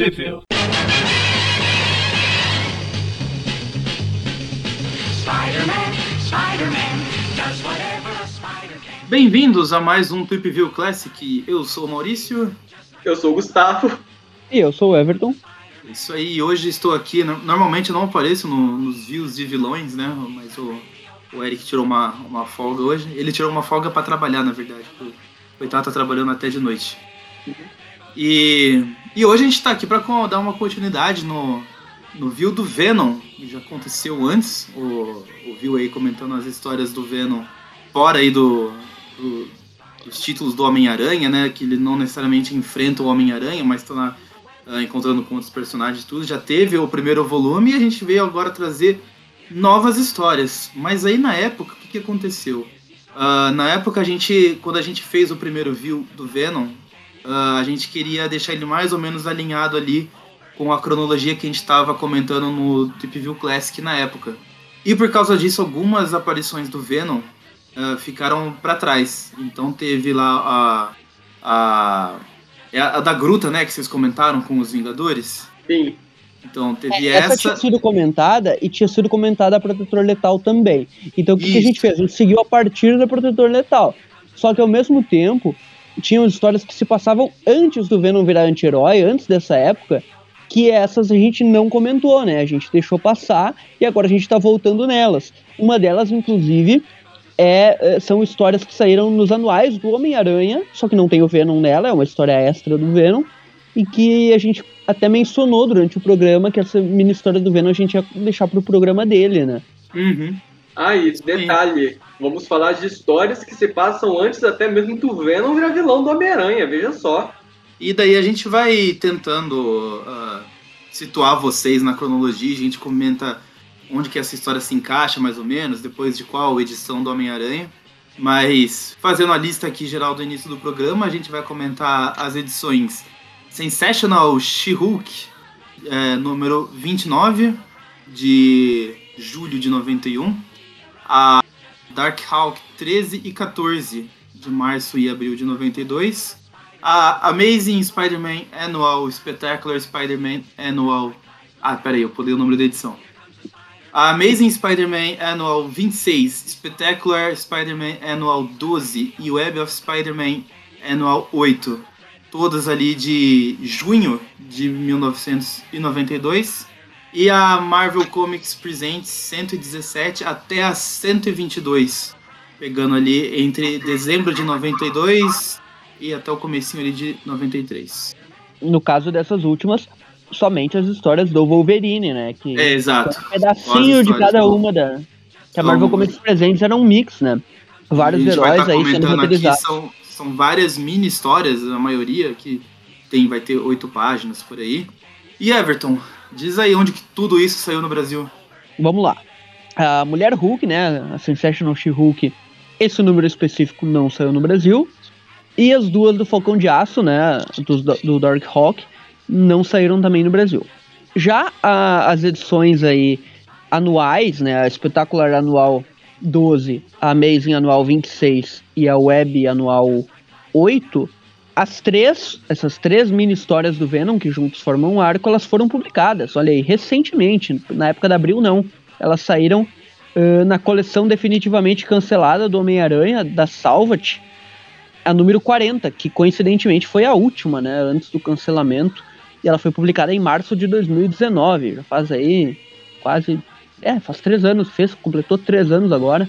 Sheffield. Bem-vindos a mais um Tweep View Classic. Eu sou o Maurício. Eu sou o Gustavo. E eu sou o Everton. Isso aí, hoje estou aqui. Normalmente eu não apareço no, nos views de vilões, né? Mas o, o Eric tirou uma, uma folga hoje. Ele tirou uma folga para trabalhar, na verdade. O coitado tá trabalhando até de noite. E, e hoje a gente está aqui para dar uma continuidade no, no view do Venom, que já aconteceu antes. O, o view aí comentando as histórias do Venom fora aí do, do dos títulos do Homem-Aranha, né? Que ele não necessariamente enfrenta o Homem-Aranha, mas está lá uh, encontrando com outros personagens e tudo. Já teve o primeiro volume e a gente veio agora trazer novas histórias. Mas aí na época, o que, que aconteceu? Uh, na época, a gente, quando a gente fez o primeiro view do Venom, uh, a gente queria deixar ele mais ou menos alinhado ali com a cronologia que a gente estava comentando no Tip View Classic na época. E por causa disso, algumas aparições do Venom uh, ficaram para trás. Então teve lá a, a, é a, a da gruta, né, que vocês comentaram com os Vingadores. Sim. Então teve É, essa... essa. tinha sido comentada e tinha sido comentada a Protetor Letal também. Então o que, que a gente fez? A gente seguiu a partir da Protetor Letal. Só que ao mesmo tempo, tinham histórias que se passavam antes do Venom virar anti-herói, antes dessa época, que essas a gente não comentou, né? A gente deixou passar e agora a gente tá voltando nelas. Uma delas, inclusive, é, é, são histórias que saíram nos anuais do Homem-Aranha, só que não tem o Venom nela, é uma história extra do Venom, e que a gente até mencionou durante o programa que essa mini história do Venom a gente ia deixar pro programa dele, né? Uhum. Ah, e detalhe, vamos falar de histórias que se passam antes até mesmo do Venom virar vilão do Homem-Aranha, veja só. E daí a gente vai tentando ah, situar vocês na cronologia, a gente comenta onde que essa história se encaixa mais ou menos, depois de qual edição do Homem-Aranha. Mas fazendo a lista aqui geral do início do programa, a gente vai comentar as edições Sensational She-Hulk, é, número 29, de julho de 91, a Dark Hawk 13 e 14, de março e abril de 92, a Amazing Spider-Man Annual Spectacular Spider-Man Annual. Ah, peraí, eu pulei o número da edição. A Amazing Spider-Man Annual 26, Spectacular Spider-Man Annual 12 e Web of Spider-Man Annual 8. Todas ali de junho de 1992. E a Marvel Comics Presents 117 até a 122. Pegando ali entre dezembro de 92 e até o comecinho ali de 93. No caso dessas últimas, somente as histórias do Wolverine, né? Que É, exato. um pedacinho de cada do- uma da. Que a Marvel Comics presentes era um mix, né? Vários heróis tá aí sendo roteirizados. são, são várias mini histórias, a maioria que tem, vai ter oito páginas por aí. E Everton, diz aí onde que tudo isso saiu no Brasil. Vamos lá. A Mulher Hulk, né? A Sensational She-Hulk, esse número específico não saiu no Brasil. E as duas do Falcão de Aço, né? Do, do Dark Hawk, não saíram também no Brasil. Já a- as edições aí anuais, né? A Espetacular Anual 12, a Amazing Anual 26 e a Web Anual 8, as três, essas três mini histórias do Venom, que juntos formam um arco, elas foram publicadas, olha aí, recentemente, na época da Abril não. Elas saíram ãh, na coleção definitivamente cancelada do Homem-Aranha, da Salvat, a número 40, que coincidentemente foi a última, né, antes do cancelamento, e ela foi publicada em março de 2019, já faz aí quase, é, faz três anos, fez, completou três anos agora,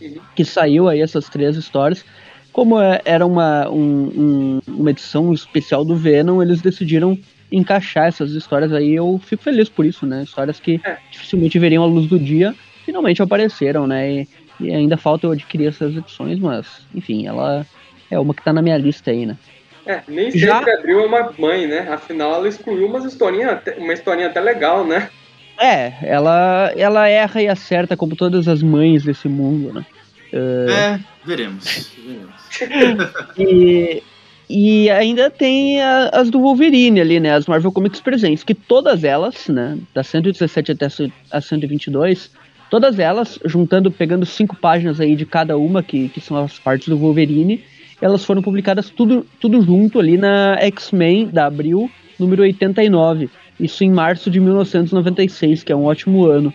Uhum. que saiu aí essas três histórias. Como é- era uma, um- um- uma edição especial do Venom, eles decidiram encaixar essas histórias aí. Eu fico feliz por isso, né? Histórias que É. dificilmente veriam a luz do dia, finalmente apareceram, né? E, e ainda falta eu adquirir essas edições, mas, enfim, ela é uma que tá na minha lista aí, né? É, nem Já- sempre abriu é uma mãe, né? Afinal, ela excluiu umas historinhas, até- uma historinha até legal, né? É, ela, ela erra e acerta como todas as mães desse mundo, né? É, veremos. veremos. E, e ainda tem a- as do Wolverine ali, né? As Marvel Comics presentes, que todas elas, né? Da 117 até a 122, todas elas, juntando, pegando cinco páginas aí de cada uma, que, que são as partes do Wolverine, elas foram publicadas tudo, tudo junto ali na X-Men da Abril número 89. Isso em março de 1996, que é um ótimo ano.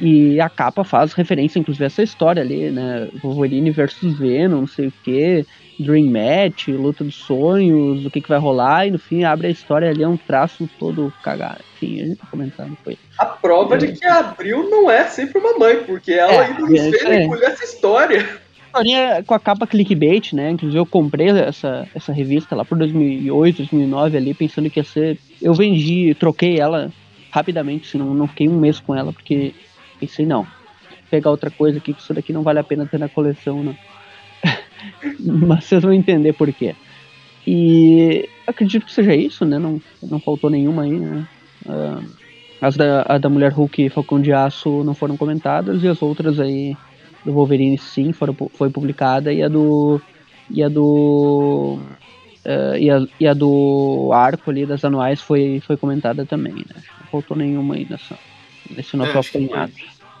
E a capa faz referência, inclusive, a essa história ali, né? Wolverine versus Venom, não sei o que, Dream Match, luta dos sonhos, o que, que vai rolar, e no fim abre a história ali, é um traço todo cagado. Enfim, a gente tá comentando foi. A prova é. de que a Abril não é sempre uma mãe, porque ela é, ainda fez é. essa história. Historinha com a capa clickbait, né? Inclusive eu comprei essa, essa revista lá por 2008, 2009 ali, pensando que ia ser. Eu vendi, troquei ela rapidamente, senão não fiquei um mês com ela, porque Pensei, não, pegar outra coisa aqui, que isso daqui não vale a pena ter na coleção, não. Mas vocês vão entender por quê. E acredito que seja isso, né? Não, não faltou nenhuma aí, né? Uh, as da, a da Mulher Hulk e Falcão de Aço não foram comentadas, e as outras aí do Wolverine sim foram, foi publicada, e a do. E a do. Uh, e, a, e a do arco ali das anuais foi, foi comentada também, né? Não faltou nenhuma aí nessa, nesse nosso é, apanhado.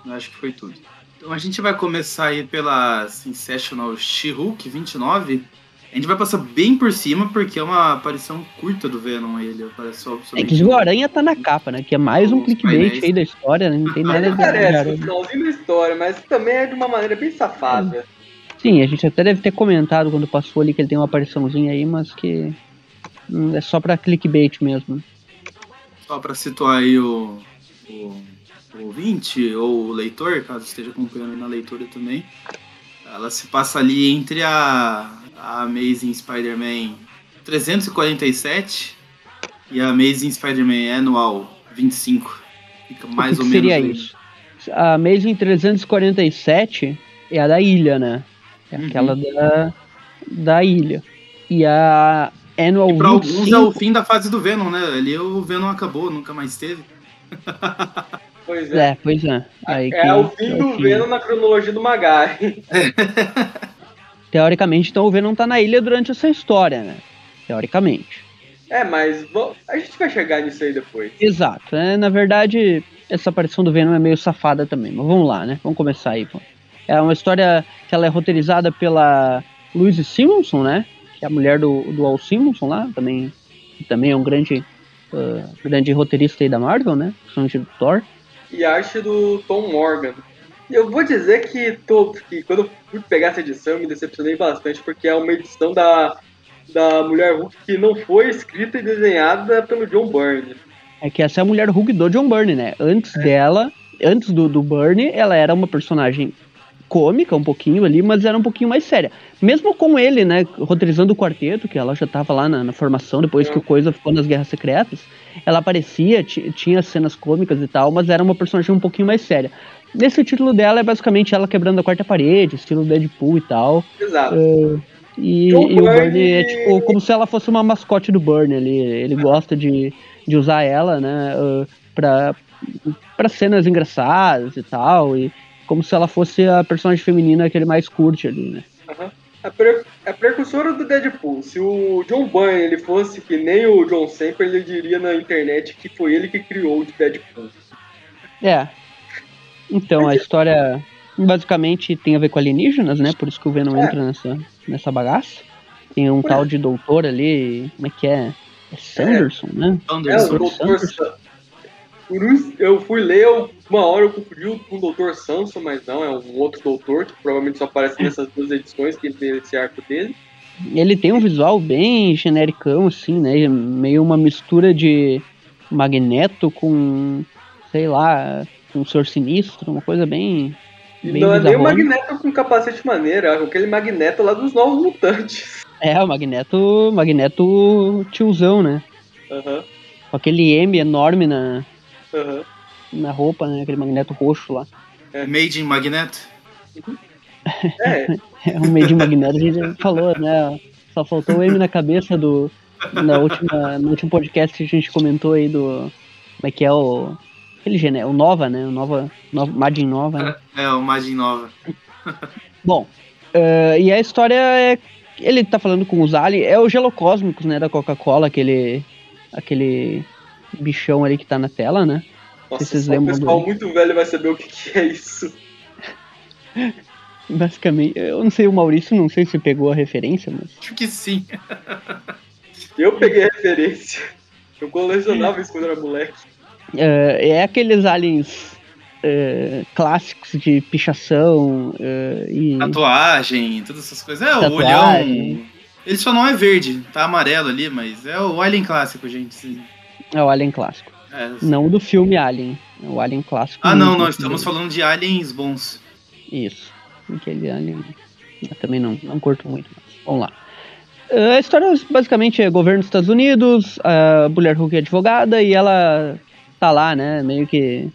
Acho que foi tudo. Então a gente vai começar aí pela Sensational She-Hulk 29. A gente vai passar bem por cima, porque é uma aparição curta do Venom ele. Aparece só, é que o Aranha tá na capa, né? Que é mais um clickbait aí da história, né? Não tem nada a ver. Parece, finalzinho da história, mas também é de uma maneira bem safada. Sim, a gente até deve ter comentado quando passou ali que ele tem uma apariçãozinha aí, mas que é só pra clickbait mesmo. Só pra situar aí o o ouvinte ou o leitor, caso esteja acompanhando na leitura também, ela se passa ali entre a, a Amazing Spider-Man 347 e a Amazing Spider-Man Annual 25. Fica mais o ou menos. seria isso? A Amazing 347 é a da ilha, né? É uhum. aquela da, da ilha. E a Annual e pra 25... alguns é o fim da fase do Venom, né? Ali o Venom acabou, nunca mais teve. Pois é. é pois é. Aí é o fim é do Venom na cronologia do Magari. Teoricamente, então o Venom tá na ilha durante essa história, né? Teoricamente. É, mas a gente vai chegar nisso aí depois. Exato. É, na verdade, essa aparição do Venom é meio safada também. Mas vamos lá, né? Vamos começar aí. Pô. É uma história que ela é roteirizada pela Louise Simonson, né? Que é a mulher do, do Al Simonson lá, também, que também é um grande, uh, grande roteirista aí da Marvel, né? Principalmente do Thor e arte do Tom Morgan. Eu vou dizer que, tô, que quando eu fui pegar essa edição, eu me decepcionei bastante, porque é uma edição da, da Mulher Hulk que não foi escrita e desenhada pelo John Byrne. É que essa é a Mulher Hulk do John Byrne, né? Antes é. dela, antes do, do Byrne, ela era uma personagem cômica um pouquinho ali, mas era um pouquinho mais séria. Mesmo com ele, né, roteirizando o quarteto, que ela já tava lá na, na formação, depois é. que o Coisa ficou nas Guerras Secretas, ela aparecia, tinha cenas cômicas e tal, mas era uma personagem um pouquinho mais séria. Nesse título dela é basicamente ela quebrando a quarta parede, estilo Deadpool e tal. Exato. Uh, e, e o Burnie é tipo como se ela fosse uma mascote do Burnie ali. Ele gosta de, de usar ela, né, uh, pra, pra cenas engraçadas e tal. E, como se ela fosse a personagem feminina que ele mais curte ali, né? Uhum. A, pre a precursora do Deadpool. Se o John Byrne ele fosse que nem o John Semper, ele diria na internet que foi ele que criou o Deadpool. É. Então, a história basicamente tem a ver com alienígenas, né? Por isso que o Venom é. entra nessa, nessa bagaça. Tem um Por tal é. de doutor ali, como é que é? É Sanderson, é. né? É, o doutor Sanderson. Eu fui ler, uma hora eu confundi com o Dr. Samson, mas não, é um outro doutor que provavelmente só aparece nessas duas edições que ele tem esse arco dele. Ele tem um visual bem genericão, assim, né? Meio uma mistura de Magneto com, sei lá, com um Senhor Sinistro, uma coisa bem. E bem não é nem o Magneto com capacete maneiro, é aquele Magneto lá dos Novos Mutantes. É, o Magneto, Magneto tiozão, né? Uhum. Com aquele M enorme na, Uhum. Na roupa, né? Aquele magneto roxo lá. É. Made in Magneto? É. é um Made in Magneto, a gente falou, né? Só faltou o M na cabeça do. Na última, no último podcast que a gente comentou aí do. Como é que é o. Aquele gene, o Nova, né? O Nova. Nova Madin Nova, né? É, o Madin Nova. Bom, uh, e a história é. Ele tá falando com os aliens. É o Gelo Cósmicos, né? Da Coca-Cola, aquele. Aquele bichão ali que tá na tela, né? Nossa, vocês lembram o pessoal do... muito velho vai saber o que, que é isso. Basicamente, eu não sei, o Maurício não sei se pegou a referência, mas. Acho que sim. eu peguei a referência. Eu colecionava isso quando era moleque. É, é aqueles aliens é, clássicos de pichação é, e. Tatuagem, todas essas coisas. É, o Tatuagem. olhão. Ele só não é verde, tá amarelo ali, mas é o Alien clássico, gente. sim. É o Alien clássico. É. Não do filme Alien. É o Alien clássico. Ah, não, nós estamos falando de aliens bons. Isso. Aquele Alien. Eu também não, não curto muito. Mas vamos lá. A história basicamente é governo dos Estados Unidos, a mulher Hulk é advogada e ela tá lá, né, meio que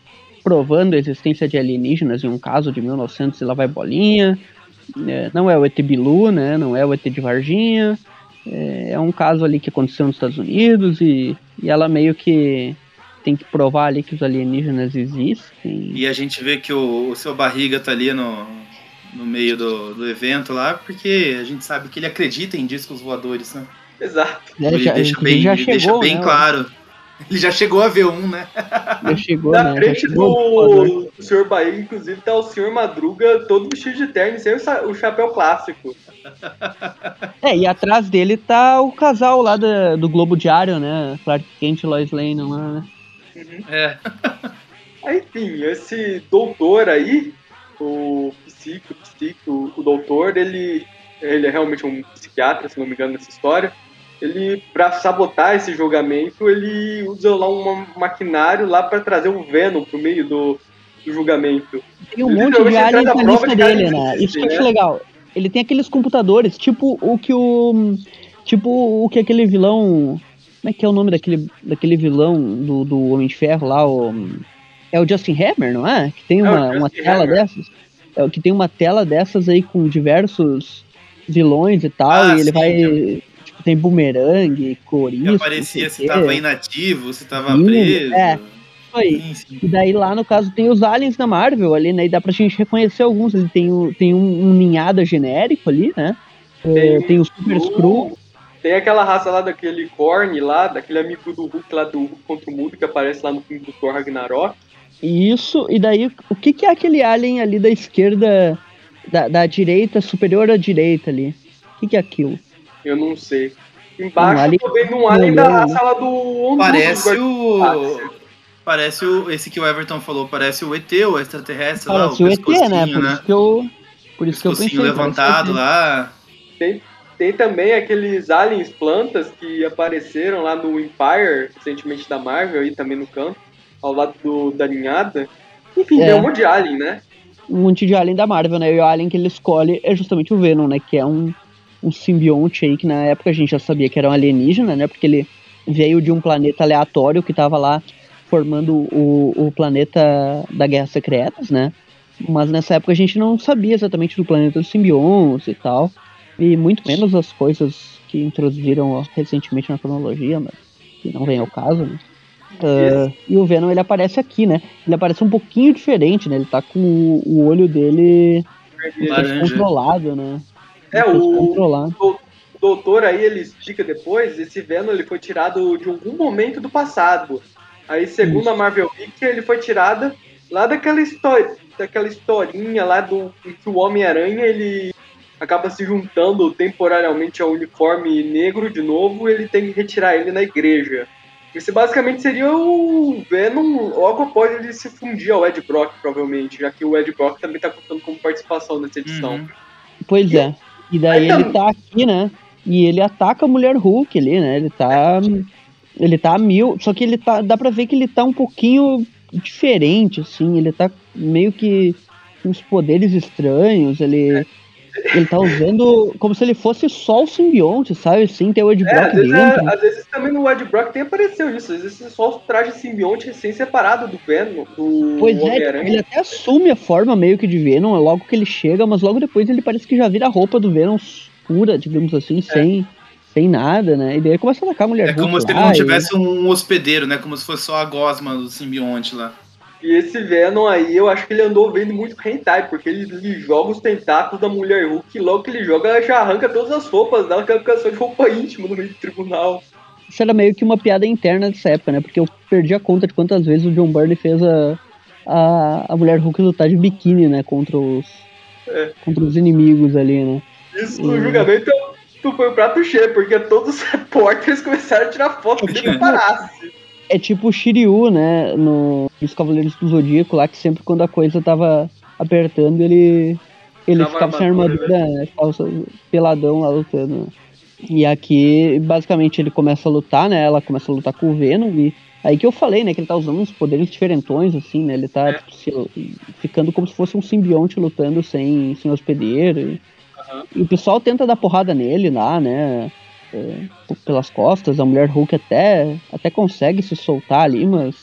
provando a existência de alienígenas em um caso de 1900 e lá vai bolinha. É, não é o ET Bilu, né, não é o ET de Varginha. É, é um caso ali que aconteceu nos Estados Unidos e, e ela meio que tem que provar ali que os alienígenas existem. E a gente vê que o, o seu barriga tá ali no, no meio do, do evento lá, porque a gente sabe que ele acredita em discos voadores, né? Exato. É, Ele já- deixa bem, já ele deixa chegou, bem né, claro. Ele já chegou a ver um, né? Já chegou, Na né? já frente chegou, do, do Sr. Bahia, inclusive, tá o Sr. Madruga todo vestido de terno, sem o, o chapéu clássico. É, e atrás dele tá o casal lá da- do Globo Diário, né? Clark Kent e Lois Lane lá, né? É. Aí, enfim, esse doutor aí, o psico, psico, o doutor, ele, ele é realmente um psiquiatra, se não me engano, nessa história. Ele, pra sabotar esse julgamento, ele usa lá um maquinário lá pra trazer o Venom pro meio do, do julgamento. Tem um Ele monte de aliens na lista dele, né? Isso que eu acho legal. Ele tem aqueles computadores, tipo o que o. Tipo o que aquele vilão. Como é que é o nome daquele, daquele vilão do, do Homem de Ferro lá? O, é o Justin Hammer, não é? Que tem É uma, uma Justin tela Hammer. dessas. É o que tem uma tela dessas aí com diversos vilões e tal. Ah, e ele sim, vai. Tem bumerangue, E corisco. aparecia se tava inativo, se tava Sim, preso. é. Isso aí. Sim, sim. E daí lá, no caso, tem os aliens da Marvel ali, né? E dá pra gente reconhecer alguns. Ele tem, o- tem um, um ninhada genérico ali, né? É, Tem tem o Super Screw. Tem aquela raça lá daquele Korn lá, daquele amigo do Hulk lá do Hulk contra o Mundo, que aparece lá no filme do Thor Ragnarok. Isso, e daí, o que, que é aquele alien ali da esquerda, da, da direita, superior à direita ali? O que, que é aquilo? Eu não sei. Embaixo Um alien- eu tô vendo um alien da raça lá do Ondu, Parece do o. Parece o. Esse que o Everton falou, parece o ET, o extraterrestre lá, Parece o o ET, né? Por isso que eu, por isso que eu pensei. Levantado lá. Tem também aqueles aliens plantas que apareceram lá no Empire, recentemente da Marvel, aí também no campo, ao lado do, da ninhada. Enfim, É. tem um monte de alien, né? um monte de alien da Marvel, né? E o alien que ele escolhe é justamente o Venom, né? Que é um, um simbionte aí que na época a gente já sabia que era um alienígena, né? Porque ele veio de um planeta aleatório que tava lá formando o, o planeta da Guerra Secretas, né? Mas nessa época a gente não sabia exatamente do planeta dos simbiontes e tal. E muito menos as coisas que introduziram ó, recentemente na cronologia, mas que não vem ao caso, né? Ah, e o Venom ele aparece aqui, né? Ele aparece um pouquinho diferente, né? Ele tá com o, o olho dele Laranja. controlado, né? É, o- Controlado. O doutor aí, ele explica depois, esse Venom ele foi tirado de algum momento do passado. Aí, segundo a Marvel Wiki, ele foi tirado lá daquela história, daquela historinha lá do que o Homem-Aranha ele acaba se juntando temporariamente ao uniforme negro de novo, e ele tem que retirar ele na igreja. Esse basicamente seria o Venom logo após ele se fundir ao Ed Brock, provavelmente, já que o Ed Brock também tá contando como participação nessa edição. Uhum. Pois é. E daí Aí ele tá aqui, né? E ele ataca a mulher Hulk ali, né? Ele tá. Ele tá a mil. Só que ele tá. Dá pra ver que ele tá um pouquinho diferente, assim. Ele tá meio que com uns poderes estranhos. Ele. Ele tá usando como se ele fosse só o simbionte, sabe? Sem ter o Ed É, Brock às vezes, dentro. é, às vezes também no Ed Brock tem apareceu isso. Às vezes é só o traje simbionte recém-separado do Venom, do Pois é, ele até assume a forma meio que de Venom logo que ele chega, mas logo depois ele parece que já vira a roupa do Venom pura, digamos assim, sem, sem nada, né? E daí começa a atacar a mulher É como se ele não e- tivesse um hospedeiro, né? Como se fosse só a gosma do simbionte lá. E esse Venom aí, eu acho que ele andou vendo muito hentai, porque ele, ele joga os tentáculos da mulher Hulk e logo que ele joga, ela já arranca todas as roupas dela, que ela fica só de roupa íntima no meio do tribunal. Isso era meio que uma piada interna dessa época, né? Porque eu perdi a conta de quantas vezes o John Byrne fez a, a, a mulher Hulk lutar de biquíni, né? Contra os, É. contra os inimigos ali, né? Isso no Uhum. julgamento foi o prato cheio, porque todos os repórteres começaram a tirar foto dele parasse. É tipo o Shiryu, né? No, nos Cavaleiros do Zodíaco lá, que sempre quando a coisa tava apertando, ele. Ele Tava ficava sem armadura, armadura, né? Ficava peladão lá lutando. E aqui, basicamente, ele começa a lutar, né? Ela começa a lutar com o Venom e. Aí que eu falei, né? Que ele tá usando uns poderes diferentões, assim, né? Ele tá É. tipo, se- ficando como se fosse um simbionte lutando sem, sem hospedeiro. E, Aham. e o pessoal tenta dar porrada nele lá, né? É, pelas costas. A mulher Hulk até, até consegue se soltar ali, mas,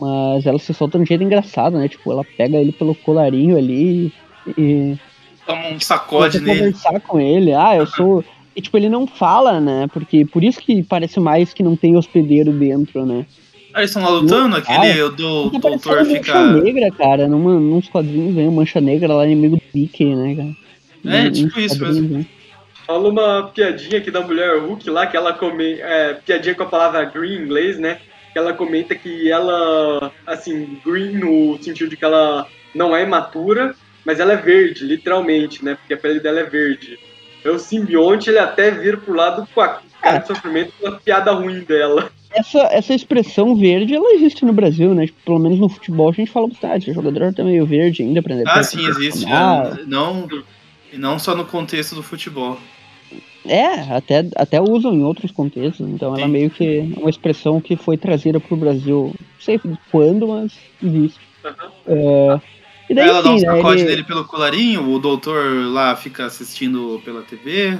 mas ela se solta de um jeito engraçado, né? Tipo, ela pega ele pelo colarinho ali e Toma um sacode nele. conversar com ele. Ah, eu sou. E tipo, ele não fala, né? Porque por isso que parece mais que não tem hospedeiro dentro, né? Ah, eles estão lá lutando? Ah, Aquele o do doutor fica. Mancha Negra, cara. Numa, nos quadrinhos vem Mancha Negra lá inimigo do Mickey, né, cara? É, tipo isso né? Fala uma piadinha aqui da mulher Hulk lá, que ela come. É, piadinha com a palavra green em inglês, né? Que ela comenta que ela, assim, green no sentido de que ela não é imatura, mas ela é verde, literalmente, né? Porque a pele dela é verde. É o simbionte, ele até vira pro lado com a cara de sofrimento com a piada ruim dela. Essa, essa expressão verde, ela existe no Brasil, né? Tipo, pelo menos no futebol a gente fala bastante. O jogador tá meio verde ainda, aprender Ah, sim, existe. Não, e não só no contexto do futebol. É, até, até usam em outros contextos. Então ela meio que é uma expressão que foi trazida pro Brasil. Não sei quando, mas existe. Aham. É, e daí, Ela dá um enfim, né, sacode ele- nele pelo colarinho, o doutor lá fica assistindo pela TV.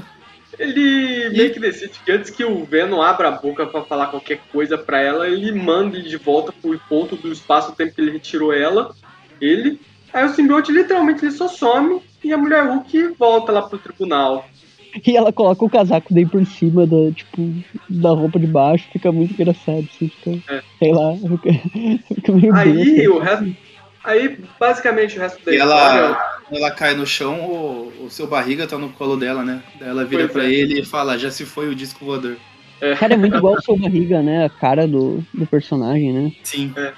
Ele meio que decide que antes que o Venom abra a boca pra falar qualquer coisa pra ela, ele manda ele de volta pro ponto do espaço-tempo que ele retirou ela, ele. Aí o simbionte literalmente ele só some e a mulher Hulk volta lá pro tribunal. E ela coloca o casaco daí por cima da, tipo, da roupa de baixo, fica muito engraçado, assim, fica, É. sei lá, fica, fica meio Aí besta. o resto. Aí basicamente o resto da E história. ela, quando ela cai no chão, o, o seu barriga tá no colo dela, né? Daí ela vira Pois pra é. ele e fala, já se foi o disco voador. Cara, é muito igual o seu barriga, né? A cara do, do personagem, né? Sim. É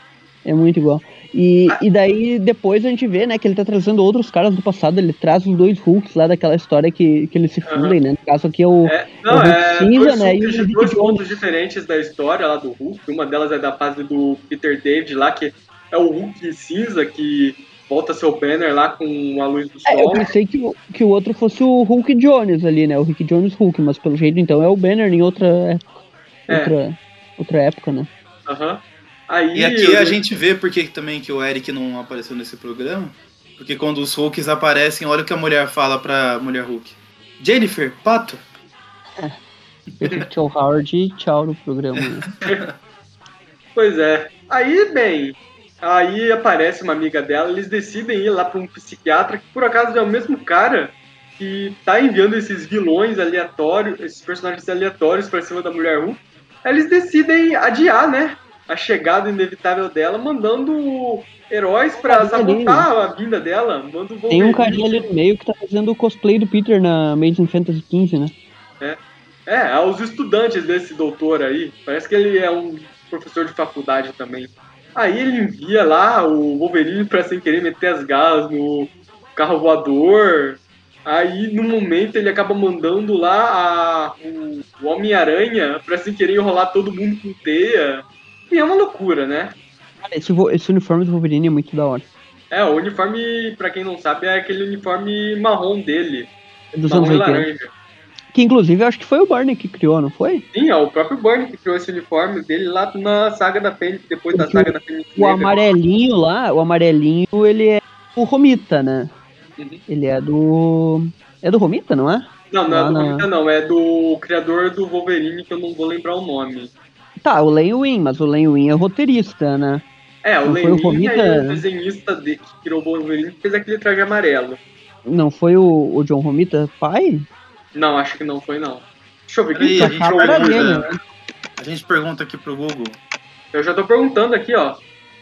muito igual. E, Ah. e daí depois a gente vê, né, que ele tá trazendo outros caras do passado, ele traz os dois Hulks lá daquela história que, que eles se fundem, né? No caso aqui é o. É, não, o Hulk é cinza, dois, né, e o dois, pontos diferentes da história lá do Hulk. Uma delas é da fase do Peter David lá, que é o Hulk cinza, que volta seu banner lá com a luz do É, eu sol. pensei que, o- que o outro fosse o Hulk Jones ali, né? O Rick Jones Hulk, mas pelo jeito então é o Banner em outra época. É. Outra, outra época, né? Aham. Aí, E aqui eu- a gente vê porque também que o Eric não apareceu nesse programa. Porque quando os Hulks aparecem, olha o que a mulher fala pra mulher Hulk. Jennifer, pato. Tchau, Howard e tchau no programa. Né? Pois é. Aí, bem, aí aparece uma amiga dela, eles decidem ir lá pra um psiquiatra, que por acaso é o mesmo cara que tá enviando esses vilões aleatórios, esses personagens aleatórios pra cima da mulher Hulk. Aí Eles decidem adiar, né? A chegada inevitável dela, mandando heróis pra sabotar a vinda dela. Manda o Tem um carinha ali no meio que tá fazendo o cosplay do Peter na Amazing Fantasy XV, né? É, aos estudantes desse doutor aí. Parece que ele é um professor de faculdade também. Aí ele envia lá o Wolverine pra sem querer meter as garras no carro voador. Aí no momento ele acaba mandando lá a- o, o Homem-Aranha pra sem querer enrolar todo mundo com teia. E é uma loucura, né? Cara, esse, esse uniforme do Wolverine é muito da hora. É, o uniforme, pra quem não sabe, é aquele uniforme marrom dele. É dos marrom anos e 80. laranja. Que inclusive eu acho que foi o Barney que criou, não foi? Sim, é o próprio Burnie que criou esse uniforme dele lá na saga da Fênix, depois da Porque saga da Fênix O Negra. amarelinho lá, o amarelinho, ele é o Romita, né? Uhum. Ele é do. É do Romita, não é? Não, não é Lá do na- Romita, não. É do criador do Wolverine, que eu não vou lembrar o nome. Tá, o Len Win, mas o Len Win é roteirista, né? É, o Não foi o Lenin Romita? e o desenhista de, que criou o Wolverine que fez aquele traje amarelo. Não foi o, o John Romita pai? Não, acho que não foi, não. Deixa eu ver quem a gente criou o Cara Wolverine. dele, pergunta, a gente pergunta aqui pro Google. Eu já tô perguntando aqui, ó.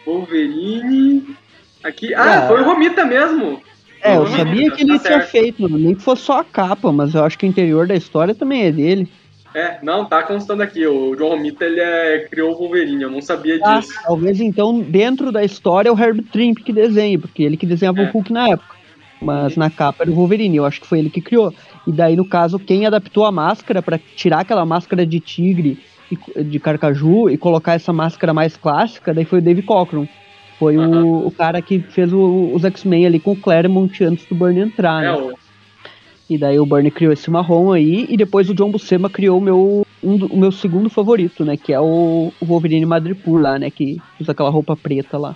Wolverine. Aqui. Ah, Ah. foi o Romita mesmo. É, eu sabia que ele tá tinha certo. feito, nem que fosse só a capa, mas eu acho que o interior da história também é dele. É, não, tá constando aqui. O John Romita, ele é, criou o Wolverine. Eu não sabia Ah, disso. talvez então dentro da história é o Herb Trimp que desenhe, porque ele que desenhava É. o Hulk na época. Mas na capa era o Wolverine, eu acho que foi ele que criou. E daí, no caso, quem adaptou a máscara para tirar aquela máscara de tigre e- de carcaju e colocar essa máscara mais clássica, daí foi o Dave Cockrum. Foi Aham. o, o cara que fez o- os X-Men ali com o Claremont antes do Burnie entrar, É, né? o, E daí o Burnie criou esse marrom aí, e depois o John Buscema criou o meu, um o meu segundo favorito, né? Que é o, o Wolverine Madripoor lá, né? Que usa aquela roupa preta lá.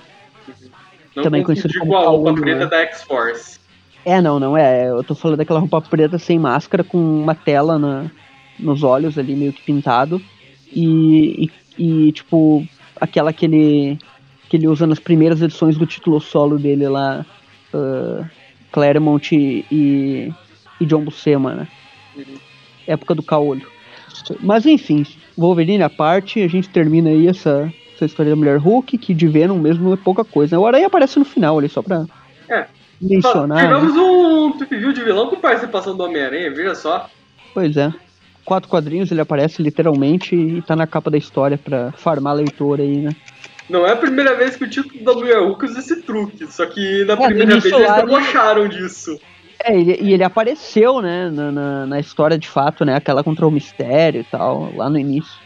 não também conhecido com como a roupa preta né? da X-Force. É, não, não é. Eu tô falando daquela roupa preta sem máscara, com uma tela na, nos olhos ali, meio que pintado. E, e, e, tipo, aquela que ele, que ele usa nas primeiras edições do título solo dele lá, ah, Claremont e, e, John Buscema, né? Uhum. Época do caolho. Mas enfim, Wolverine à parte, a gente termina aí essa, essa história da Mulher Hulk, que de Venom mesmo é pouca coisa. né? O Aranha aparece no final ali, só pra É. mencionar. né? Tivemos um trip view de vilão com participação do Homem-Aranha, veja só. Pois é. Quatro quadrinhos, ele aparece literalmente e tá na capa da história pra farmar leitor aí, né? Não é a primeira vez que o título da Mulher Hulk usa esse truque, só que na É, primeira vez eles debocharam disso. É, ele- e ele apareceu, né, na, na, na história de fato, né? Aquela contra o mistério e tal, lá no início.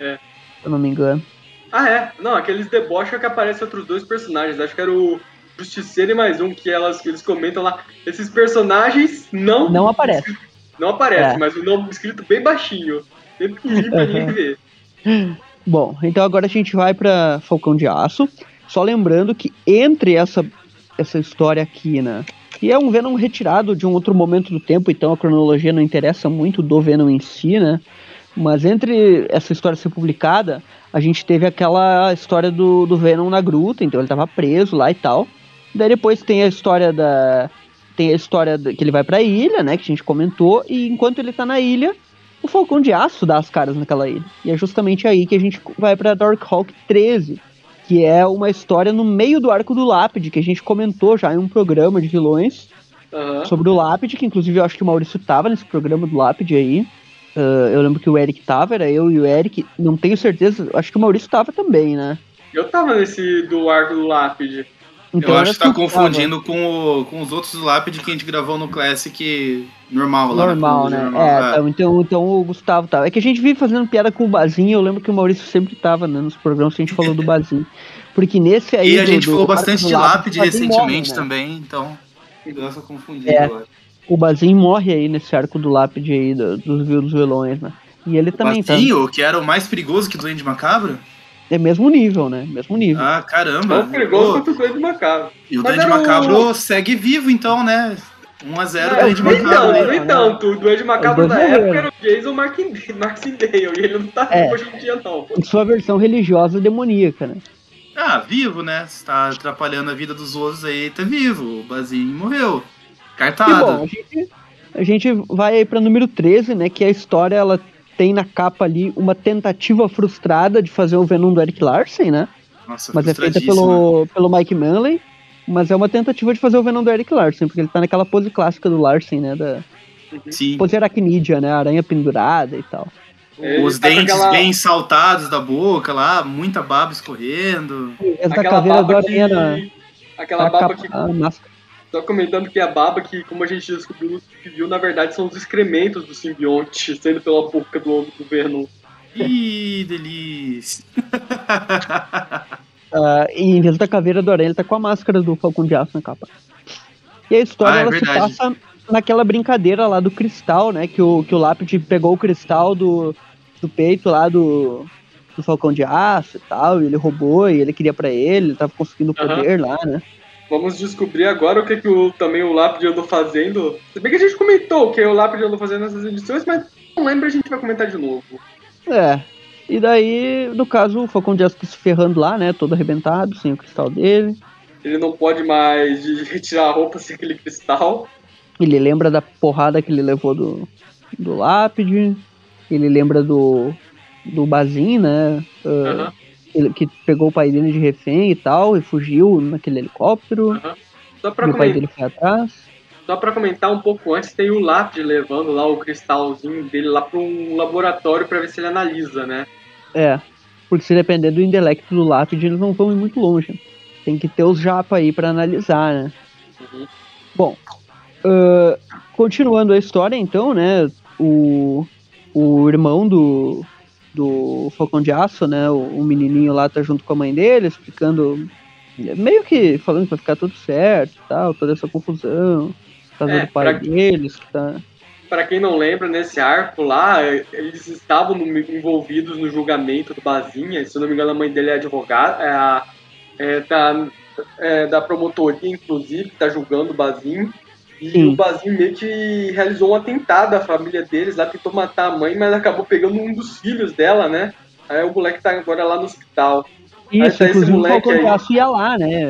É. Se eu não me engano. Ah, é? Não, aqueles debocham que aparecem outros dois personagens. Acho que era o Justiceiro e mais um, que elas, que eles comentam lá. Esses personagens não. Não aparece. Não aparecem, É. mas o nome escrito bem baixinho. Bem pequenininho pra ninguém ver. Bom, então agora a gente vai pra Falcão de Aço. Só lembrando que entre essa, essa história aqui, né? Que é um Venom retirado de um outro momento do tempo, então a cronologia não interessa muito do Venom em si, né? Mas entre essa história ser publicada, a gente teve aquela história do, do Venom na gruta, então ele tava preso lá e tal. Daí depois tem a história da. Tem a história que ele vai pra ilha, né? Que a gente comentou, e enquanto ele tá na ilha, o Falcão de Aço dá as caras naquela ilha. E é justamente aí que a gente vai pra Darkhawk 13, que é uma história no meio do arco do Lápide, que a gente comentou já em um programa de vilões Aham. sobre o Lápide, que inclusive eu acho que o Maurício tava nesse programa do Lápide aí. Ah, eu lembro que o Eric tava, era eu e o Eric, não tenho certeza, acho que o Maurício tava também, né? Eu tava nesse do arco do Lápide. Então eu acho que tá assim confundindo com, o- com os outros lápides que a gente gravou no Classic normal lá. Normal, né? cronologia É, normal, então, então, então o Gustavo tava. É que a gente vive fazendo piada com o Bazinho, eu lembro que o Maurício sempre tava, né, nos programas que a gente falou do Bazinho. Porque nesse aí. E a gente do falou bastante de lápide o recentemente morre, né? também, então deu essa confundida É. agora. O Bazinho morre aí nesse arco do lápide aí do- dos dos vilões, né? E ele também tá. Bazinho, que era o mais perigoso que o Duende Macabro? É mesmo nível, né? Mesmo nível. Ah, caramba. Tão perigoso quanto o Duende Macabro. E o Mas Duende era o- Macabro segue vivo, então, né? 1x0 É, Duende nem Macabro. tanto, né? tanto. O Duende Macabro dois época era o Jason Martindale. E ele não tá É. vivo hoje em dia, não. Sua versão religiosa demoníaca, né? Ah, vivo, né? Você tá atrapalhando a vida dos outros aí, tá vivo. O Bazinho morreu. E Cartado. bom, a gente, a gente vai aí pra número 13, né? Que a história ela tem na capa ali uma tentativa frustrada de fazer o Venom do Eric Larsen, né? Nossa, Mas é feita pelo, pelo Mike Manley. Mas é uma tentativa de fazer o Venom do Eric Larsen, porque ele tá naquela pose clássica do Larsen, né? Da Sim. pose aracnídea, né? Aranha pendurada e tal. Ele Os tá dentes aquela- bem saltados da boca lá, muita baba escorrendo. Essa Aquela caveira do baba que... Aranha na, Aquela na baba capa, que... máscara. Só comentando que a baba, que como a gente descobriu no viu, na verdade são os excrementos do simbionte, saindo pela boca do, do Venom. Ih, delícia. Ah, e em vez da caveira do Aranha, ele tá com a máscara do Falcão de Aço na capa. E a história Ah, é ela se passa naquela brincadeira lá do cristal, né? Que o, que o Lápide pegou o cristal do, do peito lá do, do Falcão de Aço e tal, e ele roubou e ele queria pra ele, ele tava conseguindo o poder lá, né? Vamos descobrir agora o que, que o, também o Lápide andou fazendo. Se bem que a gente comentou o que o Lápide andou fazendo nessas edições, mas não lembro, a gente vai comentar de novo. É. E daí, no caso, o Falcão de se ferrando lá, né? Todo arrebentado, sem o cristal dele. Ele não pode mais retirar a roupa sem aquele cristal. Ele lembra da porrada que ele levou do, do lápide. Ele lembra do, do Bazin, né? Aham, que pegou o pai dele de refém e tal, e fugiu naquele helicóptero. aham. Só pra, o pai comentar, dele foi atrás. só pra comentar um pouco antes, tem o Lápide levando lá o cristalzinho dele lá pra um laboratório pra ver se ele analisa, né? É. Porque se depender do intelecto do lápide, eles não vão ir muito longe. Tem que ter os japa aí pra analisar, né? Uhum. Bom, Uh, continuando a história, então, né? O, o irmão do, do Falcão de Aço, né? O, o menininho lá tá junto com a mãe dele, explicando. Meio que falando que vai ficar tudo certo e tal, toda essa confusão. Tá É, do pai pra- deles, que tá. Pra quem não lembra, nesse arco lá, eles estavam no- envolvidos no julgamento do Bazinha. Se eu não me engano, a mãe dele é advogada, é, a- é da, é da promotoria, inclusive, que tá julgando o Bazinho. E Sim. o Bazinho meio que realizou um atentado à família deles lá, tentou matar a mãe, mas acabou pegando um dos filhos dela, né? Aí o moleque tá agora lá no hospital. Isso, tá esse inclusive o moleque Falcão de aí. Aço ia lá, né?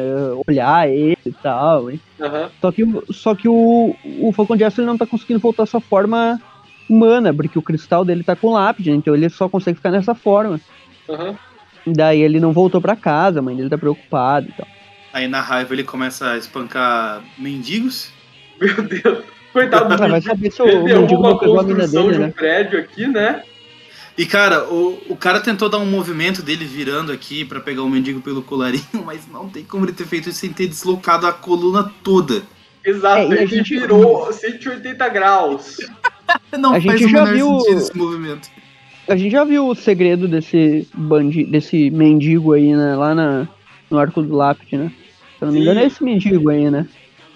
Olhar ele e tal. hein? Aham. Só que, só que o, o Falcão de Aço ele não tá conseguindo voltar à sua forma humana, porque o cristal dele tá com lápide, né? então ele só consegue ficar nessa forma. Aham. Daí ele não voltou pra casa, a mãe dele tá preocupada e tal. Aí na raiva ele começa a espancar mendigos. Meu Deus. Coitado do Ah, vai saber se o Ele mendigo derruba não a pegou a mina construção dele, de um né? prédio aqui, né? E cara, o, o cara tentou dar um movimento dele virando aqui pra pegar o mendigo pelo colarinho, mas não tem como ele ter feito isso sem ter deslocado a coluna toda. Exato, É, a ele gente- virou 180 graus. Não A faz gente o já menor viu- sentido esse movimento. A gente já viu o segredo desse bandi desse mendigo aí, né? Lá na, no arco do lápide, né? Se eu não me engano, é esse mendigo aí, né?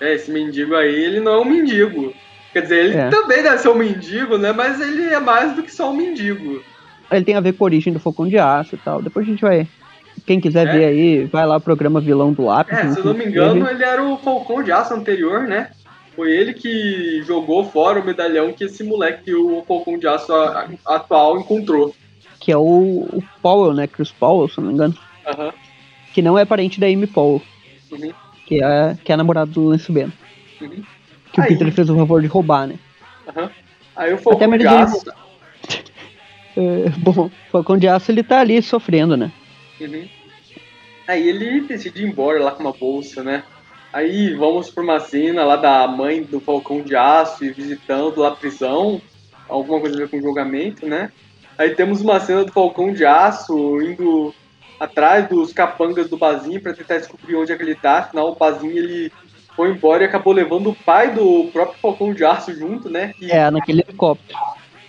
É, esse mendigo aí, ele não é um mendigo. Quer dizer, ele É. também deve ser um mendigo, né? Mas ele é mais do que só um mendigo. Ele tem a ver com a origem do Falcão de Aço e tal. Depois a gente vai. Quem quiser É. ver aí, vai lá o programa Vilão do Lápide. É, no se eu não me engano, ele era o Falcão de Aço anterior, né? Foi ele que jogou fora o medalhão que esse moleque, o Falcão de Aço atual, encontrou. Que é o, o Powell, né? Chris Powell, se eu não me engano. Aham. Que não é parente da Amy Powell. Uhum. Que é, que é a namorada do Lance Beno. Uhum. Que o Aí. Peter fez o favor de roubar, né? Aham. Aí o Até Falcão Mary de Aço. É, bom, o Falcão de Aço ele tá ali sofrendo, né? Uhum. Aí ele decide ir embora lá com uma bolsa, né? Aí vamos por uma cena lá da mãe do Falcão de Aço e visitando lá a prisão, alguma coisa a ver com julgamento, né? Aí temos uma cena do Falcão de Aço indo atrás dos capangas do Bazinho pra tentar descobrir onde é que ele tá. Afinal, o Bazinho ele foi embora e acabou levando o pai do próprio Falcão de Aço junto, né? Que, É, naquele helicóptero.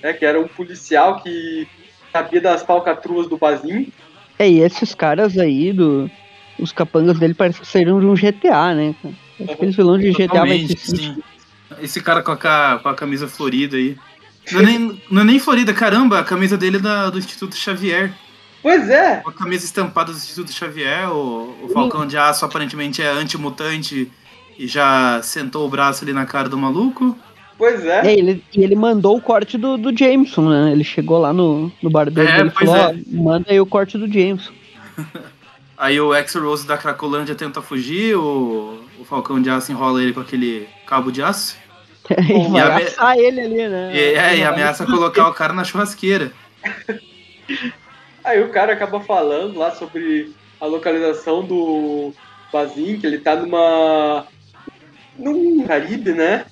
né, que era um policial que sabia das falcatruas do Bazinho. É, e esses caras aí, do, os capangas dele, parece que saíram de um GTA, né? Aqueles vilões de GTA vai sim. Esse cara com a, com a camisa florida aí. Não é, nem, não é nem florida, caramba, a camisa dele é da, do Instituto Xavier. Pois é, Com a camisa estampada do Instituto Xavier, o, o Falcão de Aço aparentemente é anti-mutante e já sentou o braço ali na cara do maluco. pois é. É, ele, e ele mandou o corte do, do Jameson, né? Ele chegou lá no, no barbeiro É, dele e pois falou, é. manda aí o corte do Jameson. Aí o X-Rose da Cracolândia tenta fugir, o, o Falcão de Aço enrola ele com aquele cabo de aço. e vai a me- assar ele ali, né? E, é, e ameaça colocar o cara na churrasqueira. Aí o cara acaba falando lá sobre a localização do Bazin, que ele tá numa. num Caribe, né?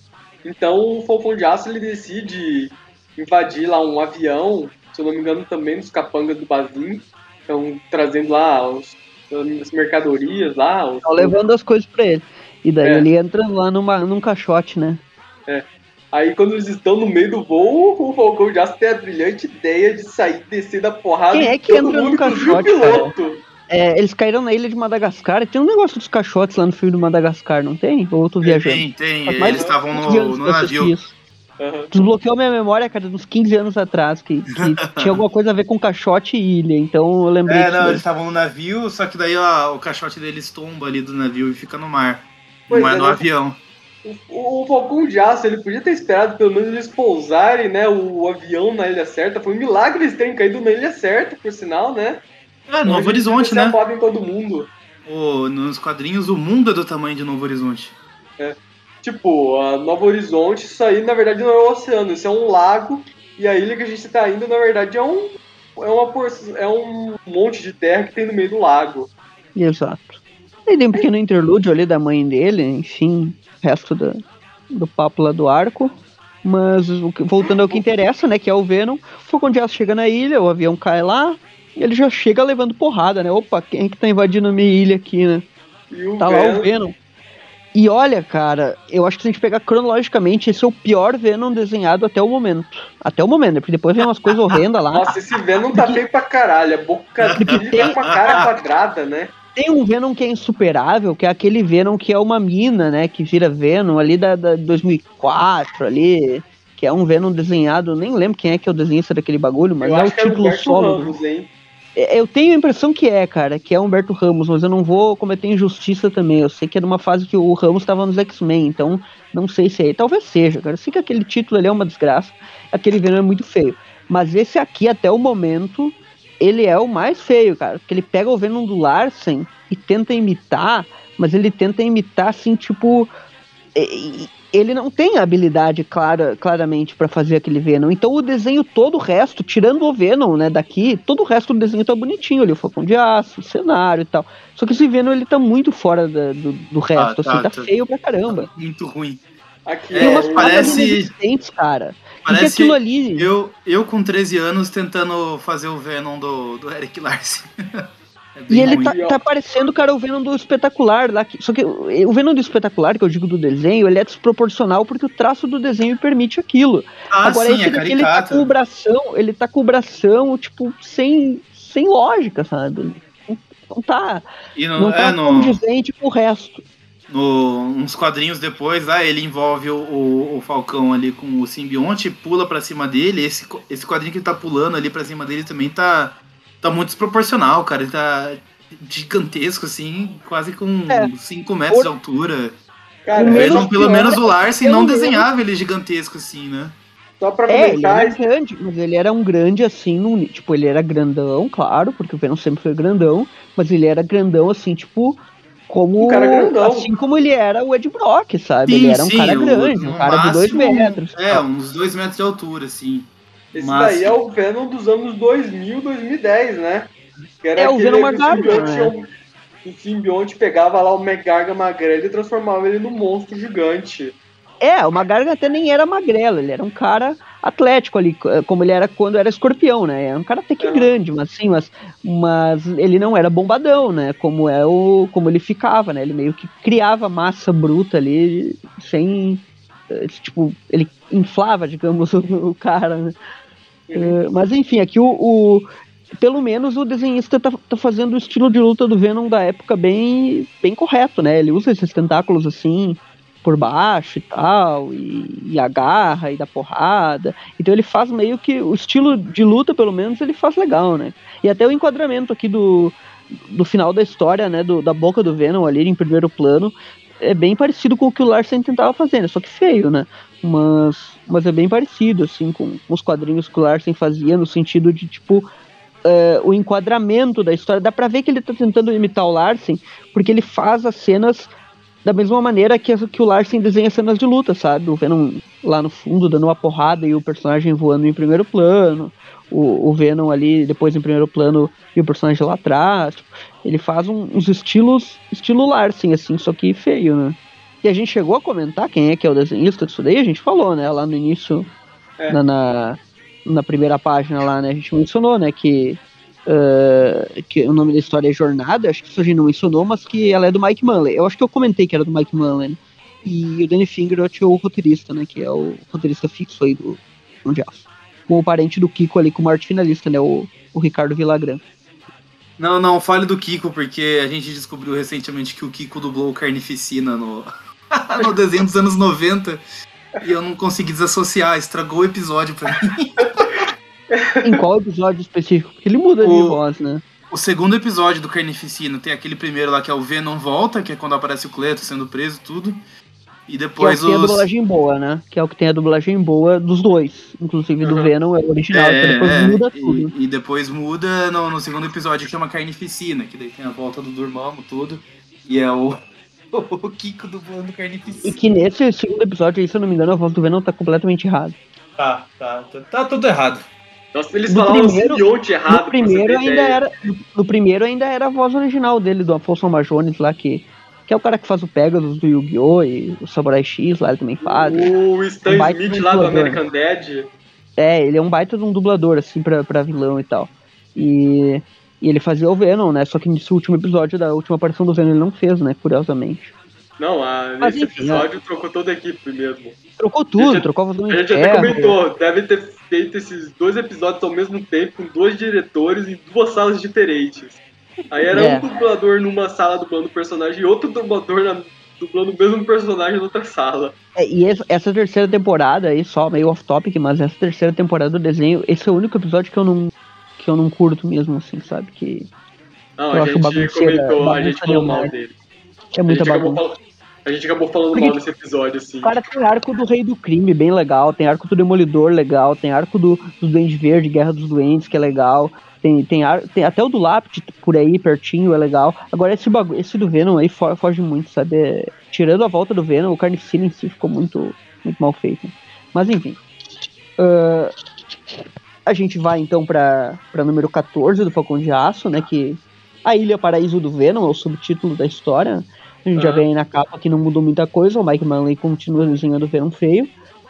Então o Falcão de Aço ele decide invadir lá um avião, se eu não me engano também dos capangas do Bazin. Estão trazendo lá os, as mercadorias lá. Os, Tá levando as coisas pra ele. E daí É. ele entra lá numa, num caixote, né? Aí quando eles estão no meio do voo, o Falcão Aço tem a brilhante ideia de sair descer da porrada. Quem é que entra mundo, num inclusive o caixote. É, eles caíram na ilha de Madagascar. Tem um negócio dos caixotes lá no filme do Madagascar, não tem? Ou eu tô viajando? Tem, tem. Eles estavam 15 anos no, no navio. Aham. Desbloqueou minha memória, cara, dos 15 anos atrás, que, que tinha alguma coisa a ver com caixote e ilha, então eu lembrei É, não, daí. eles estavam no navio, só que daí ó, o caixote deles tomba ali do navio e fica no mar. Pois não é é, no né? avião. O, o Falcão de Aço, ele podia ter esperado pelo menos eles pousarem, né, o, avião na ilha certa. Foi um milagre eles terem caído na ilha certa, por sinal, né? É, Novo Horizonte, né? em todo mundo. O- nos quadrinhos, o mundo é do tamanho de Novo Horizonte. Tipo, a Novo Horizonte, isso aí na verdade não é um oceano, isso é um lago. E a ilha que a gente tá indo, na verdade, é um, é uma por- é um monte de terra que tem no meio do lago. Exato. Aí tem um pequeno interlúdio ali da mãe dele, enfim, resto da, do papo lá do arco. Mas voltando ao que interessa, né, que é o Venom, o Falcão de Aço chega na ilha, o avião cai lá, e ele já chega levando porrada, né? Opa, quem é que tá invadindo a minha ilha aqui, né? E Tá lá Venom- o Venom. E olha, cara, eu acho que se a gente pegar cronologicamente, esse é o pior Venom desenhado até o momento. Até o momento, né? porque depois vem umas coisas horrendas lá. Nossa, esse Venom tá feio pra caralho. A boca dele tá com a cara quadrada, né? Tem um Venom que é insuperável, que é aquele Venom que é uma mina, né? Que vira Venom ali da, da 2004, ali. Que é um Venom desenhado, nem lembro quem é que é o desenhista daquele bagulho, mas Eu é o era título Humberto solo. Ramos, hein? É, Eu tenho a impressão que é, cara, que é Humberto Ramos, mas eu não vou cometer injustiça também. Eu sei que é numa fase que o Ramos estava nos X-Men, então não sei se é. Talvez seja, cara. Eu sei que aquele título ali é uma desgraça, aquele Venom é muito feio. Mas esse aqui, até o momento, ele é o mais feio, cara. Porque ele pega o Venom do Larsen e tenta imitar, mas ele tenta imitar assim, tipo. e- e- Ele não tem a habilidade clara, claramente pra fazer aquele Venom. Então o desenho todo o resto, tirando o Venom, né, daqui, todo o resto do desenho tá bonitinho ali, o Falcão de Aço, o cenário e tal. Só que esse Venom ele tá muito fora da- do, do resto, tá, assim, tá tá. feio pra caramba. Muito ruim. Aqui, É, Tem umas parece- cara. E que Parece aquilo ali. eu, eu com 13 anos tentando fazer o Venom do, do Eric Larsen. É E ele tá, tá parecendo, cara, o Venom do espetacular lá. Só que o Venom do espetacular, que eu digo do desenho, ele é desproporcional porque o traço do desenho permite aquilo. Ah, Agora sim, esse é daqui, ele tá com o bração, ele tá com o bração, tipo, sem, sem lógica, sabe? Não, não tá, E no, não tá é, no, condizente com o resto. No, uns quadrinhos depois, lá ele envolve o, o, o Falcão ali com o simbionte, pula pra cima dele. Esse, esse quadrinho que ele tá pulando ali pra cima dele também tá, tá muito desproporcional, cara. Ele tá gigantesco, assim, quase com É. 5 metros Por- de altura. Cara, O Pelo, menos o Larsen não desenhava ele gigantesco assim, né? só pra É, ele comentar, era grande, mas ele era um grande assim, num, tipo, ele era grandão, claro, porque o Venom sempre foi grandão, mas ele era grandão assim, tipo, como. Um cara grandão. Assim como ele era o Ed Brock, sabe? Sim, ele era um sim, cara o- grande, um cara de dois máximo, metros. É, uns dois metros de altura, assim. esse Mas- daí é o Venom dos anos 2000, 2010, né? Que era É, o Venom né? um- O simbionte pegava lá o Megarga magrelo e transformava ele num monstro gigante. É, o Magarga até nem era magrelo, ele era um cara atlético ali, c- como ele era quando era escorpião, né? Era um cara até que Aham. grande, mas assim, mas, mas ele não era bombadão, né? Como é o. como ele ficava, né? Ele meio que criava massa bruta ali, sem. eh, Tipo, ele inflava, digamos, o, o cara, né? Eh, mas enfim, aqui o, o- Pelo menos o desenhista tá, tá fazendo o estilo de luta do Venom da época bem, bem correto, né? Ele usa esses tentáculos assim, por baixo e tal, e, e agarra e dá porrada. Então ele faz meio que. O estilo de luta, pelo menos, ele faz legal, né? E até o enquadramento aqui do, do final da história, né? Do, da boca do Venom ali em primeiro plano. É bem parecido com o que o Larsen tentava fazer, né? Só que feio, né? Mas, mas é bem parecido, assim, com, os quadrinhos que o Larsen fazia, no sentido de, tipo, é, o enquadramento da história. Dá pra ver que ele tá tentando imitar o Larsen, porque ele faz as cenas da mesma maneira que, que o Larsen desenha cenas de luta, sabe? O Venom lá no fundo dando uma porrada e o personagem voando em primeiro plano, o, o Venom ali depois em primeiro plano e o personagem lá atrás. Tipo, ele faz um- uns estilos, estilo Larsen, assim, só que feio, né? E a gente chegou a comentar quem é que é o desenhista disso daí, a gente falou, né, lá no início, É. na, na, na primeira página lá, né, a gente mencionou, né, que, ah, que o nome da história é Jornada, acho que isso a gente não mencionou, mas que ela é do Mike Manley. Eu acho que eu comentei que era do Mike Manley, né? E o Danny Fingerot é o roteirista, né, que é o roteirista fixo aí do Mundial. Com o parente do Kiko ali, como arte finalista, né, o, o Ricardo Villagrán. Não, não, fale do Kiko, porque a gente descobriu recentemente que o Kiko dublou o Carnificina no, no desenho dos anos 90 e eu não consegui desassociar, estragou o episódio pra mim. Em qual episódio específico? Porque ele muda de O- voz, né? O segundo episódio do Carnificina tem aquele primeiro lá que é o Venom Volta, que é quando aparece o Cleto sendo preso, tudo. E Que é o depois que tem a os. dublagem boa, né? Que é o que tem a dublagem boa dos dois. Inclusive do Uhum. Venom é o original, então depois É, muda e- tudo. E, depois muda no, no segundo episódio que chama Carnificina, que daí tem a volta do Dormammu, tudo. E é o, o Kiko dublando E Carnificina. que nesse segundo episódio aí, se eu não me engano, a voz do Venom tá completamente errada. Tá, tá, tá, tá tudo errado. Nossa, eles No falaram primeiro- simbionte errado. no primeiro ainda ideia. era. No, primeiro ainda era a voz original dele, do Afonso Amajones lá, que, que é o cara que faz o Pegasus do Yu-Gi-Oh! e o Samurai X lá ele também faz. O Stan Um Smith lá do. American Dad. É, ele é um baita de um dublador, assim, pra, pra vilão e tal. E, e ele fazia o Venom, né? Só que nesse último episódio, da última aparição do Venom, ele não fez, né? Curiosamente. Não, a, Mas, nesse enfim, episódio trocou toda a equipe mesmo. Trocou A tudo, gente- trocou o A gente até comentou, deve ter feito esses dois episódios ao mesmo tempo, com dois diretores em duas salas diferentes. Aí era É. um dublador numa sala dublando o personagem e outro dublador na- dublando o mesmo personagem na outra sala. É, e essa, terceira temporada aí, só meio off-topic, mas essa terceira temporada do desenho, esse é o único episódio que eu não, que eu não curto mesmo, assim, sabe? Que Não, Eu a gente comentou, a gente bagunça falou mal dele. é muita a, gente acabou bagunça. A gente acabou falando Porque- mal nesse episódio, assim. O cara tem arco do Rei do Crime, bem legal. Tem arco do Demolidor, legal. Tem arco do, do Duende Verde, Guerra dos Duendes, que é legal. Tem, tem, ar, tem até o do Lápide por aí, pertinho, é legal. Agora, esse, bagu esse do Venom aí fo- foge muito, sabe? É, tirando a volta do Venom, o Carnificina em si ficou muito, muito mal feito. Mas, enfim. Ah, a gente vai, então, pra, pra número 14 do Falcão de Aço, né? Que a Ilha Paraíso do Venom é o subtítulo da história. A gente já Aham. vê aí na capa que não mudou muita coisa, o Mike Manley continua desenhando o Venom feio,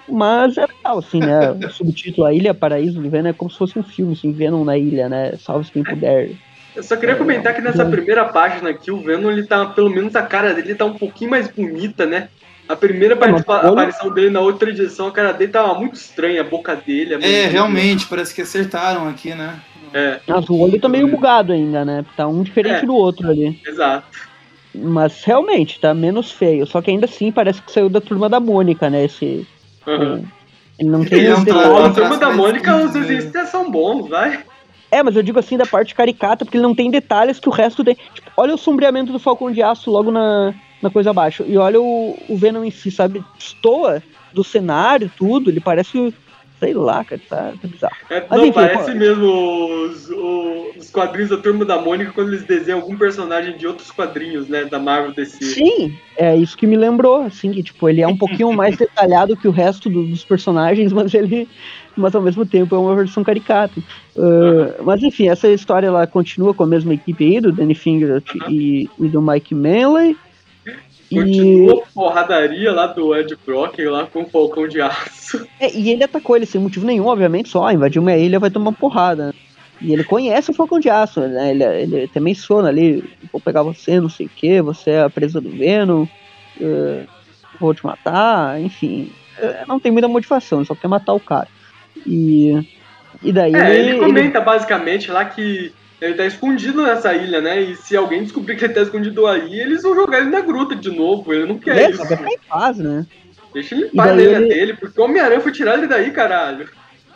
mas é legal, assim, né? O subtítulo A Ilha Paraíso do Venom é como se fosse um filme, assim, Venom na ilha, né? Salve quem puder. Eu só queria comentar que nessa primeira página aqui, o Venom, ele tá, pelo menos a cara dele tá um pouquinho mais bonita, né? A primeira participa- olha- aparição dele na outra edição, a cara dele tava muito estranha, a boca dele. a É, mão- realmente, parece que acertaram aqui, né? É, Nossa, o olho tá meio bugado ainda, né? Tá um diferente É. do outro ali. exato. Mas realmente, tá menos feio. Só que ainda assim parece que saiu da turma da Mônica, né? Esse. Uhum. Ele não tem Ele é A turma da Mônica, os desenhos simples, até são bons, vai. É, mas eu digo assim da parte caricata, porque ele não tem detalhes que o resto tem. Tipo, olha o sombreamento do Falcão de Aço logo na, na coisa abaixo. E olha o, o Venom em si, sabe? Estoa do cenário, tudo. Ele parece. Sei lá, cara, tá, tá bizarro. É, Mas não, enfim, parece mesmo os, os quadrinhos da turma da Mônica quando eles desenham algum personagem de outros quadrinhos, né? Da Marvel DC. Sim, é isso que me lembrou, assim, que tipo, ele é um pouquinho mais detalhado que o resto do- dos personagens, mas ele. Mas ao mesmo tempo é uma versão caricata. Uh, mas enfim, essa história ela continua com a mesma equipe aí, do Danny Finger e, e do Mike Manley. E, Continua a porradaria lá do Ed Brock lá com o Falcão de Aço. é, e ele atacou ele sem motivo nenhum, obviamente, só invadiu uma ilha vai tomar porrada. E ele conhece o Falcão de Aço, né? Ele, ele até menciona ali, vou pegar você, não sei o que, você é a presa do Venom, eh, vou te matar, enfim. Eh, não tem muita motivação, ele só quer matar o cara. E, e daí É, ele, ele comenta basicamente lá que ele tá escondido nessa ilha, né? E se alguém descobrir que ele tá escondido aí, eles vão jogar ele na gruta de novo. Ele não quer ele, isso. quer ficar em paz, né? Deixa ele em paz ilha ele- dele, porque o Homem-Aranha foi tirar ele daí, caralho.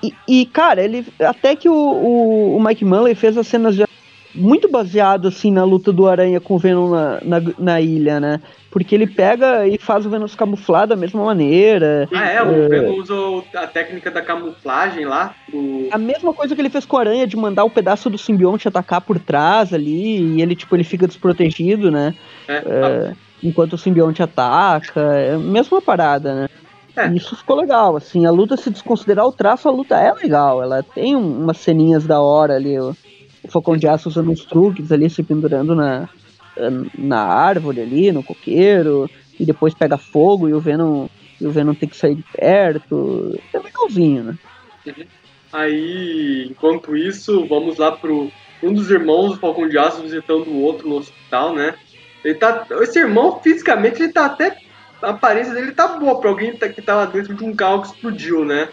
E, e, cara, ele até que o, o, o Mike Manley fez as cenas de- muito baseado assim na luta do Aranha com o Venom na, na, na ilha, né? Porque ele pega e faz o Venom se camuflar da mesma maneira. Ah, é, o Venom usa a técnica da camuflagem lá. O... A mesma coisa que ele fez com o Aranha de mandar o pedaço do simbionte atacar por trás ali, e ele, tipo, ele fica desprotegido, né? É, É, enquanto o simbionte ataca. É a mesma parada, né? É. Isso ficou legal, assim, a luta, se desconsiderar o traço, a luta é legal. Ela tem um- umas ceninhas da hora ali, o, Falcão de Aço usando uns truques ali, se pendurando na, na árvore ali, no coqueiro, e depois pega fogo e o Venom, e o Venom tem que sair de perto. É legalzinho, né? Aí, enquanto isso, vamos lá pro um dos irmãos do Falcão de Aço visitando o outro no hospital, né? Ele tá, esse irmão, fisicamente, ele tá até. A aparência dele tá boa pra alguém tá- que tá lá dentro de um carro que explodiu, né?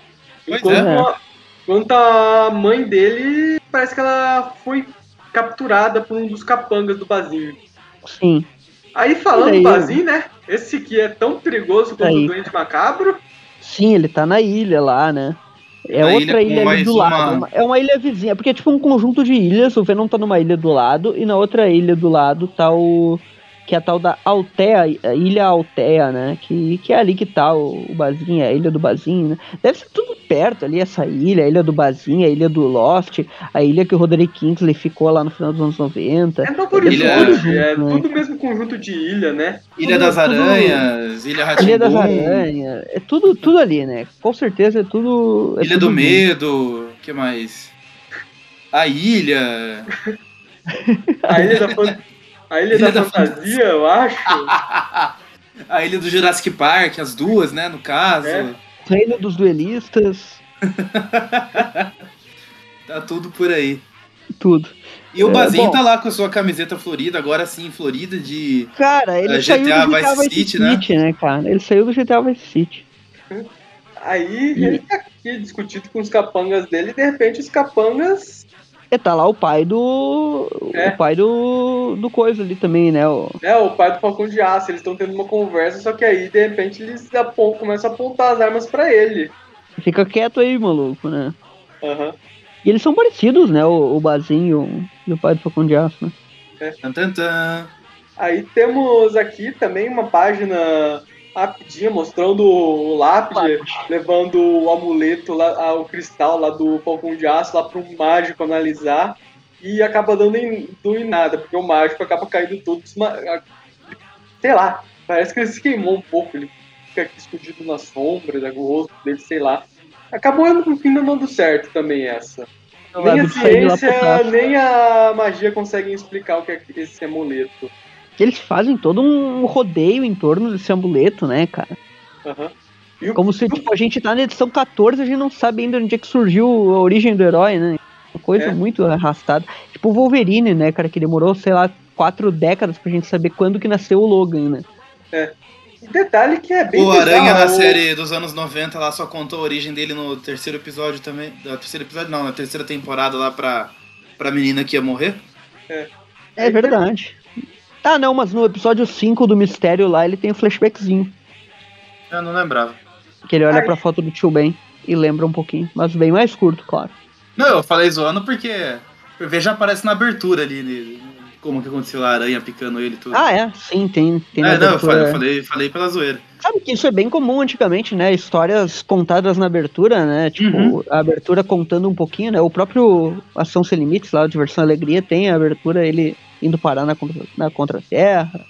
Pois Enquanto, é. a, enquanto a mãe dele parece que ela foi capturada por um dos capangas do Bazinho. Sim. Aí falando do? Bazinho, né? Esse aqui é tão perigoso quanto Aí. o Doente Macabro. Sim, ele tá na ilha lá, né? É Na outra ilha ilha, ali do uma- lado. É uma ilha vizinha, porque é tipo um conjunto de ilhas. O Venom tá numa ilha do lado e na outra ilha do lado tá o. Que é a tal da Altea, a Ilha Altea, né? Que, que é ali que tá o, o Bazinho, a ilha do Bazinho, né? Deve ser tudo perto ali, essa ilha, a ilha do Bazinho, a ilha do Lost, a ilha que o Roderick Kingsley ficou lá no final dos anos 90. É Novo Ilha- Horizonte, é né? tudo mesmo conjunto de ilha, né? Ilha Tudo- das tudo- Aranhas, Ilha A Ilha das Aranhas, é tudo, tudo ali, né? Com certeza é tudo. é Ilha tudo do junto. Medo, que mais? A Ilha. A ilha da, a ilha Ilha da da fantasia, eu acho. A Ilha do Jurassic Park, as duas, né, no caso. É. Reino dos duelistas. Tá tudo por aí. Tudo. E o É, Bazinho bom. tá lá com a sua camiseta florida, agora sim, florida de. Cara, ele É, saiu GTA do GTA Vice Vice City, City, né? né? cara? Ele saiu do GTA Vice City. Aí E- ele tá aqui discutindo com os capangas dele e de repente os capangas. E tá lá o pai do. É. O pai do. do coisa ali também, né? O, É, o pai do Falcão de Aço, eles estão tendo uma conversa, só que aí de repente eles apon- começam a apontar as armas pra ele. fica quieto aí, maluco, né? Aham. E eles são parecidos, né? O, o Bazinho e o pai do Falcão de Aço, né? Tan. Aí temos aqui também uma página rapidinha mostrando o Lápide levando o amuleto, lá, ah, o cristal lá do Falcão de Aço lá para um mágico analisar e acaba dando em, dando em nada, porque o mágico acaba caindo todo sei lá, parece que ele se queimou um pouco, ele fica aqui escondido nas sombras, o rosto dele, sei lá. Acabou no fim não dando certo também essa. Nem a ciência, nem a magia conseguem explicar o que é esse amuleto. Eles fazem todo um rodeio em torno desse amuleto, né, cara? E o- Como se tipo, a gente tá na edição 14 e a gente não sabe ainda onde é que surgiu a origem do herói, né? Uma coisa É. muito arrastada. Tipo o Wolverine, né, cara? Que demorou, sei lá, quatro décadas pra gente saber quando que nasceu o Logan, né? E detalhe que é bem O Aranha bizarro, na o- série dos anos 90 lá só contou a origem dele no terceiro episódio também. Da terceiro episódio não, na terceira temporada lá pra, pra menina que ia morrer. É verdade. Ah, não, mas no episódio 5 do Mistério lá ele tem um flashbackzinho. Eu não lembrava. Que ele olha Ai. pra foto do tio Ben e lembra um pouquinho. Mas bem mais curto, claro. Não, eu falei zoando porque o V já aparece na abertura ali, né, como que aconteceu a aranha picando ele e tudo. Ah, é, sim, tem. tem na é, não, eu falei, eu falei, falei pela zoeira. Sabe que isso é bem comum antigamente, né? Histórias contadas na abertura, né? Tipo, Uhum. a abertura contando um pouquinho, né? O próprio Ação Sem Limites, lá, Diversão e Alegria, tem a abertura, ele indo parar na, contra, na Contra-Terra.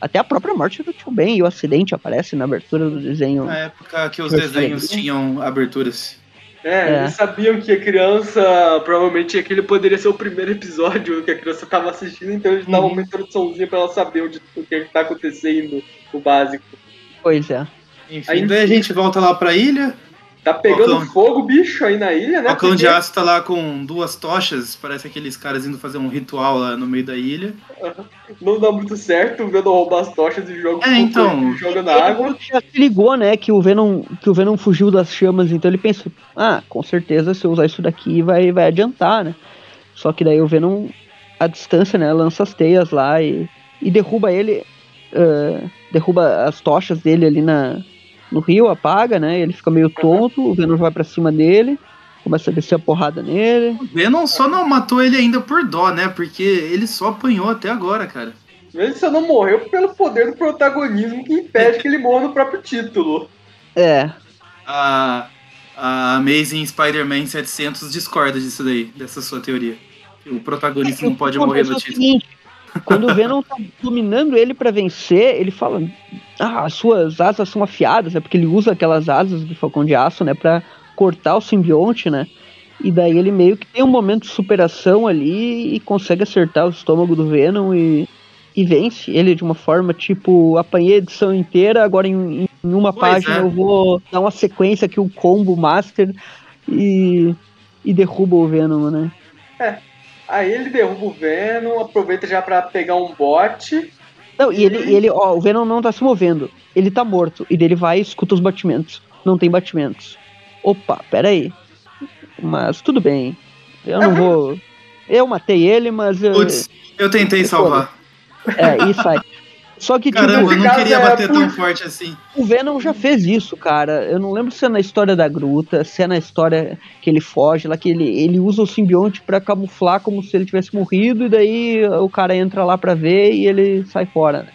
Até a própria morte do Tio Ben e o acidente aparece na abertura do desenho. Na época que os desenhos tinham aberturas. É, É. eles sabiam que a criança, provavelmente aquele poderia ser o primeiro episódio que a criança estava assistindo, então eles davam Uhum. uma introduçãozinha pra ela saber onde, o que está acontecendo, o básico. Pois é. Enfim, Aí- daí a gente volta lá pra ilha. Tá pegando Falcão. fogo, bicho, aí na ilha, né? O cão de aço tá lá com duas tochas, parece aqueles caras indo fazer um ritual lá no meio da ilha. Não dá muito certo, o Venom rouba as tochas e joga, É, então. e joga na água. Já se ligou, né, que o Venom, que o Venom fugiu das chamas, então ele pensou, ah, com certeza se eu usar isso daqui vai, vai adiantar, né? Só que daí o Venom, à distância, né, lança as teias lá e, e derruba ele, ah, derruba as tochas dele ali na, no rio, apaga, né? Ele fica meio tonto, o Venom vai pra cima dele, começa a descer a porrada nele. O Venom só não matou ele ainda por dó, né? Porque ele só apanhou até agora, cara. Ele só não morreu pelo poder do protagonismo que impede que ele morra no próprio título. É, A, a Amazing Spider-Man 700 discorda disso daí, dessa sua teoria. O protagonista não pode morrer no o título. seguinte, quando o Venom tá dominando ele pra vencer, ele fala: Ah, as suas asas são afiadas, é porque ele usa aquelas asas do Falcão de Aço, né, pra cortar o simbionte, né? E daí ele meio que tem um momento de superação ali e consegue acertar o estômago do Venom e, e vence ele de uma forma tipo: apanhei a edição inteira, agora em, em uma Pois página é. eu vou dar uma sequência aqui, um combo master e, e derruba o Venom, né? Aí ele derruba o Venom, aproveita já pra pegar um bote. Não, e ele, e ele, ó, o Venom não tá se movendo. Ele tá morto. E daí ele vai e escuta os batimentos. Não tem batimentos. Opa, pera aí. Mas tudo bem. Eu não vou. Eu matei ele, mas eu. Putz, eu tentei salvar. É, e sai. Só que, tipo, Caramba, eu não queria é bater tão por- forte assim. o Venom já fez isso, cara. Eu não lembro se é na história da gruta, se é na história que ele foge, lá que ele, ele usa o simbionte pra camuflar como se ele tivesse morrido, e daí o cara entra lá pra ver e ele sai fora, né?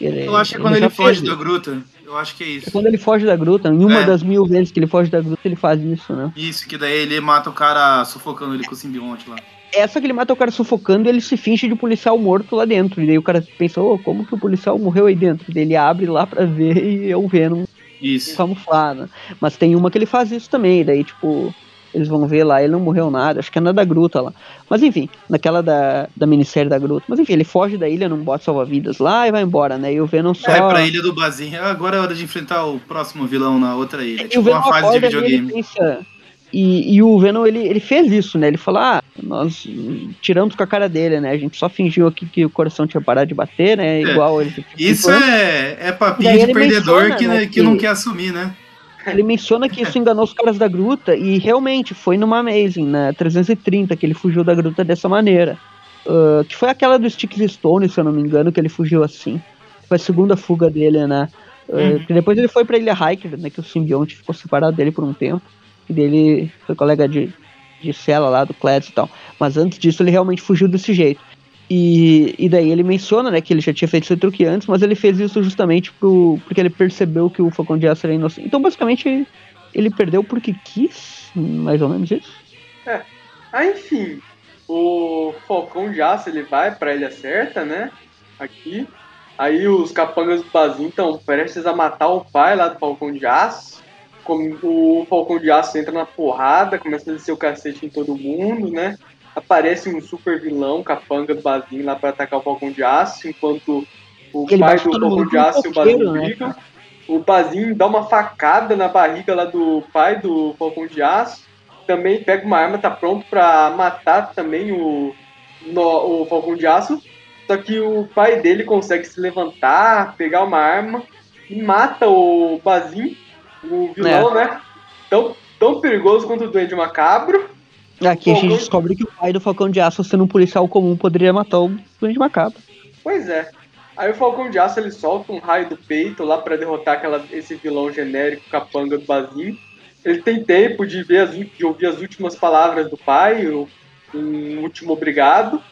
Ele- Eu acho que ele quando ele foge da gruta, eu acho que é isso. Quando ele foge da gruta, em uma É. das mil vezes que ele foge da gruta, ele faz isso, né? Isso, que daí ele mata o cara sufocando ele com o simbionte lá. Essa que ele mata o cara sufocando, ele se finge de policial morto lá dentro. E daí o cara pensa, ô, como que o policial morreu aí dentro? Daí ele abre lá pra ver e é o Venom Isso. camuflado. Mas tem uma que ele faz isso também, daí tipo, eles vão ver lá, ele não morreu nada, acho que é na da gruta lá. Mas enfim, naquela da, da minissérie da gruta. Mas enfim, ele foge da ilha num bote salva-vidas lá e vai embora, né? E o Venom só. É, pra ilha do Bazinho. Agora é hora de enfrentar o próximo vilão na outra ilha. O Tipo uma fase de ele videogame. pensa. E, e, o Venom, ele, ele fez isso, né? Ele falou, ah, nós tiramos com a cara dele, né? A gente só fingiu aqui que o coração tinha parado de bater, né? É. Igual ele... Isso é, é papinho de perdedor menciona, que, né, que, que não quer assumir, né? Ele menciona que isso enganou os caras da gruta e realmente foi numa Amazing, né? 330, que ele fugiu da gruta dessa maneira. Uh, que foi aquela do Sticks Stone, se eu não me engano, que ele fugiu assim. Foi a segunda fuga dele, né? Uh, uhum. Depois ele foi pra Ilha Hiker, né? Que o simbionte ficou separado dele por um tempo dele foi colega de, de cela lá do Cleds e tal. Mas antes disso ele realmente fugiu desse jeito. E, e daí ele menciona, né, que ele já tinha feito esse truque antes, mas ele fez isso justamente pro, porque ele percebeu que o Falcão de Aço era inocente. Então, basicamente, ele perdeu porque quis, mais ou menos isso. É. Ah, enfim, o Falcão de Aço, ele vai pra Ilha Certa, né, aqui. Aí os capangas do Bazin estão prestes a matar o pai lá do Falcão de Aço o Falcão de Aço entra na porrada, começa a descer o cacete em todo mundo, né? Aparece um super vilão, capanga do Bazin lá para atacar o Falcão de Aço, enquanto o Ele pai do Falcão de Aço e o Bazin né? brigam. O Bazin dá uma facada na barriga lá do pai do Falcão de Aço. Também pega uma arma, tá pronto para matar também o, no, o Falcão de Aço. Só que o pai dele consegue se levantar, pegar uma arma e mata o Bazin o vilão, é. né? Tão, tão perigoso quanto o Duende Macabro. Aqui a gente descobre que o pai do Falcão de Aço, sendo um policial comum, poderia matar o Duende Macabro. Pois é. Aí o Falcão de Aço ele solta um raio do peito lá para derrotar aquela, esse vilão genérico capanga do Bazin. Ele tem tempo de, ver as, de ouvir as últimas palavras do pai, o, um último obrigado.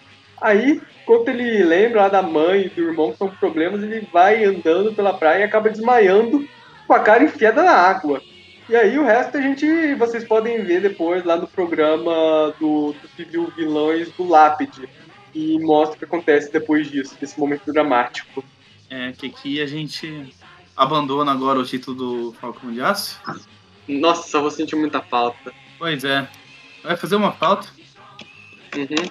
Aí, enquanto ele lembra lá da mãe e do irmão que estão com problemas, ele vai andando pela praia e acaba desmaiando com a cara enfiada na água. E aí o resto a gente, vocês podem ver depois lá no programa do, do viu vilões do Lápide. E mostra o que acontece depois disso, desse momento dramático. É, que aqui a gente abandona agora o título do Falcão de Aço. Nossa, vou sentir muita falta. Pois é. Vai fazer uma falta. Uhum.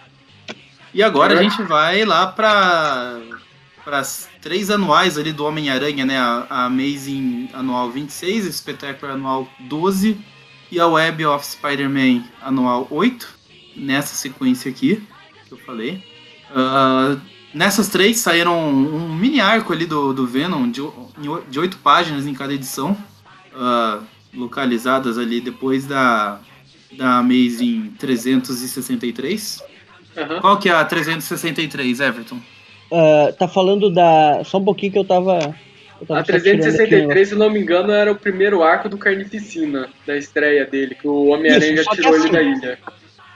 E agora é. a gente vai lá pra para as três anuais ali do Homem-Aranha, né? A, a, Amazing anual 26, a Spectacular anual 12 e a Web of Spider-Man anual 8, nessa sequência aqui que eu falei. Uh, nessas três saíram um, mini arco ali do, do Venom de, de oito páginas em cada edição, uh, localizadas ali depois da, da Amazing 363. Uhum. Qual que é a 363, Everton? Uh, tá falando da. Só um pouquinho que eu tava. Eu tava a 363, se não me engano, era o primeiro arco do Carnificina, da estreia dele, que o Homem-Aranha tirou assim, ele da ilha.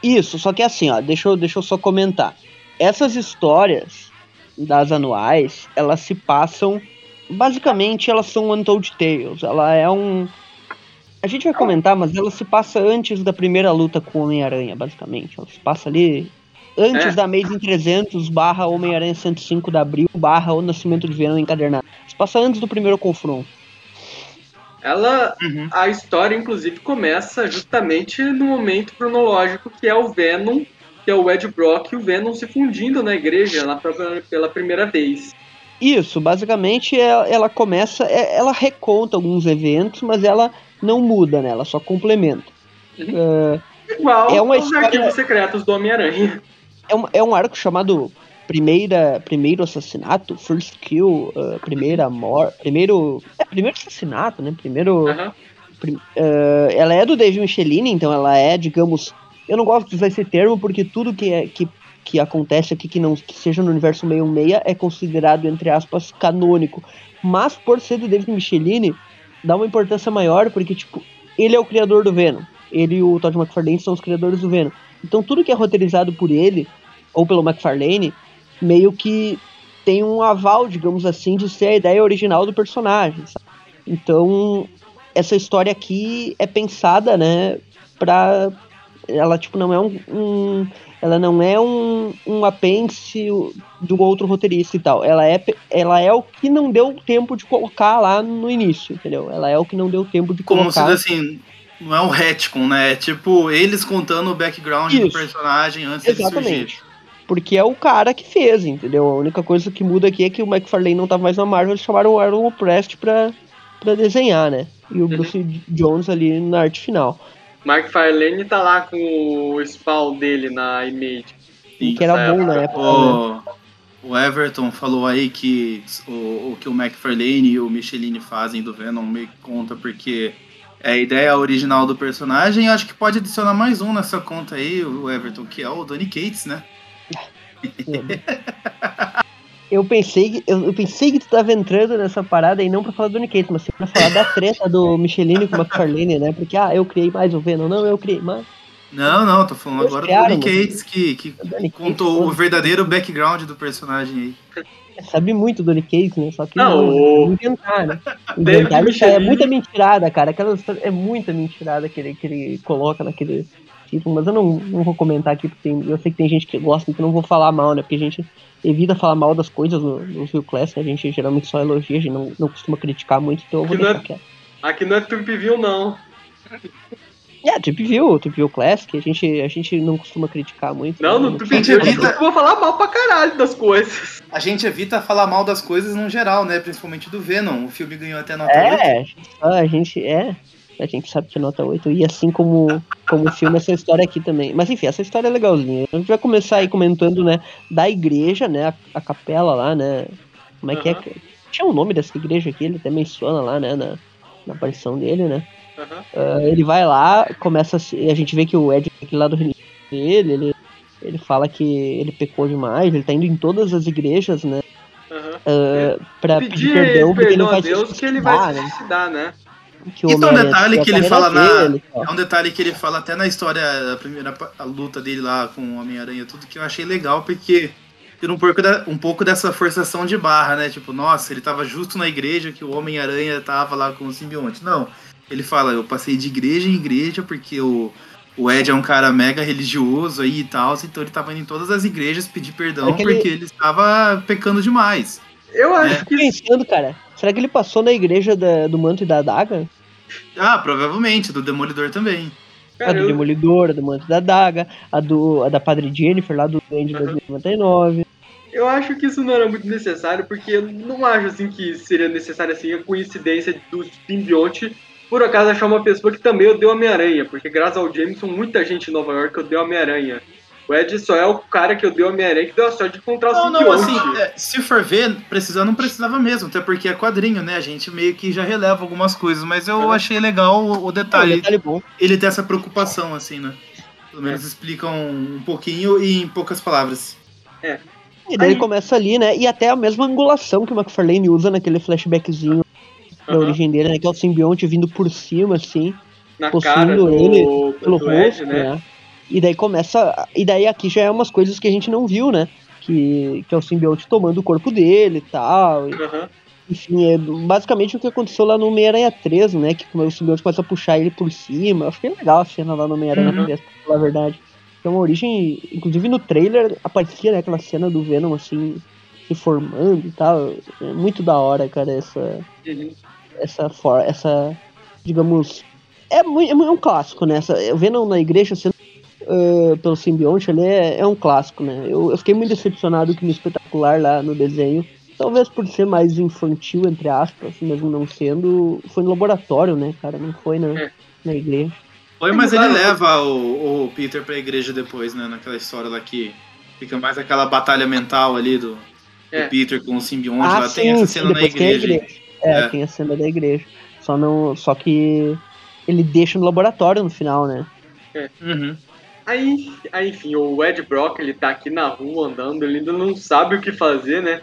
Isso, só que assim, ó, deixa eu, deixa eu só comentar. Essas histórias das anuais, elas se passam. Basicamente, elas são Untold Tales. Ela é um. A gente vai comentar, mas ela se passa antes da primeira luta com o Homem-Aranha, basicamente. Ela se passa ali antes é. da Amazing 300 barra Homem-Aranha 105 de Abril barra O Nascimento de Venom encadernado. Isso passa antes do primeiro confronto. Ela, uhum. a história inclusive começa justamente no momento cronológico que é o Venom, que é o Ed Brock e o Venom se fundindo na igreja lá pra, pela primeira vez. Isso, basicamente ela, é, ela começa, é, ela reconta alguns eventos, mas ela não muda, né? Ela só complementa. Uhum. Uh, Igual é uma história... arquivos secretos do Homem-Aranha é um, é um arco chamado primeira primeiro assassinato first kill uh, primeira morte primeiro é primeiro assassinato né? Primeiro uhum. prim, uh, ela é do David Michelini então ela é digamos eu não gosto de usar esse termo porque tudo que é que, que acontece aqui que não que seja no universo 616 é considerado entre aspas canônico. Mas por ser do David Michelini dá uma importância maior porque tipo ele é o criador do Venom. Ele e o Todd McFarlane são os criadores do Venom. Então tudo que é roteirizado por ele ou pelo McFarlane, meio que tem um aval, digamos assim, de ser a ideia original do personagem. Sabe? Então, essa história aqui é pensada, né, pra. Ela, tipo, não é um. um ela não é um, um apêndice do outro roteirista e tal. Ela é, ela é o que não deu tempo de colocar lá no início, entendeu? Ela é o que não deu tempo de Como colocar. Como se assim, não é um retcon, né? É tipo eles contando o background Isso. do personagem antes Exatamente. de surgir. Porque é o cara que fez, entendeu? A única coisa que muda aqui é que o McFarlane não tava mais na Marvel, eles chamaram o Aaron Prest pra, pra desenhar, né? E o uhum. Bruce Jones ali na arte final. Mark Farlane tá lá com o spawn dele na Image. Sim, que era bom na época. O, né? o Everton falou aí que o, o que o McFarlane e o Michelini fazem do Venom me conta porque é a ideia original do personagem. Eu acho que pode adicionar mais um nessa conta aí, o Everton, que é o Donny Cates, né? Eu pensei, eu, eu, pensei que tu tava entrando nessa parada e não pra falar do Nick mas sim pra falar da treta do Michelin com o McFarlane, né? Porque, ah, eu criei mais o Venom. Não, eu criei mais. Não, não, tô falando agora criaram, do Nick Cates, que, que contou Cates, o verdadeiro background do personagem aí. É, sabe muito do Nick Cage, né? Só que não, não, não inventar, né? Inventar é muita mentirada, cara. Aquela é muita mentirada que ele, que ele coloca naquele tipo, mas eu não, não vou comentar aqui, porque tem, eu sei que tem gente que gosta, então não vou falar mal, né? Porque a gente evita falar mal das coisas no, no Rio Class, né? A gente geralmente só elogia, a gente não, não costuma criticar muito, então eu vou aqui deixar não é, quieto. Aqui não é Trip View, não. É, Trip View, Trip View Classic, a gente, a gente não costuma criticar muito. Não, no Trip View a gente costuma falar mal pra caralho das coisas. A gente evita falar mal das coisas no geral, né? Principalmente do Venom. O filme ganhou até nota é, 8. É, a gente, é, a gente sabe que é nota 8. E assim como, como o filme, essa história aqui também. Mas enfim, essa história é legalzinha. A gente vai começar aí comentando, né, da igreja, né, a, a capela lá, né. Como é uhum. que é? Tinha um nome dessa igreja aqui, ele até menciona lá, né, na, na aparição dele, né. Uhum. Uh, ele vai lá, começa a, a gente vê que o Ed aqui lá do dele, ele, ele fala que ele pecou demais, ele tá indo em todas as igrejas, né. Uhum. Uh, pra pedir, pedir perdão, porque ele vai Deus se que ele vai se né? suicidar, né? Que Isso é um detalhe que ele fala na. Dele, é um detalhe que ele fala até na história, a primeira a luta dele lá com o Homem-Aranha, tudo que eu achei legal, porque tira um pouco, da, um pouco dessa forçação de barra, né? Tipo, nossa, ele tava justo na igreja que o Homem-Aranha tava lá com o simbionte. Não. Ele fala, eu passei de igreja em igreja porque o, o Ed é um cara mega religioso aí e tal, então ele tava indo em todas as igrejas pedir perdão é porque ele... ele estava pecando demais. Eu acho é. que. pensando, cara, será que ele passou na igreja da, do manto e da adaga? Ah, provavelmente, do Demolidor também. a do Demolidor, a do manto e da adaga, a, do, a da Padre Jennifer lá do Duende uhum. 2099. Eu acho que isso não era muito necessário, porque eu não acho assim que seria necessário assim a coincidência do simbionte por acaso achar uma pessoa que também odeia Homem-Aranha, porque graças ao Jameson muita gente em Nova York odeia Homem-Aranha. O Ed só é o cara que eu dei Homem-Aranha que deu a sorte de encontrar não, o Não, assim, é, se for ver, precisar não precisava mesmo, até porque é quadrinho, né? A gente meio que já releva algumas coisas, mas eu é. achei legal o, o detalhe. É, detalhe bom. Ele ter essa preocupação, assim, né? Pelo menos é. explicam um pouquinho e em poucas palavras. É. E daí Aí... começa ali, né? E até a mesma angulação que o McFarlane usa naquele flashbackzinho da origem dele, né? Que é o simbionte vindo por cima, assim, Na possuindo ele pelo rosto, Ed, né? né? E daí começa. E daí aqui já é umas coisas que a gente não viu, né? Que, que é o simbionte tomando o corpo dele e tal. E, uhum. Enfim, é basicamente o que aconteceu lá no Homem-Aranha 3, né? Que o simbionte começa a puxar ele por cima. Eu fiquei legal a cena lá no Homem-Aranha uhum. 3, pra falar a verdade. É uma origem. Inclusive no trailer aparecia né, aquela cena do Venom assim, se formando e tal. É muito da hora, cara, essa. Uhum. Essa, for, essa. Digamos. É, muito, é um clássico, né? Essa, o Venom na igreja sendo uh, pelo simbionte, ele é, é um clássico, né? Eu, eu, fiquei muito decepcionado que no espetacular lá no desenho, talvez por ser mais infantil, entre aspas, mesmo não sendo, foi no laboratório, né, cara? Não foi na, é. na igreja. Foi, mas ele leva o, o Peter pra igreja depois, né? Naquela história lá que fica mais aquela batalha mental ali do, é. do Peter com o simbionte. Ah, lá sim, tem essa cena sim, na igreja. igreja. É, é, tem a cena da igreja. Só, não, só que ele deixa no laboratório no final, né? É. Uhum. Aí, aí, enfim, o Ed Brock, ele tá aqui na rua andando, ele ainda não sabe o que fazer, né?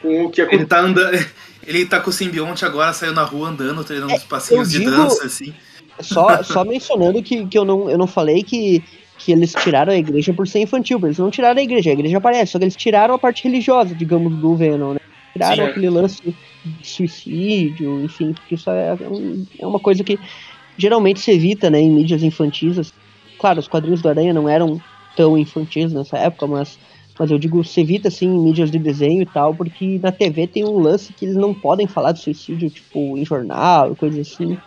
Com o que Ele tá andando. Ele tá com o simbionte agora, saiu na rua andando, treinando é, uns passinhos de dança, assim. Só, só mencionando que, que eu, não, eu não falei que, que eles tiraram a igreja por ser infantil, eles não tiraram a igreja, a igreja aparece, só que eles tiraram a parte religiosa, digamos, do Venom, né? Tiraram Sim, é. aquele lance de suicídio, enfim, porque isso é, é uma coisa que geralmente se evita, né, em mídias infantis, assim, Claro, os quadrinhos do Aranha não eram tão infantis nessa época, mas, mas eu digo, se evita assim em mídias de desenho e tal, porque na TV tem um lance que eles não podem falar de suicídio, tipo, em jornal, coisa assim.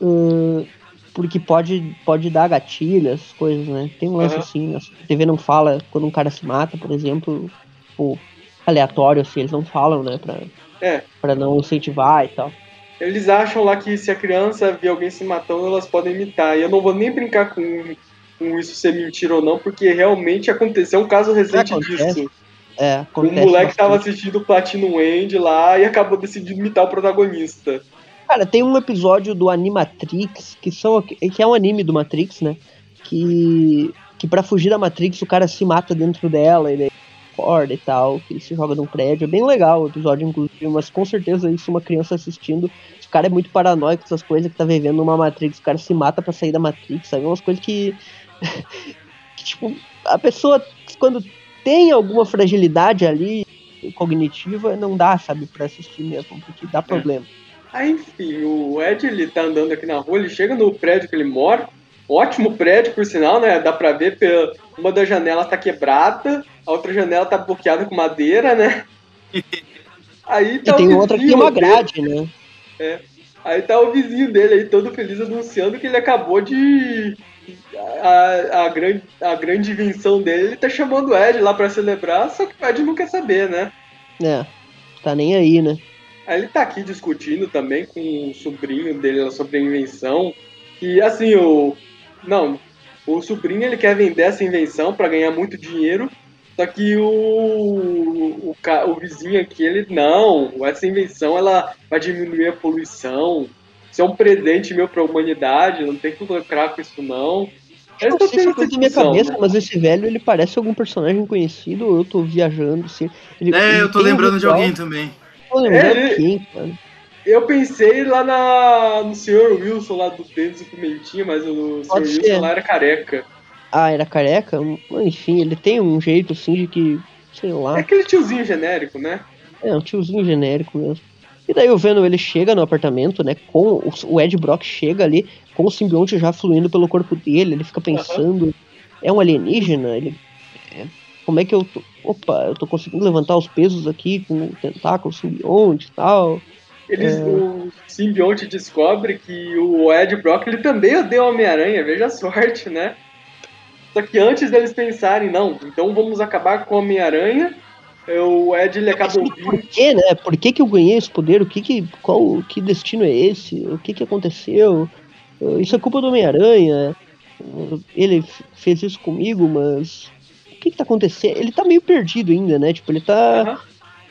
Uh, porque pode, pode dar gatilhas, coisas, né? Tem um lance uhum. assim, a TV não fala quando um cara se mata, por exemplo, tipo, aleatório, assim, eles não falam, né? Pra, é. pra não incentivar e tal. eles acham lá que se a criança vê alguém se matando, elas podem imitar. E eu não vou nem brincar com, com isso ser mentira ou não, porque realmente aconteceu um caso recente Acontece. disso. É, O acontece moleque tava bastante. assistindo Platinum End lá e acabou decidindo imitar o protagonista. Cara, tem um episódio do Animatrix, que, são, que é um anime do Matrix, né? Que, que pra fugir da Matrix o cara se mata dentro dela, ele acorda e tal, que ele se joga num prédio. É bem legal o episódio, inclusive, mas com certeza isso uma criança assistindo. O cara é muito paranoico com essas coisas que tá vivendo numa Matrix, o cara se mata pra sair da Matrix, sabe? Umas coisas que. Que tipo, a pessoa, quando tem alguma fragilidade ali cognitiva, não dá, sabe, pra assistir mesmo, porque dá problema. Aí, enfim, o Ed, ele tá andando aqui na rua, ele chega no prédio que ele mora, ótimo prédio, por sinal, né, dá pra ver, pela, uma das janelas tá quebrada, a outra janela tá bloqueada com madeira, né. Aí E tá tem o outra que tem uma dele- grade, né? Aí tá o vizinho dele aí, todo feliz, anunciando que ele acabou de. A, a, grande, a grande invenção dele, ele tá chamando o Ed lá pra celebrar, só que o Ed não quer saber, né? É, tá nem aí, né? Aí ele tá aqui discutindo também com o sobrinho dele sobre a invenção. E assim, o. Não, o sobrinho ele quer vender essa invenção pra ganhar muito dinheiro. Só que o, o, o vizinho aqui, ele, não, essa invenção ela vai diminuir a poluição. Isso é um presente meu pra humanidade, não tem que lucrar com isso não. Eu não sei se é coisa da minha discussão, cabeça, né? mas esse velho ele parece algum personagem conhecido ou eu tô viajando, assim. Ele, É, ele eu tô tem um lembrando de alguém também. Tô lembrando É, ele- quem, cara. Eu pensei lá na, no Sr. Wilson lá do Dedos e Pimentinha, mas o Sr. Pode Wilson lá era careca. Ah, era careca? Mas, Enfim, ele tem um jeito assim de que, sei É lá, aquele tiozinho genérico, né? é um tiozinho genérico mesmo. E daí o Venom ele chega no apartamento, né? Com o, Ed Brock chega ali com o simbionte já fluindo pelo corpo dele, ele fica pensando, é um alienígena? Ele. é, como é que eu tô. Opa, eu tô conseguindo levantar os pesos aqui com o tentáculo simbionte e tal. Eles, É. O simbionte descobre que o Ed Brock ele também odeia o Homem-Aranha, veja a sorte, né? Só que antes deles pensarem, não, então vamos acabar com o Homem-Aranha, é, o Ed ele acaba Por ouvindo. que, né? Por que, que eu ganhei esse poder? O que que, qual, que destino é esse? O que que aconteceu? Isso é culpa do Homem-Aranha. Ele fez isso comigo, mas o que que tá acontecendo? Ele tá meio perdido ainda, né? Tipo, ele tá... Aham.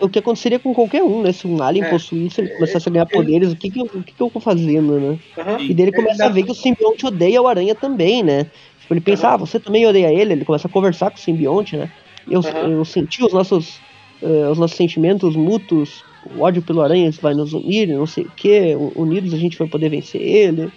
O que aconteceria com qualquer um, né? Se um alien É. possuísse, ele começasse a ganhar Ele- poderes, o que que, eu, o que que eu tô fazendo, né? aham. E daí ele começa a ver que o simbionte odeia o aranha também, né? Tipo, ele pensa, Aham. ah, você também odeia ele, ele começa a conversar com o simbionte, né? Eu, eu senti os nossos, eh, os nossos sentimentos mútuos, o ódio pelo aranha vai nos unir, não sei o que, unidos a gente vai poder vencer ele.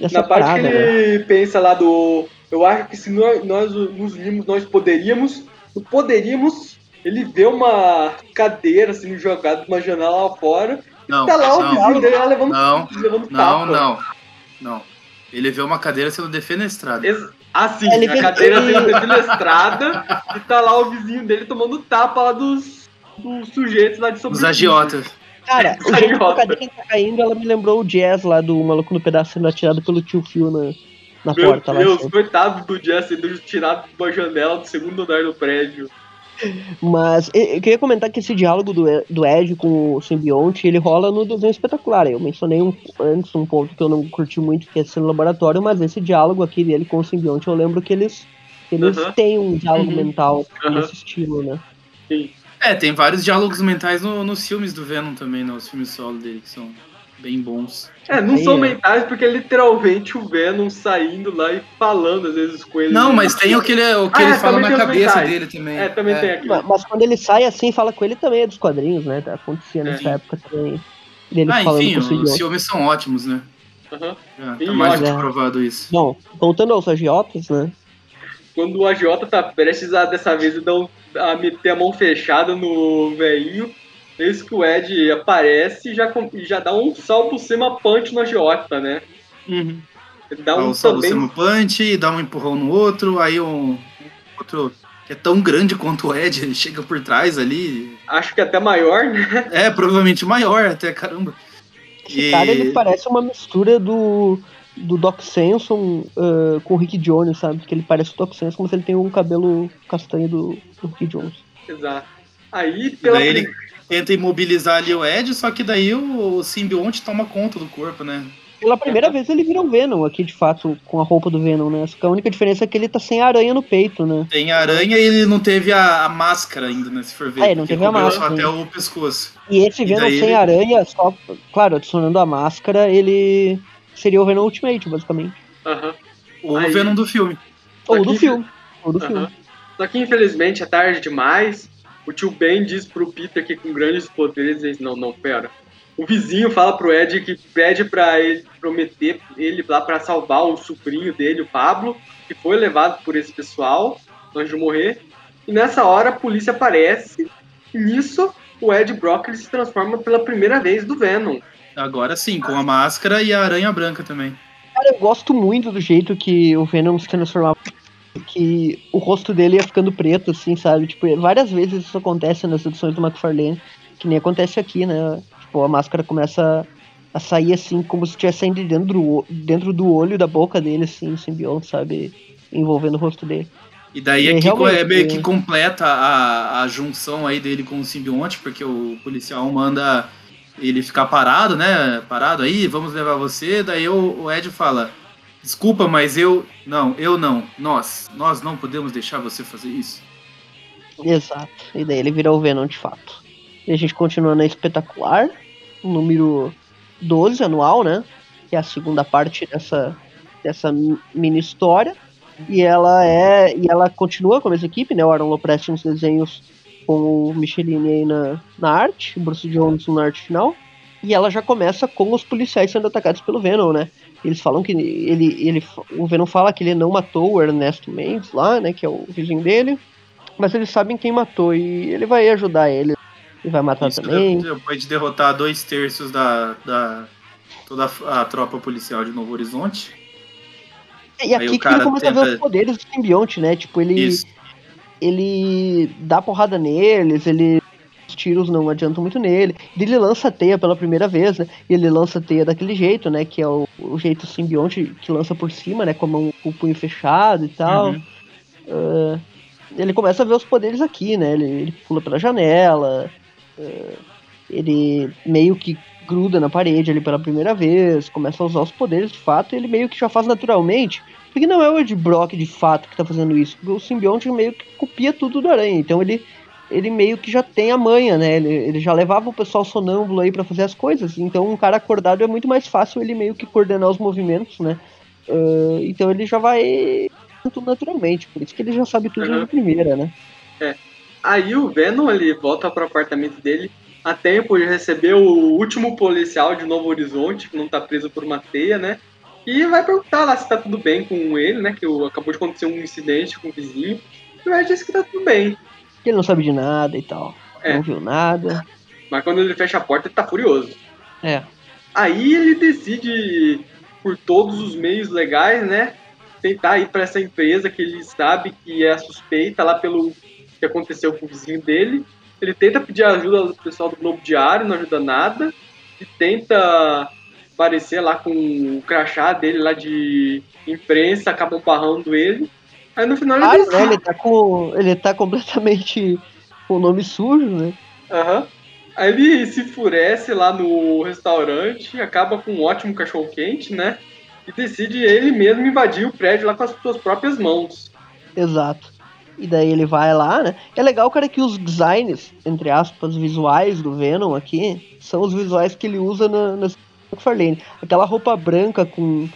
Essa Na parte parada, que ele pensa lá do. Eu acho que se nós, nós nos unirmos, nós poderíamos. Poderíamos. Ele vê uma cadeira sendo jogada de uma janela lá fora. Não, tá lá o não, vizinho dele lá levando, não, levando não, tapa. não, não. Ele vê uma cadeira sendo defenestrada. Ex- Ah, sim, Ele a cadeira ele- sendo defenestrada e tá lá o vizinho dele tomando tapa lá dos, dos sujeitos lá de Os sobrevivência. agiotas. Cara, o jeito que a cadeira tá caindo, ela me lembrou o jazz lá do maluco no pedaço sendo atirado pelo tio Phil na, na Meu porta lá. Deus, assim. coitado do Jesse sendo tirado de uma janela do segundo andar do prédio. Mas eu queria comentar que esse diálogo do, E- do Ed com o simbionte, ele rola no desenho espetacular. Eu mencionei um, antes um ponto que eu não curti muito, que é ser no laboratório, mas esse diálogo aqui dele com o simbionte, eu lembro que eles, que eles Aham. têm um diálogo Uhum. mental nesse estilo, né? Sim. É, tem vários diálogos mentais no- nos filmes do Venom também, nos filmes solo dele, que são bem bons. É, não Aí são é. mentais porque é literalmente o Venom saindo lá e falando às vezes com ele. Não, mas tem o que ele, o que Ah, ele é, fala na tem cabeça mentais. dele também. É, também tem aqui. Mas, mas quando ele sai assim e fala com ele, também é dos quadrinhos, né? Tá acontecendo nessa É. época também. Dele Ah, falando enfim, com o os filmes são ótimos, né? Já Sim, tá mais do que provado isso. Bom, voltando aos agiotas, né? Quando o agiota tá prestes a dessa vez dar um- a meter a mão fechada no velhinho, eis que o Ed aparece e já, com- e já dá um salto cima punch no agiota, né? Uhum. Ele dá Dá um o saldo também. Sam punch, dá um empurrão no outro, aí um outro que é tão grande quanto o Ed, ele chega por trás ali. Acho que até maior, né? É, provavelmente maior até, caramba. Esse cara, ele parece uma mistura do, do Doc Samson ah, com o Rick Jones, sabe? Porque ele parece o Doc Samson, mas ele tem um cabelo castanho do, do Rick Jones. Exato. Aí, pela Daí ele, tenta imobilizar ali o Ed, só que daí o, o simbionte toma conta do corpo, né? Pela primeira vez ele vira um Venom aqui, de fato, com a roupa do Venom, né? Só que a única diferença é que ele tá sem aranha no peito, né? Tem aranha e ele não teve a, a máscara ainda, né? Se for ver. É, não teve a máscara. Só até o pescoço. E esse Venom daí sem ele- aranha, só, claro, adicionando a máscara, ele seria o Venom Ultimate, basicamente. Aham. O Aí- Venom do filme. Ou do filme. Ou do filme. Só que infelizmente é tarde demais. O tio Ben diz pro Peter que com grandes poderes. Ele, não, não, pera. O vizinho fala pro Ed que pede pra ele prometer ele lá pra salvar o sobrinho dele, o Pablo, que foi levado por esse pessoal antes de morrer. E nessa hora a polícia aparece. E nisso o Ed Brock ele se transforma pela primeira vez do Venom. Agora sim, com a máscara e a aranha branca também. Cara, eu gosto muito do jeito que o Venom se transformava. Que o rosto dele ia ficando preto, assim, sabe? Tipo, várias vezes isso acontece nas edições do McFarlane, que nem acontece aqui, né? Tipo, a máscara começa a sair assim, como se estivesse saindo dentro do, dentro do olho da boca dele, assim, o simbionte, sabe? Envolvendo o rosto dele. E daí É, aqui é meio é. que completa a, a junção aí dele com o simbionte, porque o policial manda ele ficar parado, né? Parado aí, vamos levar você. Daí o, o Ed fala: Desculpa, mas eu. Não, eu não. Nós. Nós não podemos deixar você fazer isso. Exato. E daí ele vira o Venom de fato. E a gente continua na espetacular, número 12 anual, né? Que é a segunda parte dessa, dessa mi- mini história. E ela é. E ela continua com a mesma equipe, né? O Aaron Lopresti nos desenhos com o Michelini aí na, na arte, o Bruce Jones na arte final. E ela já começa com os policiais sendo atacados pelo Venom, né? Eles falam que ele, ele. O Venom fala que ele não matou o Ernesto Mendes lá, né? Que é o vizinho dele. Mas eles sabem quem matou e ele vai ajudar ele. E vai matar Isso também. depois de derrotar dois terços da. da toda a, tropa policial de Novo Horizonte. E aqui que ele começa a ver tenta- os poderes do simbionte, né? Tipo, ele, Isso. ele dá porrada neles, ele. Os tiros não adiantam muito nele. Ele lança a teia pela primeira vez, né? E ele lança a teia daquele jeito, né? Que é o, o jeito simbionte que lança por cima, né? Com, a mão- com o punho fechado e tal. Uhum. Ah, ele começa a ver os poderes aqui, né? Ele, ele pula pela janela, ah, ele meio que gruda na parede ali pela primeira vez, começa a usar os poderes de fato, e ele meio que já faz naturalmente, porque não é o Ed Brock de fato que tá fazendo isso, o simbionte meio que copia tudo do Aranha, então ele, ele meio que já tem a manha, né? Ele, ele já levava o pessoal sonâmbulo aí pra fazer as coisas, então um cara acordado é muito mais fácil ele meio que coordenar os movimentos, né? Ah, então ele já vai tudo naturalmente, por isso que ele já sabe tudo Uhum. de primeira, né? Aí o Venom ele volta pro apartamento dele a tempo de receber o último policial de Novo Horizonte, que não tá preso por uma teia, né? E vai perguntar lá se tá tudo bem com ele, né? Que acabou de acontecer um incidente com o vizinho. E o Ed disse que tá tudo bem. Ele não sabe de nada e tal. É. Não viu nada. Mas quando ele fecha a porta, ele tá furioso. É. Aí ele decide, por todos os meios legais, né? Tentar ir pra essa empresa que ele sabe que é suspeita lá pelo que aconteceu com o vizinho dele. Ele tenta pedir ajuda do pessoal do Globo Diário, não ajuda nada. E tenta aparecer lá com o crachá dele lá de imprensa, acabam barrando ele. Aí no final ele Ah, né, ele tá com. Ele tá completamente com o nome sujo, né? Aham. Aí ele se enfurece lá no restaurante, acaba com um ótimo cachorro quente, né? E decide ele mesmo invadir o prédio lá com as suas próprias mãos. Exato. E daí ele vai lá, né? É legal, cara, que os designs, entre aspas, visuais do Venom aqui, são os visuais que ele usa na, na McFarlane. Aquela roupa branca com,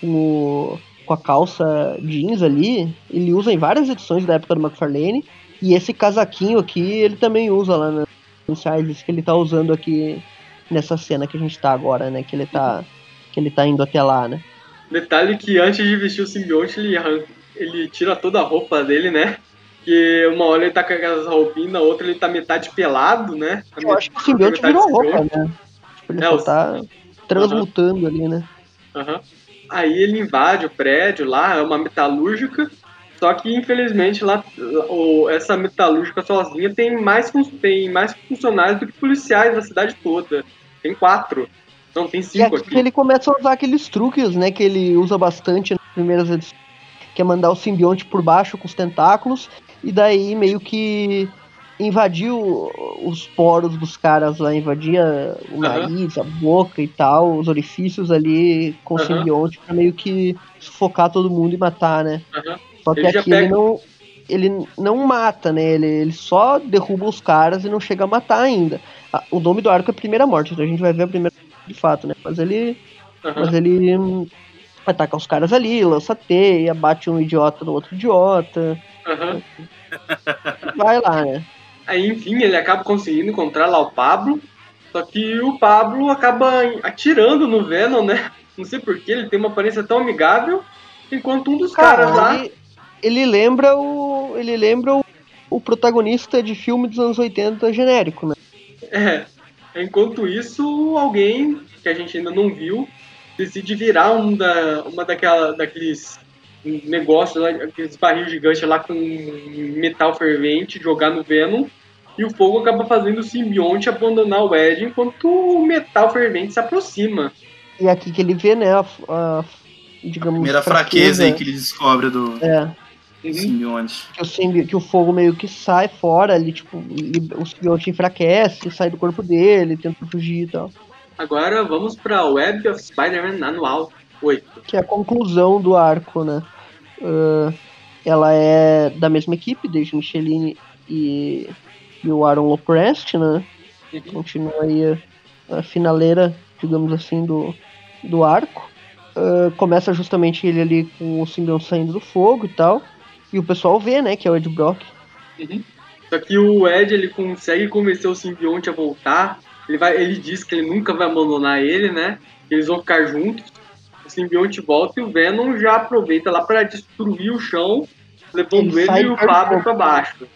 com, o- com a calça jeans ali, ele usa em várias edições da época do McFarlane. E esse casaquinho aqui, ele também usa lá nas iniciais que ele tá usando aqui nessa cena que a gente tá agora, né? Que ele tá, que ele tá indo até lá, né? Detalhe que antes de vestir o simbionte, ele, ele tira toda a roupa dele, né? Que uma hora ele tá com aquelas roupinhas, na outra ele tá metade pelado, né? A Eu acho que o simbionte virou roupa, né? Tipo, ele É, só tá transmutando ali, né? Aham. Aí ele invade o prédio lá, é uma metalúrgica. Só que infelizmente lá o- essa metalúrgica sozinha tem mais, tem mais funcionários do que policiais da cidade toda. Tem quatro. Não, tem cinco aqui aqui. ele começa a usar aqueles truques, né, que ele usa bastante nas primeiras edições, que é mandar o simbionte por baixo com os tentáculos, e daí meio que invadiu os poros dos caras lá, invadia o nariz, a boca e tal, os orifícios ali com o Aham. simbionte pra meio que sufocar todo mundo e matar, né? Aham. Só que Ele aqui ele pega- não, ele não mata, né? Ele, ele só derruba os caras e não chega a matar ainda. O nome do arco é Primeira Morte, então a gente vai ver a primeira de fato, né? Mas ele, Aham. mas ele ataca os caras ali, lança teia, bate um idiota no outro idiota, Aham. vai lá, né? Aí, enfim, ele acaba conseguindo encontrar lá o Pablo. Só que o Pablo acaba atirando no Venom, né? Não sei porquê, ele tem uma aparência tão amigável. Enquanto um dos Cara, caras lá. ele, ele lembra o. Ele lembra o, o protagonista de filme dos anos 80 genérico, né? É. Enquanto isso, alguém que a gente ainda não viu decide virar um da, uma daquela, daqueles negócios, lá, aqueles barril gigantes lá com metal fervente, jogar no Venom. E o fogo acaba fazendo o simbionte abandonar o Ed enquanto o metal fervente se aproxima. E aqui que ele vê, né, a, a- digamos, Primeira fraqueza aí que ele descobre do É, Uhum. simbionte. que o, simbi- que o fogo meio que sai fora, ele, tipo, li- o simbionte enfraquece, sai do corpo dele, tenta fugir e tal. Agora vamos pra Web of Spider-Man anual 8. Que é a conclusão do arco, né? Ah, ela é da mesma equipe, desde Michelin e, e o Aaron Loprest, né? Uhum. Continua aí a, a finaleira, digamos assim, do, do arco. Ah, começa justamente ele ali com o simbionte saindo do fogo e tal. E o pessoal vê, né, que é o Ed Brock. Uhum. Só que o Ed ele consegue convencer o simbionte a voltar. Ele, vai, ele diz que ele nunca vai abandonar ele, né? Eles vão ficar juntos. O simbionte volta e o Venom já aproveita lá para destruir o chão, levando Ele ele, e o Pablo para baixo.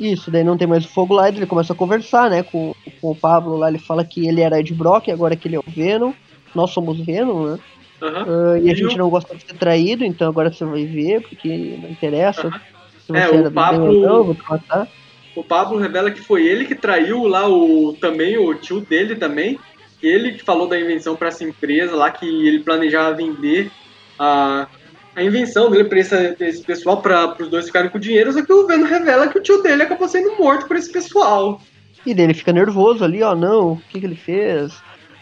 Isso, daí não tem mais o fogo lá, ele começa a conversar, né, com, com o Pablo lá, ele fala que ele era Ed Brock, agora que ele é o Venom, nós somos Venom, né, Aham. Ah, e a E gente o- não gosta de ser traído, então agora você vai ver, porque não interessa você É, o Pablo- não, vou te matar. O Pablo revela que foi ele que traiu lá o também o tio dele também. Ele que falou da invenção para essa empresa lá que ele planejava vender a, a invenção dele para esse, esse pessoal para os dois ficarem com dinheiro. Só que o Venom revela que o tio dele acabou sendo morto por esse pessoal. E daí ele fica nervoso ali, ó, não, o que que ele fez,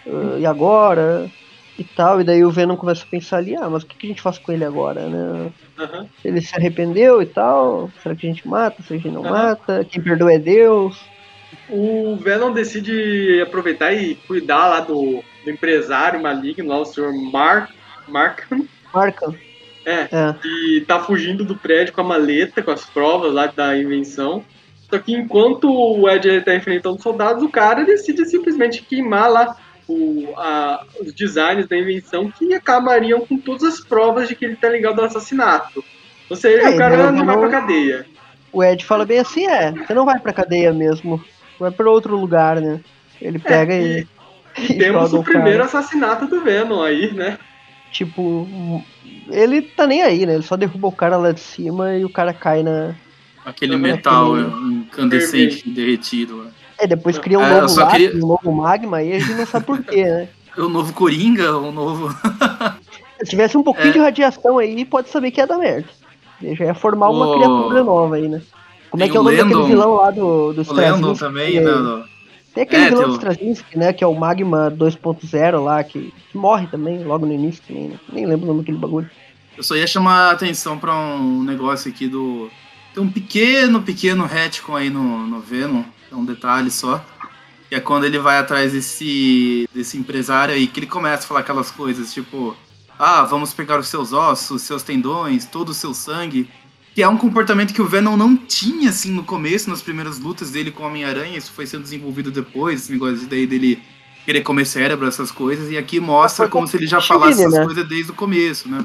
Ah, e agora, e tal, e daí o Venom começa a pensar ali, ah, mas o que que a gente faz com ele agora, né, Aham. ele se arrependeu e tal, será que a gente mata, será que a gente não Aham. mata, quem perdoa é Deus, O Venom decide aproveitar e cuidar lá do, do empresário maligno, lá, o Sr. Mark, Markham. marca, É, é. e tá fugindo do prédio com a maleta, com as provas lá da invenção. Só que enquanto o Ed tá enfrentando os soldados, o cara decide simplesmente queimar lá o, a- os designs da invenção que acabariam com todas as provas de que ele tá ligado ao assassinato. Ou seja, É, o cara não- não vai pra cadeia. O Ed fala bem assim, é, você não vai pra cadeia mesmo, vai pra outro lugar, né? Ele pega É, e, E temos o primeiro cara. assassinato do Venom aí, né? Tipo, ele tá nem aí, né? Ele só derruba o cara lá de cima e o cara cai na. Aquele metal Aquele- incandescente derretido lá. É, depois cria um É, novo lápis, queria- um novo magma e a gente não sabe porquê, né? O novo Coringa, o novo. Se tivesse um pouquinho É. de radiação aí, pode saber que ia dar merda. Ele já ia formar uma O- criatura nova aí, né? Como é Tem que é o nome daquele vilão lá do, do O Landon Straczynski? também, né? no- Tem aquele É, vilão tem do Straczynski, né? Que é o Magma 2.0 lá, que, que morre também, logo no início também, né? Nem lembro o nome daquele bagulho. Eu só ia chamar a atenção pra um negócio aqui do. Tem um pequeno, pequeno retcon aí no, no Venom, é um detalhe só. Que é quando ele vai atrás desse, desse empresário aí, que ele começa a falar aquelas coisas, tipo, ah, vamos pegar os seus ossos, seus tendões, todo o seu sangue. Que é um comportamento que o Venom não tinha, assim, no começo, nas primeiras lutas dele com o Homem-Aranha. Isso foi sendo desenvolvido depois, esse negócio daí dele querer comer cérebro, essas coisas. E aqui mostra como com se ele já falasse essas né? coisas desde o começo, né?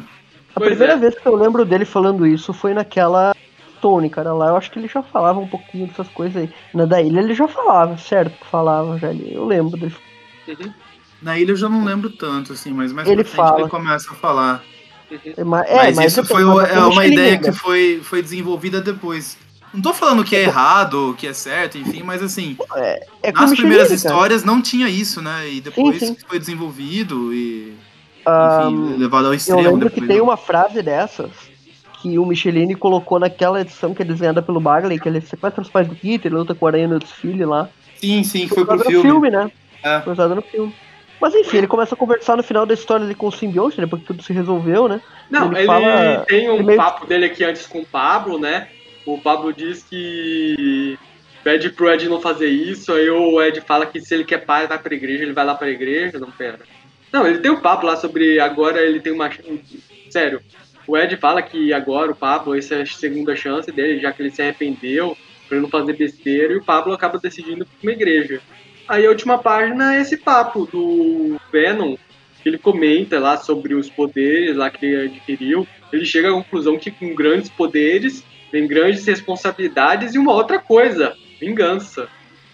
A Pois primeira é. vez que eu lembro dele falando isso foi naquela Tony, cara. Lá eu acho que ele já falava um pouquinho dessas coisas aí. Na da ilha ele já falava, certo que falava já ali. Eu lembro dele. Uhum, Na ilha eu já não lembro tanto, assim, mas mais Ele pra frente fala. ele começa a falar. Uhum. É, ma- é, mas, mas isso eu foi falando o- é uma ideia que foi, foi desenvolvida depois. Não tô falando que é errado, que é certo, enfim, mas assim, É nas como primeiras histórias não tinha isso, né? E depois sim. que foi desenvolvido e Ah, enfim, levado ao Eu extremo lembro depois. que tem né? uma frase dessas que o Michelini colocou naquela edição que é desenhada pelo Bagley, que ele sequestra os pais do Peter, luta com a aranha no desfile lá. Sim, sim, foi pro usado filme. no filme, né? É. Foi usado no filme. Mas enfim, ele começa a conversar no final da história ali com o simbionte, depois que tudo se resolveu, né? Não, Ele ele, fala- tem um ele meio- papo dele aqui antes com o Pablo, né? O Pablo diz que pede pro Ed não fazer isso, aí o Ed fala que se ele quer paz, vai pra igreja, ele vai lá pra igreja, não pera. Não, ele tem um papo lá sobre agora ele tem uma. Sério, o Ed fala que agora o Pablo, essa é a segunda chance dele, já que ele se arrependeu, pra ele não fazer besteira, e o Pablo acaba decidindo pra uma igreja. Aí a última página é esse papo do Venom, que ele comenta lá sobre os poderes lá que ele adquiriu. Ele chega à conclusão que com grandes poderes vem grandes responsabilidades e uma outra coisa, vingança.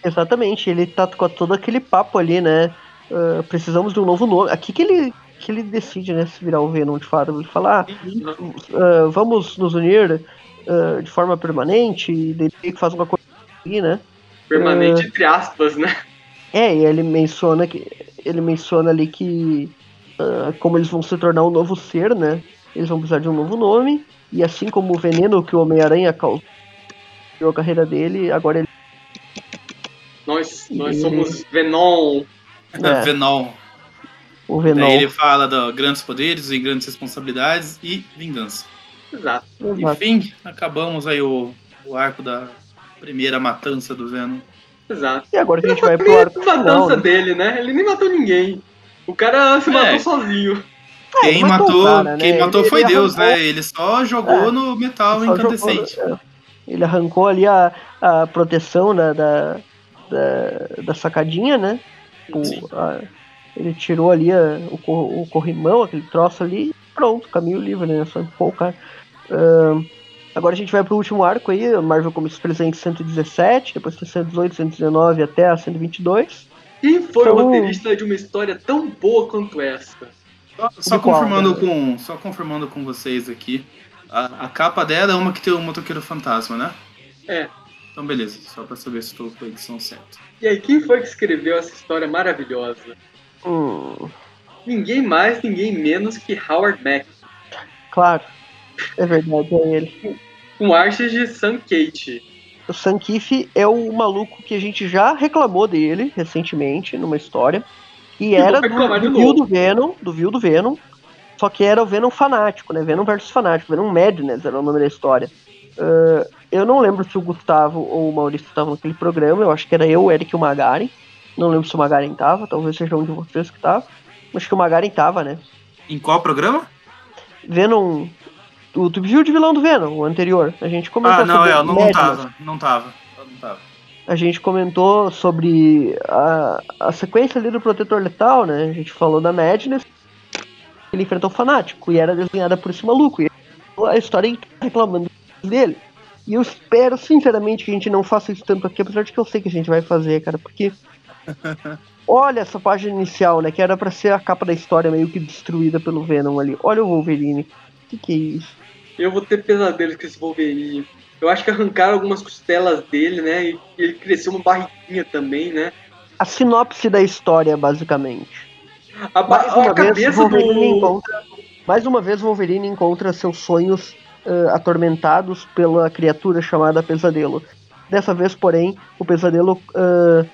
Exatamente, ele tá com todo aquele papo ali, né? Ah, precisamos de um novo nome. Aqui que ele, que ele decide, né, se virar o Venom de fato. Ele fala, ah, ah, vamos nos unir ah, de forma permanente, e daí faz uma coisa ali, né? Permanente entre aspas, né? É, e ele menciona que ele menciona ali que ah, como eles vão se tornar um novo ser, né? Eles vão precisar de um novo nome. E assim como o veneno que o Homem-Aranha causou a carreira dele, agora ele. Nós, nós Uhum. somos Venom. É. Venom. O Venom. Daí ele fala de grandes poderes e grandes responsabilidades e vingança. Exato. Exato. Enfim, acabamos aí o, o arco da primeira matança do Venom. Exato. E agora a gente vai pro arco final, matança né? dele, né? Ele nem matou ninguém. O cara se É. matou sozinho. É, Quem matou né? quem matou Ele- foi ele Deus, arrancou- né? Ele só jogou É. no metal incandescente. jogou- é. Ele arrancou ali a, a proteção da, da, da, da sacadinha, né? O- a- ele tirou ali a- o, o corrimão, aquele troço ali, pronto, caminho livre, né? Só empurrou o cara. Ahn, agora a gente vai pro último arco aí, Marvel Comics presente 117, depois tem 118, 119 até a 122. Quem foi o Então- roteirista de uma história tão boa quanto essa? Só, só De qual, confirmando né? com, só confirmando com vocês aqui. A, a capa dela é uma que tem o motoqueiro fantasma, né? É. Então beleza, só pra saber se estou com a edição certa. E aí, quem foi que escreveu essa história maravilhosa? Hum, Ninguém mais, ninguém menos que Howard Mack. claro, é verdade, é ele. Com artes de Sam Kate. O Sankif é o maluco que a gente já reclamou dele recentemente numa história. E era do, reclamar de do Viu novo. do Venom, do Viu do Venom. Só que era o Venom fanático, né? Venom versus fanático, Venom Madness era o nome da história. Ah, eu não lembro se o Gustavo ou o Maurício estavam naquele programa, eu acho que era eu, o Eric e o Magaren. Não lembro se o Magaren tava, talvez seja um de vocês que tava. Acho que o Magaren tava, né? Em qual programa? Venom. O tu viu de vilão do Venom, o anterior. A gente comentou Ah, não, sobre é, eu não, não Madness. tava. Não tava. Não tava. A gente comentou sobre a, a sequência ali do Protetor Letal, né? A gente falou da Madness. Ele enfrentou o Fanático e era desenhada por esse maluco. E a história inteira reclamando dele. E eu espero, sinceramente, que a gente não faça isso tanto aqui, apesar de que eu sei que a gente vai fazer, cara, porque. Olha essa página inicial, né? Que era pra ser a capa da história meio que destruída pelo Venom ali. Olha o Wolverine. O que, que é isso? Eu vou ter pesadelos com esse Wolverine. Eu acho que arrancaram algumas costelas dele, né? E ele cresceu uma barriguinha também, né? A sinopse da história, basicamente. A, ba- Mais uma a vez, cabeça Wolverine do. encontra. Mais uma vez, Wolverine encontra seus sonhos ah, atormentados pela criatura chamada Pesadelo. Dessa vez, porém, o Pesadelo, ah,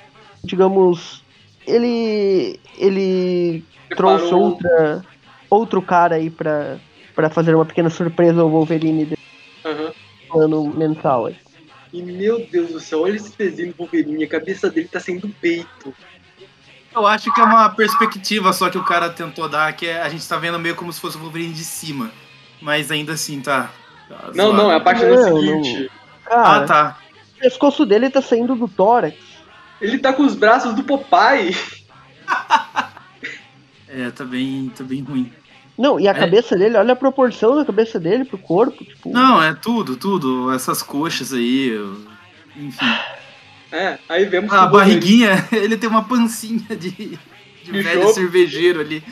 digamos, ele ele trouxe preparou- outra outro cara aí pra, pra fazer uma pequena surpresa ao Wolverine desse Aham. plano mental. aí. E meu Deus do céu, olha esse desenho do Wolverine, a cabeça dele tá sendo peito. Eu acho que é uma perspectiva só que o cara tentou dar, que é, a gente tá vendo meio como se fosse o Wolverine de cima. Mas ainda assim tá. tá Não, zoado. não, é a página Não, seguinte. Cara, Ah, tá. o pescoço dele tá saindo do tórax. Ele tá com os braços do Popeye. É, tá bem, tá bem ruim. Não, e a É. cabeça dele, olha a proporção da cabeça dele pro corpo, tipo. Não, é tudo, tudo. Essas coxas aí. eu- Enfim. É, aí vemos A que o Wolverine- barriguinha, ele tem uma pancinha de, de De cervejeiro ali.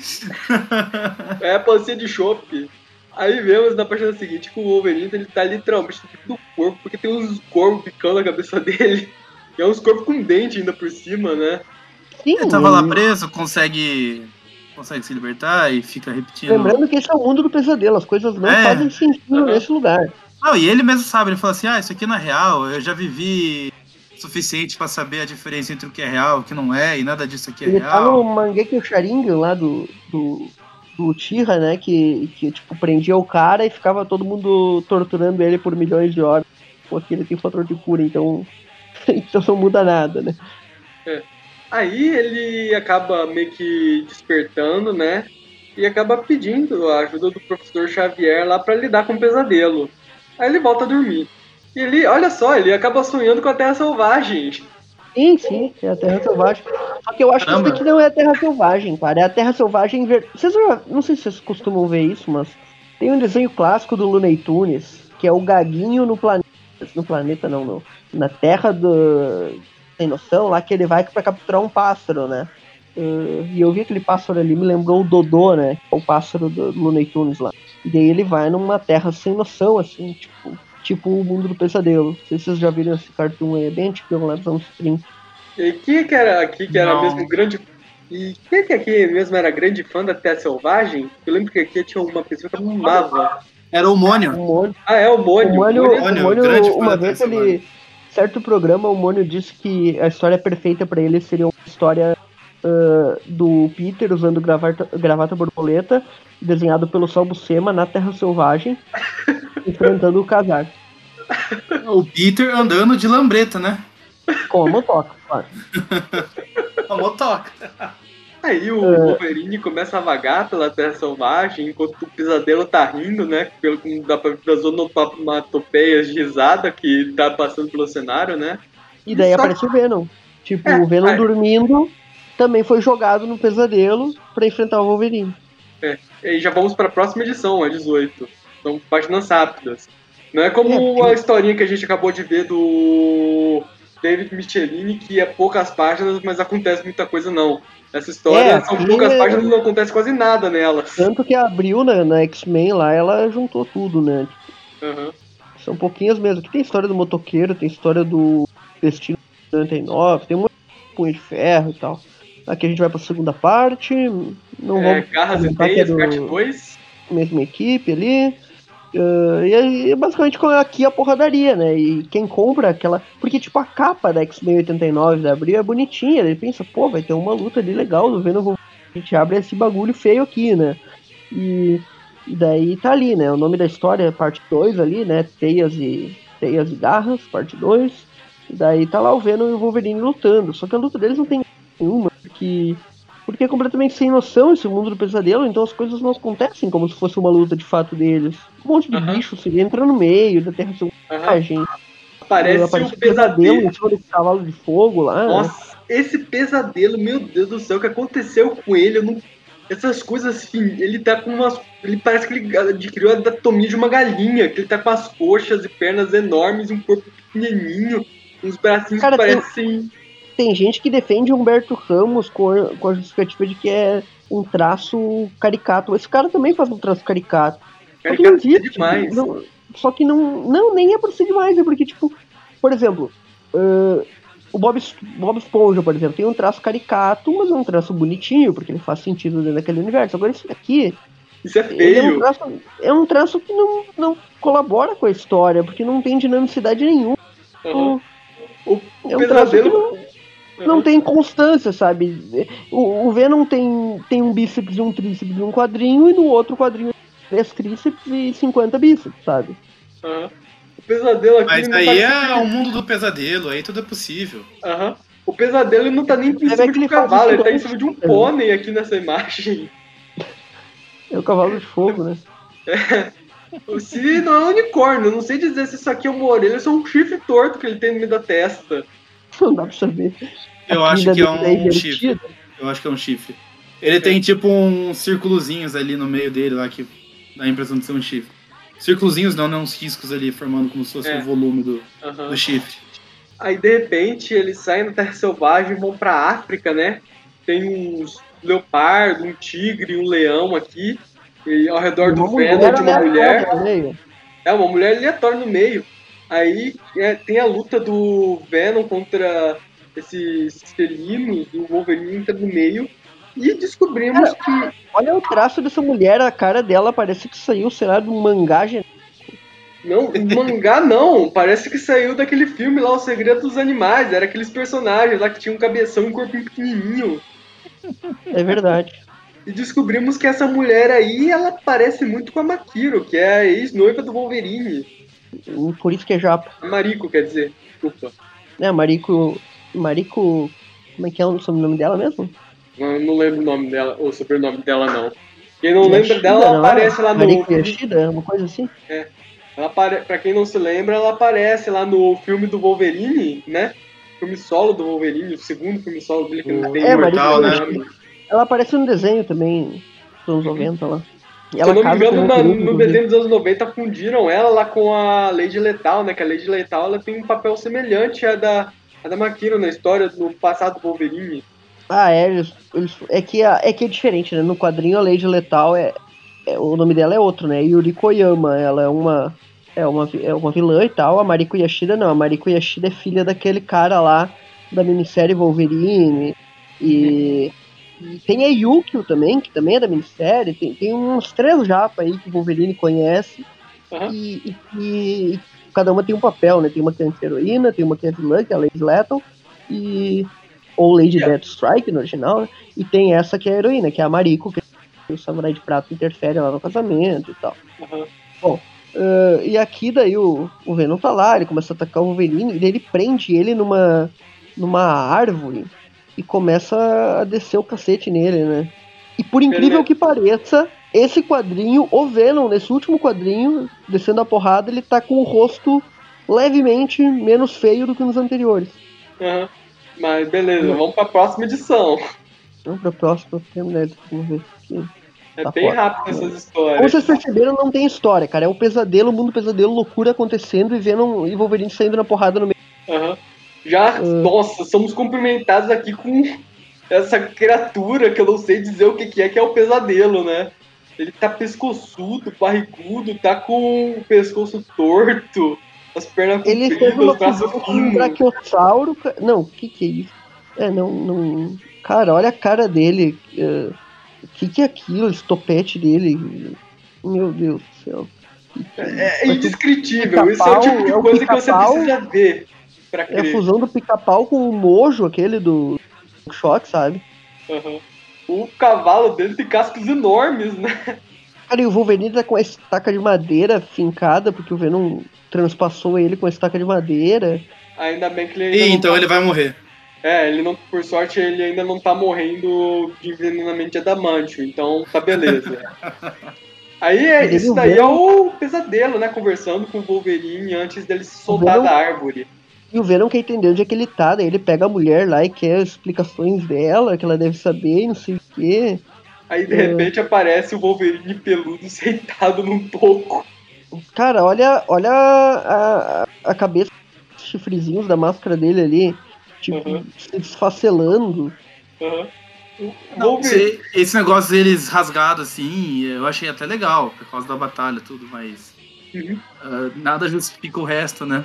É a pancinha de chope. Aí vemos na página seguinte que o Wolverine ele tá literalmente no corpo, porque tem uns corvos picando na cabeça dele. E é uns corvos com dente ainda por cima, né? Sim, Ele tava lá ele- preso, consegue consegue se libertar e fica repetindo. Lembrando que esse é o mundo do pesadelo, as coisas não É. fazem sentido nesse lugar. Não, e ele mesmo sabe, ele fala assim: ah, isso aqui não é real, eu já vivi suficiente pra saber a diferença entre o que é real e o que não é, e nada disso aqui é Ele tá no real. Mangeki no Sharingan lá do, do, do Uchiha, né? Que, que tipo, prendia o cara e ficava todo mundo torturando ele por milhões de horas. Porque ele tem fator de cura, então. então não muda nada, né? Aí ele acaba meio que despertando, né? E acaba pedindo a ajuda do professor Xavier lá pra lidar com o pesadelo. Aí ele volta a dormir. E ele, olha só, ele acaba sonhando com a Terra Selvagem. Sim, sim, é a Terra Selvagem. Só que eu acho Caramba. que isso aqui não é a Terra Selvagem, cara. É a Terra Selvagem ver... Vocês já... Não sei se vocês costumam ver isso, mas tem um desenho clássico do Looney Tunes, que é o Gaguinho no planeta. No planeta não, não. Na Terra do. Tem noção? Lá que ele vai pra capturar um pássaro, né? Uh, e eu vi aquele pássaro ali, me lembrou o Dodô, né? é O pássaro do Looney Tunes lá. E daí ele vai numa terra sem noção, assim, tipo, tipo o mundo do pesadelo. Não sei se vocês já viram esse cartoon aí, é bem antigo lá dos anos 30. E quem que era aqui que era Não. mesmo grande. E quem que aqui mesmo era grande fã da Terra Selvagem? Eu lembro que aqui tinha uma pessoa que amava. Era o Mônio. O Mônio, Ah, é, o Mônio. o Mônio, Mônio- Mônio, o Mônio, grande fã uma vez ele. Certo programa, o Mônio disse que a história perfeita pra ele seria uma história ah, do Peter usando gravata, gravata borboleta, desenhado pelo Sal Buscema na Terra Selvagem, enfrentando o Kazar. O Peter andando de lambreta, né? Com a motoca, claro. A motoca. Aí o Wolverine começa a vagar pela Terra Selvagem, enquanto o pesadelo tá rindo, né? Pelo que dá pra das onomatopeias de risada que tá passando pelo cenário, né? E daí Só aparece o Venom. Tipo, É, o Venom aí- dormindo também foi jogado no pesadelo pra enfrentar o Wolverine. E aí já vamos pra próxima edição, a 18. São páginas rápidas. Não é como É, a historinha que a gente acabou de ver do David Michelini, que é poucas páginas, mas acontece muita coisa não. Essa história É, são poucas é- páginas não acontece quase nada nelas. Tanto que abriu na, na X-Men lá, ela juntou tudo, né? Aham. São pouquinhas mesmo. Aqui tem história do motoqueiro, tem história do Destino 99, tem um monte de punho de ferro e tal. Aqui a gente vai pra segunda parte. Não É, vamos Garras e é Teias, do- parte 2. mesma equipe ali. Ah, e aí, basicamente com aqui a porradaria, né? E quem compra aquela. Porque, tipo, a capa da X-Men 89 da Abril é bonitinha. Ele pensa, pô, vai ter uma luta ali legal do Venom. A gente abre esse bagulho feio aqui, né? E, e daí tá ali, né? O nome da história é parte 2 ali, né? Teias e, Teias e Garras, parte 2. E daí tá lá o Venom e o Wolverine lutando. Só que a luta deles não tem nenhuma, porque porque é completamente sem noção esse mundo do pesadelo, então as coisas não acontecem como se fosse uma luta de fato deles. Um monte de Aham. bicho se entra no meio da Terra. Selvagem. Aparece aparece o pesadelo. em cima do cavalo de fogo lá. né? Nossa, esse pesadelo, meu Deus do céu, o que aconteceu com ele? Eu não... Essas coisas assim, ele tá com umas. Ele parece que ele adquiriu a anatomia de uma galinha, que ele tá com as coxas e pernas enormes, um corpo pequenininho, uns bracinhos Cara, que parecem. Tem gente que defende Humberto Ramos com a, com a justificativa de que é um traço caricato. Esse cara também faz um traço caricato. Só que não Caricato existe. demais. não- só que não. Não, nem é por ser demais, é porque, tipo, por exemplo, ah, o Bob, Bob Esponja, por exemplo, tem um traço caricato, mas é um traço bonitinho, porque ele faz sentido dentro daquele universo. Agora esse daqui, Isso é ele é um feio. traço, é um traço que não, não colabora com a história, porque não tem dinamicidade nenhuma. Aham. O, o É um pesadelo. Não, tem constância, sabe? O, o Venom tem, tem um bíceps e um tríceps e um quadrinho, e no outro quadrinho três tríceps e 50 bíceps, sabe? Aham. O pesadelo aqui. Mas não aí tá- é o mundo do pesadelo, aí tudo é possível. Aham. O pesadelo ele não tá nem em é cima que de um cavalo, ele tá em cima de um pônei aqui nessa imagem. É o cavalo de fogo, né? Se não é um unicórnio, eu não sei dizer se isso aqui é uma orelha ou se é um chifre torto que ele tem no meio da testa. Não dá pra saber. Eu acho que é um chifre. Eu acho que é um chifre. Ele tem tipo uns círculozinhos ali no meio dele lá que dá a impressão de ser um chifre. Círculozinhos não, né? Uns riscos ali formando como se fosse É. o volume do, Aham. do chifre. Aí de repente eles saem da Terra Selvagem e vão pra África, né? Tem uns leopardo, um tigre, um leão aqui. E ao redor do Venom de uma mulher. É, uma mulher aleatória no meio. Aí é, tem a luta do Venom contra esses felinos, o Wolverine entra no meio. E descobrimos que. Olha o traço dessa mulher, a cara dela parece que saiu, sei lá, de um mangá genérico. Não, mangá não. Parece que saiu daquele filme lá, O Segredo dos Animais. Era aqueles personagens lá que tinham um cabeção e um corpinho pequenininho. É verdade. E descobrimos que essa mulher aí, ela parece muito com a Makiro, que é a ex-noiva do Wolverine. Por isso que é japa. A Mariko, quer dizer. Desculpa. É, Marico. Marico. Como é que é o sobrenome dela mesmo? Eu não lembro o nome dela, o sobrenome dela, não. Quem não Yashida, lembra dela, ela não é? aparece lá no. Mariko Yashida, uma coisa assim. Ela apare... Pra quem não se lembra, ela aparece lá no filme do Wolverine, né? Filme solo do Wolverine, o segundo filme solo dele que não tem É, Imortal, Mariko né? Ela aparece no desenho também, dos anos 90 lá. E Se eu não me engano, na- no desenho dos anos 90 fundiram ela lá com a Lady Letal, né? Que a Lady Letal ela tem um papel semelhante à da, à da Makiro na história do passado do Wolverine. Ah, é, eles, eles- é, que, é que é diferente, né? No quadrinho a Lady Letal é, é- O nome dela é outro, né? Yuri Koyama. Ela é uma. É uma, é uma vilã e tal. A Mariko Yashida não. A Mariko Yashida é filha daquele cara lá da minissérie Wolverine. E. e tem a Yukio também, que também é da minissérie. Tem, tem uns três japa aí que o Wolverine conhece. Aham. E, e- e cada uma tem um papel, né? Tem uma que é heroína, tem uma que é vilã, que é a Lady Lethal. E ou Lady Yeah. Deathstrike no original, né? e tem essa que é a heroína, que é a Mariko, que o Samurai de Prata interfere lá no casamento e tal. Aham. Ah, e aqui daí o, o Venom tá lá, ele começa a atacar o Wolverine, e daí ele prende ele numa, numa árvore e começa a descer o cacete nele, né? E por incrível que pareça, esse quadrinho, o Venom, nesse último quadrinho, descendo a porrada, ele tá com o rosto levemente menos feio do que nos anteriores. Aham. Mas beleza, vamos pra próxima edição. Vamos pra próxima, vamos ver aqui. É Tá bem rápido essas Como histórias. vocês perceberam, não tem história, cara. É o pesadelo, o mundo pesadelo, loucura acontecendo e Venom e Wolverine saindo na porrada no meio. Aham. Já, nossa, somos cumprimentados aqui com essa criatura que eu não sei dizer o que, que é, que é o pesadelo, né? Ele tá pescoçudo, barrigudo, tá com o pescoço torto, as pernas Ele compridas, uma os braços fusão com um ca- Não, o que que é isso? É, não, não. Cara, olha a cara dele. é, O que que é aquilo? Esse topete dele. Meu Deus do céu. É indescritível, isso é o tipo de é o coisa que você precisa ver pra É a crer. fusão do pica-pau com o mojo, aquele do shot, sabe? Aham. O cavalo dele tem cascos enormes, né? Cara, e o Wolverine tá com a estaca de madeira fincada, porque o Venom transpassou ele com a estaca de madeira. Ainda bem que ele ainda Ih, não então tá- ele vai morrer. É, ele não, por sorte, ele ainda não tá morrendo de envenenamento de adamantio, então tá beleza. Aí é, isso daí é o pesadelo, né? Conversando com o Wolverine antes dele se soltar Venom- da árvore. E o Venom quer entender onde é que ele tá, daí ele pega a mulher lá e quer explicações dela, que ela deve saber e não sei o quê. Aí de É. repente aparece o Wolverine peludo sentado num toco. Cara, olha, olha a, a, cabeça, os chifrezinhos da máscara dele ali, tipo, Uhum. se desfacelando. Não, Wolverine. esse, esse negócio deles rasgado assim, eu achei até legal, por causa da batalha e tudo, mas. Uhum. ah, nada justifica o resto, né?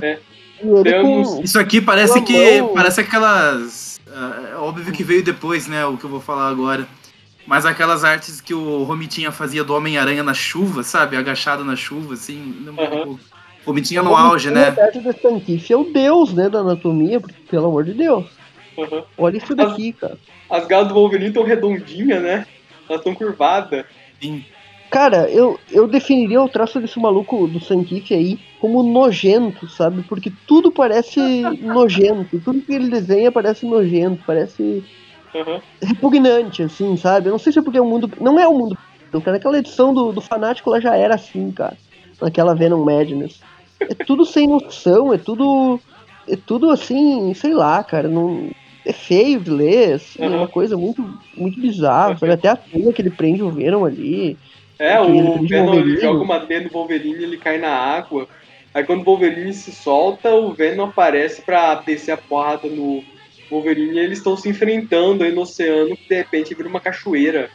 Temos- com, Isso aqui parece que. mão. Parece aquelas. ah, é óbvio que veio depois, né? O que eu vou falar agora. Mas aquelas artes que o Romitinha fazia do Homem-Aranha na chuva, sabe? Agachado na chuva, assim. Aham. O Romitinha no auge, né? Roberto de Stankiff é o deus, né, da anatomia, porque, pelo amor de Deus. Aham. Olha isso daqui, cara. As galas do Wolverine estão redondinhas, né? Elas estão curvadas. Sim. Cara, eu, eu definiria o traço desse maluco do Sankif aí como nojento, sabe? Porque tudo parece nojento. Tudo que ele desenha parece nojento, parece Aham. repugnante, assim, sabe? Eu não sei se é porque o mundo. Não é o mundo. Cara, naquela edição do, do Fanático ela já era assim, cara. Naquela Venom Madness. É tudo sem noção, é tudo. É tudo assim, sei lá, cara. Não, é feio de ler, assim, é Uhum. uma coisa muito, muito bizarra, sabe? Até a teia que ele prende o Venom ali. É, o Venom joga uma teia no Wolverine ele cai na água. Aí quando o Wolverine se solta, o Venom aparece pra descer a porrada no Wolverine e eles estão se enfrentando aí no oceano, que de repente vira uma cachoeira.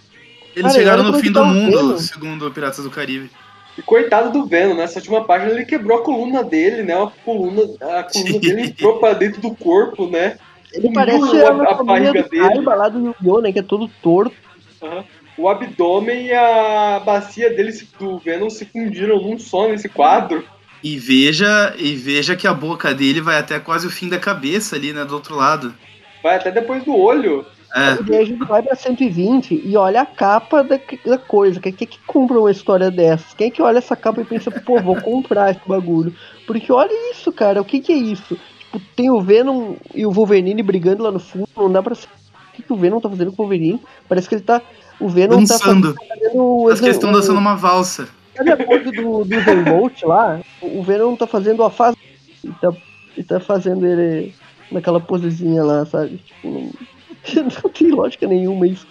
Eles Cara, chegaram no fim tá do mundo, segundo Piratas do Caribe. E coitado do Venom, nessa última página ele quebrou a coluna dele, né? A coluna, a coluna dele entrou pra dentro do corpo, né? Ele parece a- a, a barriga do dele? Kaiba lá do Yu-Gi-Oh, né? Que é todo torto. Aham. O abdômen e a bacia dele, se- do Venom, se fundiram num só nesse quadro. E veja, e veja que a boca dele vai até quase o fim da cabeça ali, né? Do outro lado. Vai até depois do olho. É. E a gente vai pra 120 e olha a capa da, da coisa. Quem que, que compra uma história dessas? Quem que olha essa capa e pensa, pô, vou comprar esse bagulho? Porque olha isso, cara, o que que é isso? Tipo, tem o Venom e o Wolverine brigando lá no fundo, não dá pra saber o que, que o Venom tá fazendo com o Wolverine. Parece que ele tá. O Venom Dançando. tá fazendo. o- As que estão o- dançando uma valsa. Sabe a coisa do, do Remote lá? O Venom tá fazendo a fase. E tá, e tá fazendo ele naquela posezinha lá, sabe? Tipo, não, não tem lógica nenhuma isso.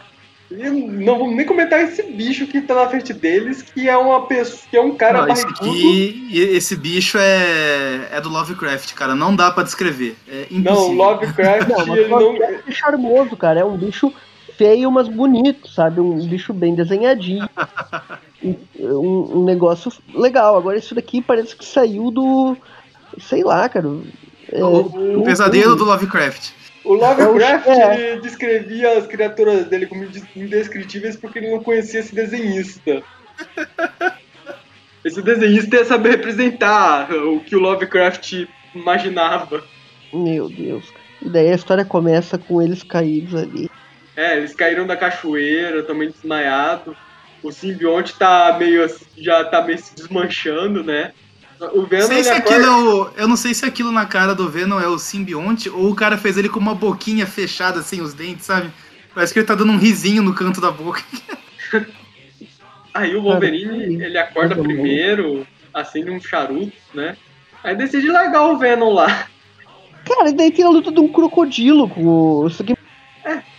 E não vamos nem comentar esse bicho que tá na frente deles, que é uma pessoa, que é um cara Não, esse aqui, esse bicho é, é do Lovecraft, cara. Não dá pra descrever. É impossível. Não, Lovecraft, Não, mas ele não. é um bicho charmoso, cara. É um bicho feio, mas bonito, sabe? Um bicho bem desenhadinho. um, um- negócio legal. Agora, isso daqui parece que saiu do. Sei lá, cara. É, O, o pesadelo do Lovecraft. O Lovecraft É ele descrevia as criaturas dele como indes- indescritíveis porque ele não conhecia esse desenhista. Esse desenhista ia saber representar o que o Lovecraft imaginava. Meu Deus. E daí a história começa com eles caídos ali. É, eles caíram da cachoeira, também desmaiado. O simbionte tá meio assim, já tá meio se desmanchando, né? O Venom sei se acorda- aquilo é o, eu não sei se aquilo na cara do Venom é o simbionte ou o cara fez ele com uma boquinha fechada, assim, os dentes, sabe? Parece que ele tá dando um risinho no canto da boca. Aí o Wolverine, ele acorda primeiro, acende um charuto, né? Aí decide largar o Venom lá. Cara, e daí tem a luta de um crocodilo com o. Isso aqui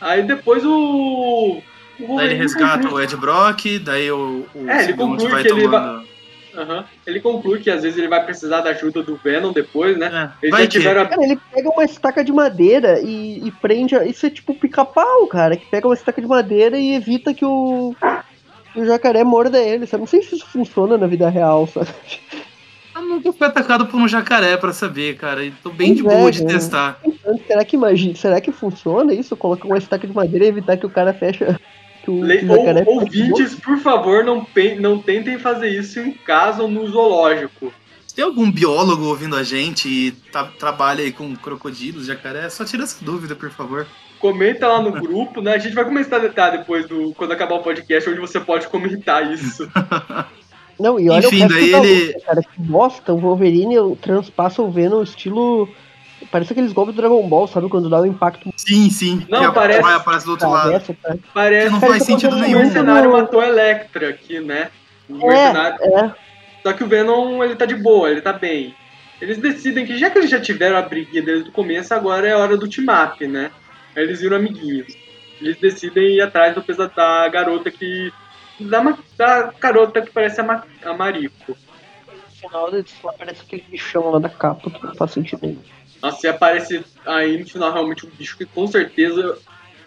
Aí depois o. o Daí ele resgata conclui- o Ed Brock, daí o, o É, ele conclui vai que ele tomando... Aham. Ele conclui que às vezes ele vai precisar da ajuda do Venom depois, né? É, Eles vai já que. tiveram a... Cara, ele pega uma estaca de madeira e, e prende. a- Isso é tipo pica-pau, cara. Que pega uma estaca de madeira e evita que o. que o jacaré morda ele, sabe? Não sei se isso funciona na vida real, sabe? Eu nunca fui atacado por um jacaré pra saber, cara. E tô bem de Pois é, boa de cara. testar. Será que imagina? Será que funciona isso? Colocar uma estaca de madeira e evitar que o cara fecha. Que o, Le... Ou, feche ouvintes, por favor, não, pen- não tentem fazer isso em casa ou no zoológico. Se tem algum biólogo ouvindo a gente e tá- trabalha aí com crocodilos, jacaré, só tira essa dúvida, por favor. Comenta lá no grupo, né? A gente vai começar a detalhar depois do quando acabar o podcast, onde você pode comentar isso. Não, e olha Enfim, o daí da ele- luta, cara, que bosta, o Wolverine transpassa o Venom estilo. Parece aqueles golpes do Dragon Ball, sabe? Quando dá o impacto Sim, sim. Não, que a- parece- vai aparece do outro lado. cabeça, cara. Parece Que não faz Parece sentido que o nenhum. mercenário matou a Electra aqui, né? O mercenário. É, Só que o Venom, ele tá de boa, ele tá bem. Eles decidem que já que eles já tiveram a briguinha desde o começo, agora é hora do team-up, né? Aí eles viram amiguinhos. Eles decidem ir atrás do pesa da garota que... Da, ma- da garota que parece a, Ma- a Mariko. no final desse lá parece aquele bichão lá da capa que não faz sentido nenhum. Nossa, e aparece aí no final realmente um bicho que com certeza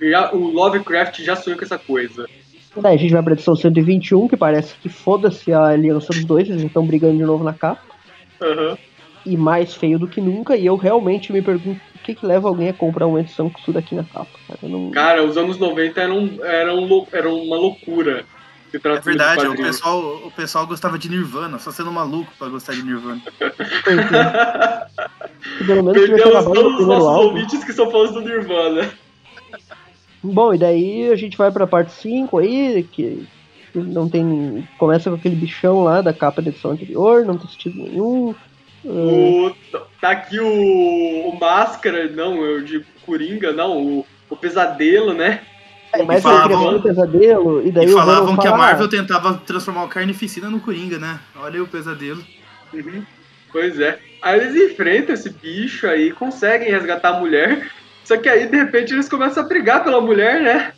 já, o Lovecraft já sonhou com essa coisa. Daí a gente vai pra edição 121, que parece que foda-se a aliança dos dois, eles estão brigando de novo na capa. Aham. E mais feio do que nunca, e eu realmente me pergunto o que, que leva alguém a comprar uma edição com isso daqui na capa. Cara, não... Cara, os anos 90 eram, eram, eram uma loucura. É de verdade, o pessoal, o pessoal gostava de Nirvana, só sendo maluco pra gostar de Nirvana. Pelo menos Perdemos todos os nossos álbum. ouvintes que são fãs do Nirvana. Bom, e daí a gente vai pra parte 5 aí, que não tem. Começa com aquele bichão lá da capa da edição anterior, não tem sentido nenhum. O, tá aqui o, o Máscara, não, eu digo Coringa, não, o, o Pesadelo, né? É, mas falavam- criação do pesadelo, e daí e o falavam que a Marvel tentava transformar o Carnificina no Coringa, né? Olha aí o pesadelo. Uhum. Pois é. Aí eles enfrentam esse bicho aí, conseguem resgatar a mulher. Só que aí, de repente, eles começam a brigar pela mulher, né?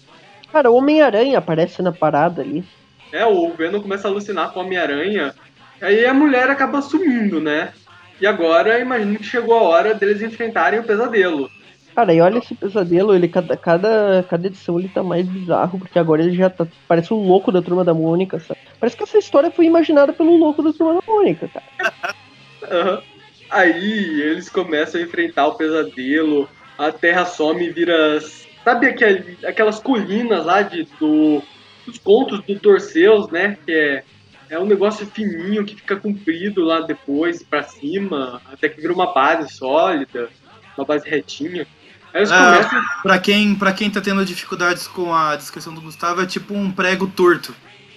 "Ah, Cara, o Homem-Aranha aparece na parada ali. É, o Venom começa a alucinar com o Homem-Aranha. Aí a mulher acaba sumindo, né? E agora, imagino que chegou a hora deles enfrentarem o pesadelo. Cara, e olha esse pesadelo, ele cada, cada, cada edição ele tá mais bizarro, porque agora ele já tá. Parece um louco da turma da Mônica, sabe? Parece que essa história foi imaginada pelo louco da turma da Mônica, cara. Aham. Aí eles começam a enfrentar o pesadelo. a terra some e vira. Sabe aquele, aquelas colinas lá de, do, dos contos do Torceus, né? Que é, é um negócio fininho que fica comprido lá depois, para cima, até que vira uma base sólida, uma base retinha. Aí eles Ah, começam. pra, quem, pra quem tá tendo dificuldades com a descrição do Gustavo, é tipo um prego torto.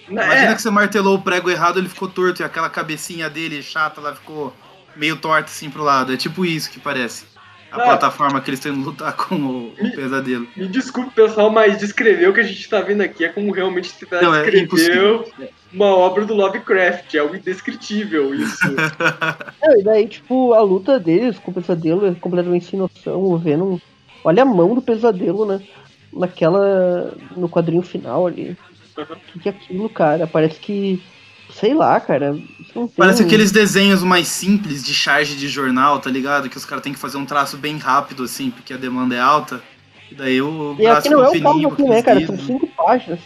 Imagina É, que você martelou o prego errado, ele ficou torto e aquela cabecinha dele chata lá ficou meio torta assim pro lado. É tipo isso que parece. A Ah. plataforma que eles têm que lutar com o, o Me- pesadelo. Me desculpe, pessoal, mas descrever o que a gente tá vendo aqui é como realmente tentar Não, é descrever impossível. uma obra do Lovecraft. É algo indescritível isso. Não, e daí, tipo, a luta deles com o pesadelo é completamente sem noção. O Venom. Olha a mão do pesadelo, né? Naquela. No quadrinho final ali. Uhum. O que, que é aquilo, cara? Parece que. Sei lá, cara. Não tem... Parece aqueles desenhos mais simples de charge de jornal, tá ligado? Que os caras têm que fazer um traço bem rápido, assim, porque a demanda é alta. E daí o E aqui não é o caso fininho, aqui, né, cara? São cinco páginas.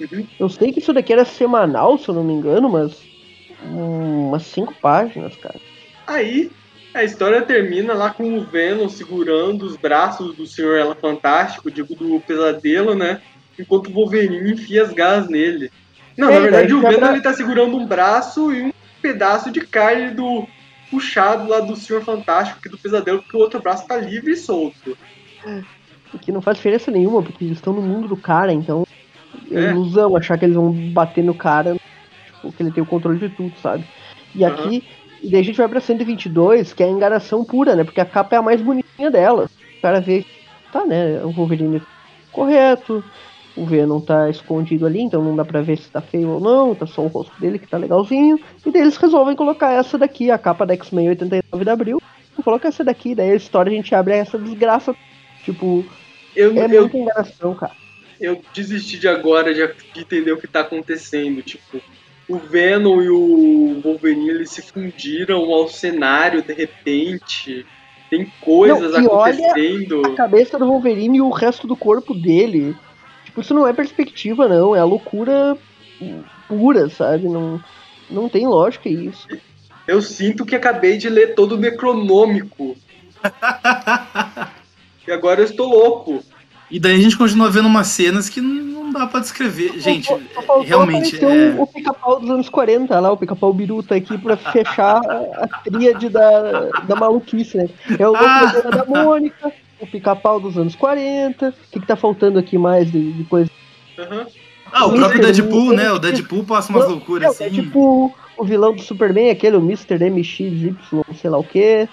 Uhum. Eu sei que isso daqui era semanal, se eu não me engano, mas. hum, umas cinco páginas, cara. Aí a história termina lá com o Venom segurando os braços do Senhor Ela Fantástico, digo, do pesadelo, né? Enquanto o Wolverine enfia as garras nele. Não, É, na verdade o Venom pra- ele tá segurando um braço e um pedaço de carne do puxado lá do Senhor Fantástico, que do pesadelo, porque o outro braço tá livre e solto. O que não faz diferença nenhuma, porque eles estão no mundo do cara, então. É É. ilusão achar que eles vão bater no cara, tipo, que ele tem o controle de tudo, sabe? E Aham. aqui. E daí a gente vai pra 122, que é a enganação pura, né? Porque a capa é a mais bonitinha dela. O cara vê. Tá, né? O Wolverine correto. O Venom tá escondido ali, então não dá pra ver se tá feio ou não. Tá só o rosto dele que tá legalzinho. E daí eles resolvem colocar essa daqui, a capa da X-Men 89 de abril. Coloca essa daqui, daí a história a gente abre essa desgraça. Tipo, Eu, é eu, muita enganação, cara. eu desisti de agora de entender o que tá acontecendo. Tipo, o Venom e o Wolverine eles se fundiram ao cenário de repente. Tem coisas Não, e olha acontecendo. A cabeça do Wolverine e o resto do corpo dele. Tipo, isso não é perspectiva, não. É a loucura pura, sabe? Não, não tem lógica isso. Eu sinto que acabei de ler todo o Necronômico. e agora eu estou louco. E daí a gente continua vendo umas cenas que não dá pra descrever. Gente, Só faltou realmente. aparecer É... o, o pica-pau dos anos 40 lá, o pica-pau biruta aqui pra fechar a, tríade da, da maluquice, né? É o Ah! louco da Mônica, o pica-pau dos anos 40. O que, que tá faltando aqui mais de, de coisa? Aham. Ah, o Sim, próprio Deadpool, né? O Deadpool passa umas loucuras É, assim. tipo o vilão do Superman, aquele, o Mr. MXY, sei lá o quê.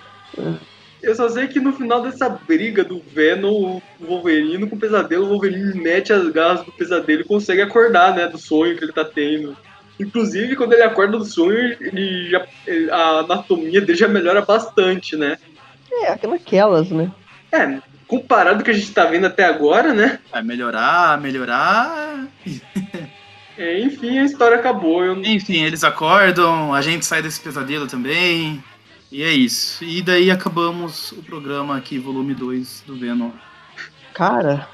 Eu só sei que no final dessa briga do Venom, o Wolverine com o pesadelo, o Wolverine mete as garras do pesadelo e consegue acordar, né? Do sonho que ele tá tendo. Inclusive, quando ele acorda do sonho, ele já, ele- a anatomia dele já melhora bastante, né? É, aquelas, né? É, comparado com o que a gente tá vendo até agora, né? Vai melhorar, melhorar. É, enfim, a história acabou. Eu, Enfim, eles acordam, a gente sai desse pesadelo também. E é isso. E daí acabamos o programa aqui, volume 2 do Venom. Cara,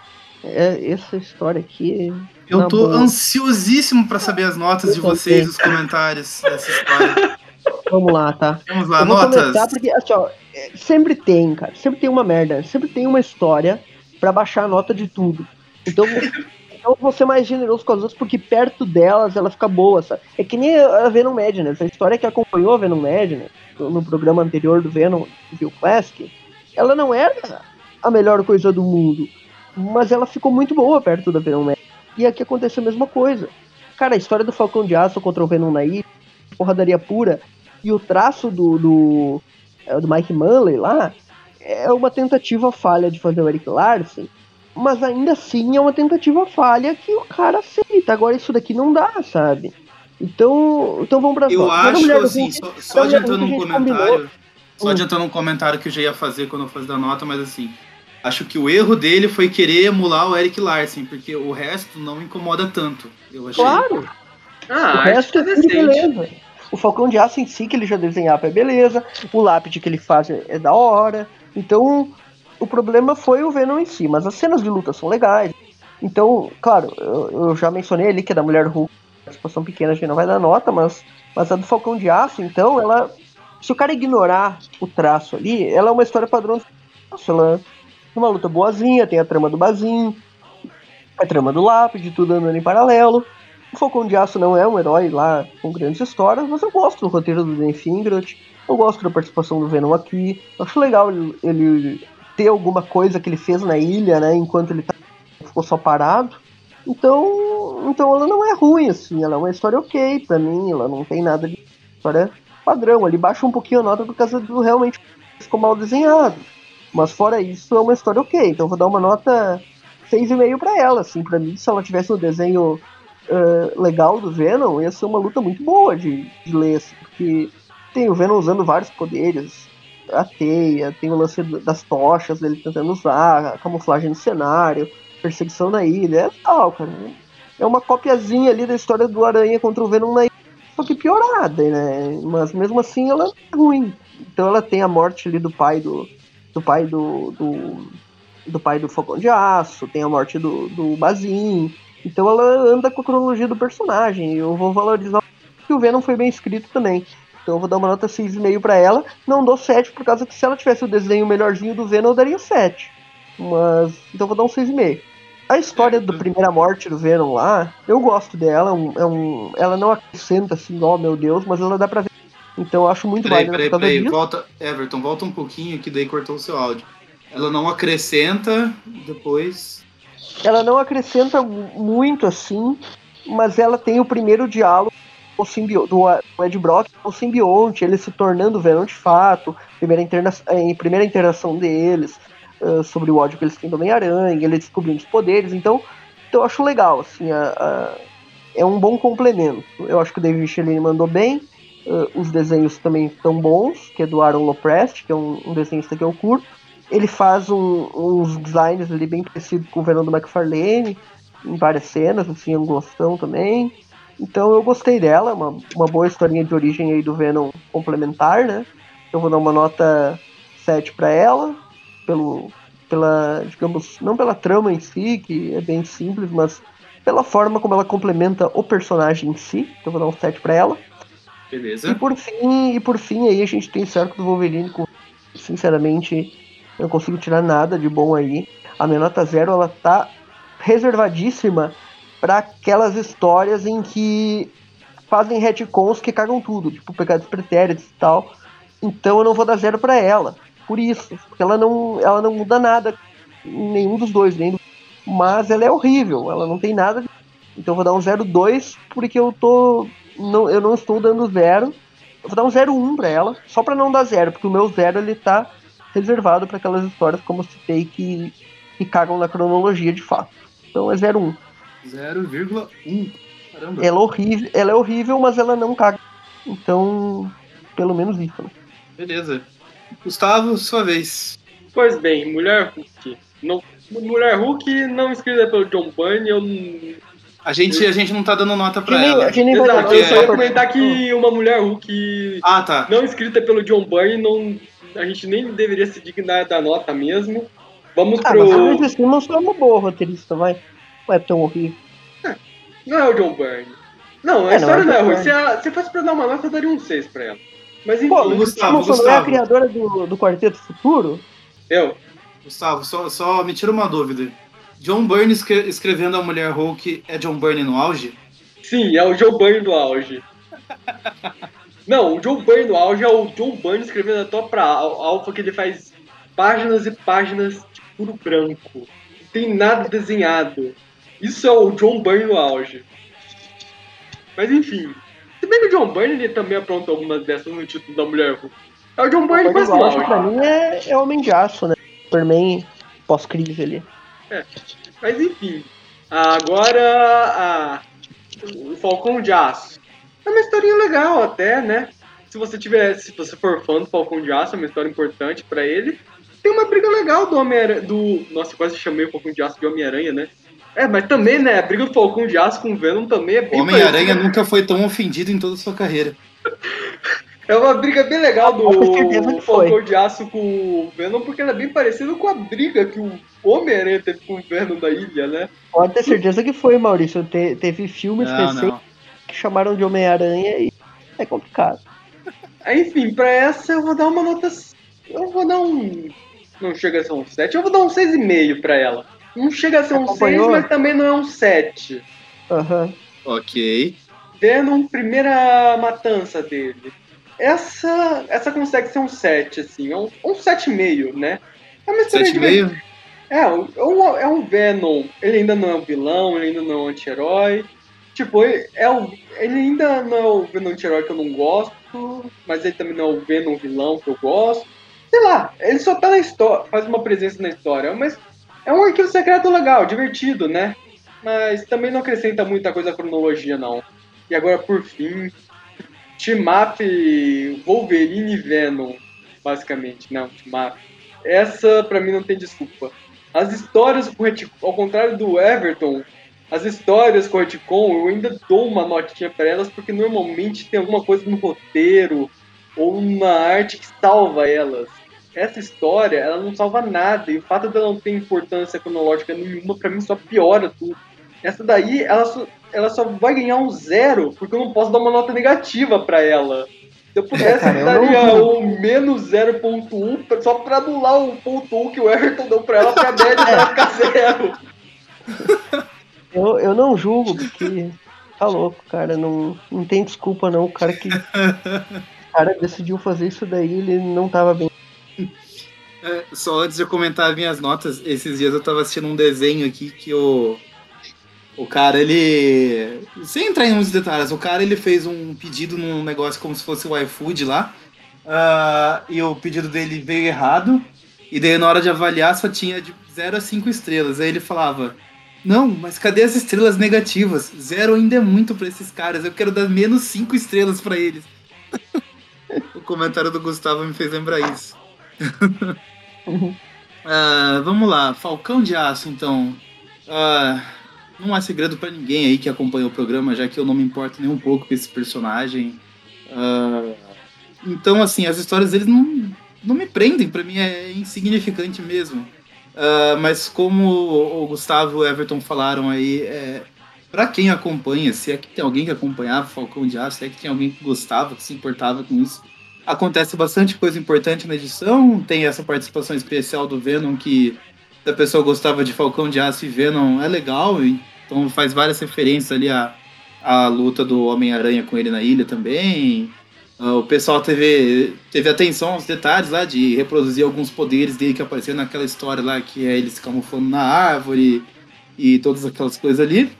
é, essa história aqui. Eu na tô boa. ansiosíssimo pra saber as notas de Eu também. vocês, os comentários dessa história. Vamos lá, tá? Vamos lá, Eu notas. porque, assim, ó, é, sempre tem, cara. Sempre tem uma merda. Sempre tem uma história pra baixar a nota de tudo. Então eu vou ser mais generoso com as outras, porque perto delas ela fica boa, sabe? É que nem a Venom Madness. A história que acompanhou a Venom Madness no, no programa anterior do Venom View Classic, ela não era a melhor coisa do mundo. Mas ela ficou muito boa perto da Venom Madness. E aqui aconteceu a mesma coisa. Cara, a história do Falcão de Aço contra o Venom na ilha, porradaria pura, e o traço do, do, é, do Mike Manley lá é uma tentativa falha de fazer o Eric Larsen, mas ainda assim é uma tentativa falha que o cara aceita. Agora isso daqui não dá, sabe? Então, então vamos pra Eu acho, mulher assim, só, só da adiantando do um comentário. Só Hum. adiantando um comentário que eu já ia fazer quando eu fosse dar nota, mas assim. Acho que o erro dele foi querer emular o Eric Larsen, porque o resto não incomoda tanto. Eu achei. Claro, ah, o resto é decente. beleza. O Falcão de Aço em si, que ele já desenhava, é beleza. O lápide que ele faz é, é da hora. Então, o problema foi o Venom em si, mas as cenas de luta são legais. Então, claro, eu, eu já mencionei ali que a da Mulher Hulk, participação pequena, a gente não vai dar nota, mas, mas a do Falcão de Aço, então, ela. Se o cara ignorar o traço ali, ela é uma história padrão traço. Ela, uma luta boazinha, tem a trama do Bazin, a trama do Lápide, tudo andando em paralelo. O Falcão de Aço não é um herói lá com grandes histórias, mas eu gosto do roteiro do Dan Fingrot, eu gosto da participação do Venom aqui, acho legal ele, ele, ter alguma coisa que ele fez na ilha, né, enquanto ele tá, ficou só parado. Então, então ela não é ruim, assim, ela é uma história ok pra mim, ela não tem nada de história padrão, ele baixa um pouquinho a nota por causa do realmente ficou mal desenhado. Mas fora isso, é uma história ok. Então vou dar uma nota 6,5 para ela. Assim, para mim, se ela tivesse um desenho uh, legal do Venom, ia ser uma luta muito boa de, de ler. Assim, porque tem o Venom usando vários poderes. A teia, tem o lance das tochas dele tentando usar, a camuflagem no cenário, perseguição na ilha. É tal, cara. É uma copiazinha ali da história do Aranha contra o Venom na ilha. Só que piorada, né? Mas mesmo assim ela é ruim. Então ela tem a morte ali do pai do, do pai do, do, do pai do Falcão de Aço, tem a morte do, do Bazin. Então ela anda com a cronologia do personagem. Eu vou valorizar que o Venom foi bem escrito também. Então eu vou dar uma nota 6,5 para ela. Não dou 7 por causa que se ela tivesse o desenho melhorzinho do Venom, eu daria 7. Mas. Então eu vou dar um 6,5. A história do primeira morte do Venom lá, eu gosto dela. É um, é um, ela não acrescenta assim, ó oh, meu Deus, mas ela dá pra ver então eu acho muito peraí, válido. Peraí, peraí, volta. Everton, volta um pouquinho que daí cortou o seu áudio. Ela não acrescenta depois. Ela não acrescenta muito assim, mas ela tem o primeiro diálogo o simbio, do, do Ed Brock, o simbionte, ele se tornando Venom de fato, primeira, interna, primeira interação deles, uh, sobre o ódio que eles têm do Homem-Aranha, ele descobrindo os poderes, então, então eu acho legal, assim, a, a, é um bom complemento. Eu acho que o David Michelin mandou bem, Uh, os desenhos também estão bons, que é do Aaron Loprest, que é um, um desenhista que eu curto. Ele faz um, uns designs ali bem parecidos com o Venom do McFarlane, em várias cenas, assim, angulação também. Então eu gostei dela, uma, uma boa historinha de origem aí do Venom complementar, né? Eu vou dar uma nota 7 para ela, pelo, pela, digamos, não pela trama em si, que é bem simples, mas pela forma como ela complementa o personagem em si. Então eu vou dar um 7 para ela. Beleza. E por fim, e por fim aí a gente tem certo do Wolverine com sinceramente eu não consigo tirar nada de bom aí. A minha nota zero ela tá reservadíssima para aquelas histórias em que fazem retcons que cagam tudo, tipo pecados pretéritos e tal. Então eu não vou dar zero para ela. Por isso, porque ela não, ela não muda nada em nenhum dos dois, nem do... mas ela é horrível, ela não tem nada. Então eu vou dar um 0,2 porque eu tô não, eu não estou dando zero. Eu vou dar um 0,1 para ela, só para não dar zero, porque o meu zero ele tá reservado para aquelas histórias, como citei, que, que cagam na cronologia de fato. Então é 0,1. 0,1. Caramba. Ela é, horrível, ela é horrível, mas ela não caga. Então, pelo menos isso, né? Beleza. Gustavo, sua vez. Pois bem, Mulher Hulk. Não, Mulher Hulk, não escrita pelo John Byrne, eu a gente, a gente não tá dando nota pra nem, ela. Nem Exato, eu só ia comentar que uma mulher Hulk ah, tá. não escrita pelo John Byrne, não, a gente nem deveria se dignar da nota mesmo. Vamos ah, pro. Mas Simmons foi uma boa roteirista, vai. É tão horrível. É, não é o John Byrne. Não, a é, história não é, não é ruim. Se, a, se fosse pra dar uma nota, eu daria um 6 pra ela. Mas enfim. Pô, Gustavo, Gustavo. não é a criadora do, do Quarteto Futuro? Eu. Gustavo, só, só me tira uma dúvida. John Byrne escrevendo a Mulher Hulk é John Byrne no auge? Sim, é o John Byrne no auge. Não, o John Byrne no auge é o John Byrne escrevendo a própria alfa que ele faz páginas e páginas de puro branco. Não tem nada desenhado. Isso é o John Byrne no auge. Mas enfim. Se bem que o John Byrne ele também aprontou algumas dessas no título da Mulher Hulk. É o John Byrne quase no auge. Pra mim é, é Homem de Aço, né? Superman pós-crise ali. É. Mas enfim. Agora a, o Falcão de Aço. É uma historinha legal até, né? Se você tiver, se você for fã do Falcão de Aço, é uma história importante para ele. Tem uma briga legal do Homem-Aranha. Do... Nossa, quase chamei o Falcão de Aço de Homem-Aranha, né? É, mas também, né? A briga do Falcão de Aço com o Venom também é bem. Homem-Aranha nunca foi tão ofendido em toda a sua carreira. É uma briga bem legal do Falcão de Aço com o Venom, porque ela é bem parecida com a briga que o Homem-Aranha teve com o Venom da ilha, né? Pode ter certeza que foi, Maurício. Te, teve filmes não, recentes não. que chamaram de Homem-Aranha e é complicado. Enfim, pra essa eu vou dar uma nota. Eu vou dar um não chega a ser um 7. Eu vou dar um 6,5 pra ela. Não chega a ser um 6, Acompanhou? mas também não é um 7. Aham. Ok. Venom, primeira matança dele. Essa, essa consegue ser um 7, assim. É um, um 7,5, né? É uma história divertida. 7,5? É, um- é um, é um Venom. Ele ainda não é um vilão, ele ainda não é um anti-herói. Tipo, ele, é o, ele ainda não é o Venom anti-herói que eu não gosto, mas ele também não é o Venom vilão que eu gosto. Sei lá, ele só tá na história, faz uma presença na história, mas é um arquivo secreto legal, divertido, né? Mas também não acrescenta muita coisa à cronologia, não. E agora, por fim, Team Up Wolverine e Venom, basicamente, não, Team Up. Essa, pra mim, não tem desculpa. As histórias, com Retcon- ao contrário do Everton, as histórias com o Retcon, eu ainda dou uma notinha pra elas, porque normalmente tem alguma coisa no roteiro ou na arte que salva elas. Essa história, ela não salva nada, e o fato dela não ter importância cronológica nenhuma, pra mim, só piora tudo. Essa daí, ela só, ela só vai ganhar um zero, porque eu não posso dar uma nota negativa pra ela. Se eu pudesse, cara, eu daria não- um menos 0.1 pra- só pra anular o ponto 1 que o Everton deu pra ela, pra média dela ficar zero. Eu, eu não julgo, porque tá louco, cara. Não, não tem desculpa, não. O cara que. O cara decidiu fazer isso daí, ele não tava bem. É, só antes de eu comentar as minhas notas, esses dias eu tava assistindo um desenho aqui que o. O cara, ele. Sem entrar em muitos detalhes, o cara ele fez um pedido num negócio como se fosse o iFood lá. ah, e o pedido dele veio errado. E daí na hora de avaliar só tinha de 0 a 5 estrelas. Aí ele falava: Não, mas cadê as estrelas negativas? Zero ainda é muito pra esses caras. Eu quero dar menos 5 estrelas pra eles. o comentário do Gustavo me fez lembrar isso. Ah, vamos lá, Falcão de Aço, então. Ah, não há segredo pra ninguém aí que acompanha o programa, já que eu não me importo nem um pouco com esse personagem. Ah, então, assim, as histórias deles não, não me prendem, pra mim é insignificante mesmo. Ah, mas como o Gustavo e o Everton falaram aí, é, para quem acompanha, se é que tem alguém que acompanhava Falcão de Aço, se é que tem alguém que gostava, que se importava com isso, acontece bastante coisa importante na edição. Tem essa participação especial do Venom que a pessoa gostava de Falcão de Aço e Venom é legal, então faz várias referências ali à, à luta do Homem-Aranha com ele na ilha também. Ah, o pessoal teve, teve atenção aos detalhes lá de reproduzir alguns poderes dele que apareceram naquela história lá, que é ele se camuflando na árvore e todas aquelas coisas ali.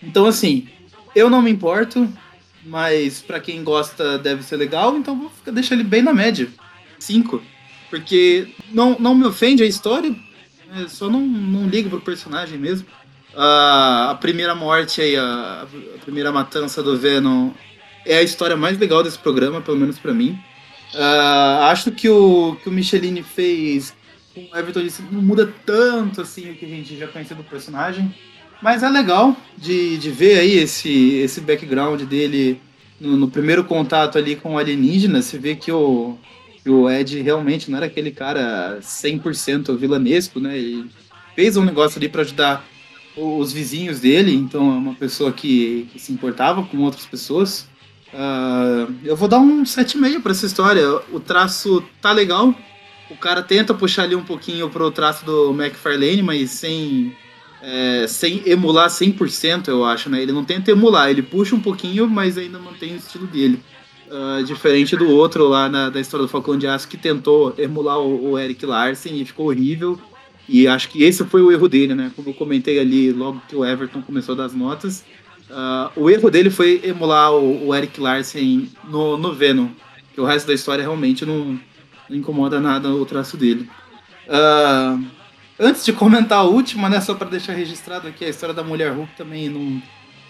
Então, assim, eu não me importo, mas pra quem gosta deve ser legal, então vou deixar ele bem na média. 5. Porque não, não me ofende a história, é, só não, não ligo pro personagem mesmo. Ah, a primeira morte aí, a, a primeira matança do Venom é a história mais legal desse programa, pelo menos pra mim. Acho que o que o Michelini fez com o Everton disse, não muda tanto assim o que a gente já conhecia do personagem. Mas é legal de, de ver aí esse, esse background dele no, no primeiro contato ali com o alienígena. Você vê que o, que o Ed realmente não era aquele cara 100% vilanesco, né? Ele fez um negócio ali para ajudar os vizinhos dele, então é uma pessoa que, que se importava com outras pessoas. Ah, eu vou dar um 7,5 para essa história. O traço tá legal. O cara tenta puxar ali um pouquinho pro traço do McFarlane, mas sem, é, sem emular 100%, eu acho, né? Ele não tenta emular, ele puxa um pouquinho, mas ainda mantém o estilo dele. Ah, diferente do outro lá na, da história do Falcão de Aço, que tentou emular o, o Eric Larsen e ficou horrível. E acho que esse foi o erro dele, né? Como eu comentei ali logo que o Everton começou das notas. ah, o erro dele foi emular o, o Eric Larsen no, no Venom. Que o resto da história realmente não, não incomoda nada o traço dele. Ah, antes de comentar a última, né? Só para deixar registrado aqui, a história da Mulher Hulk também não,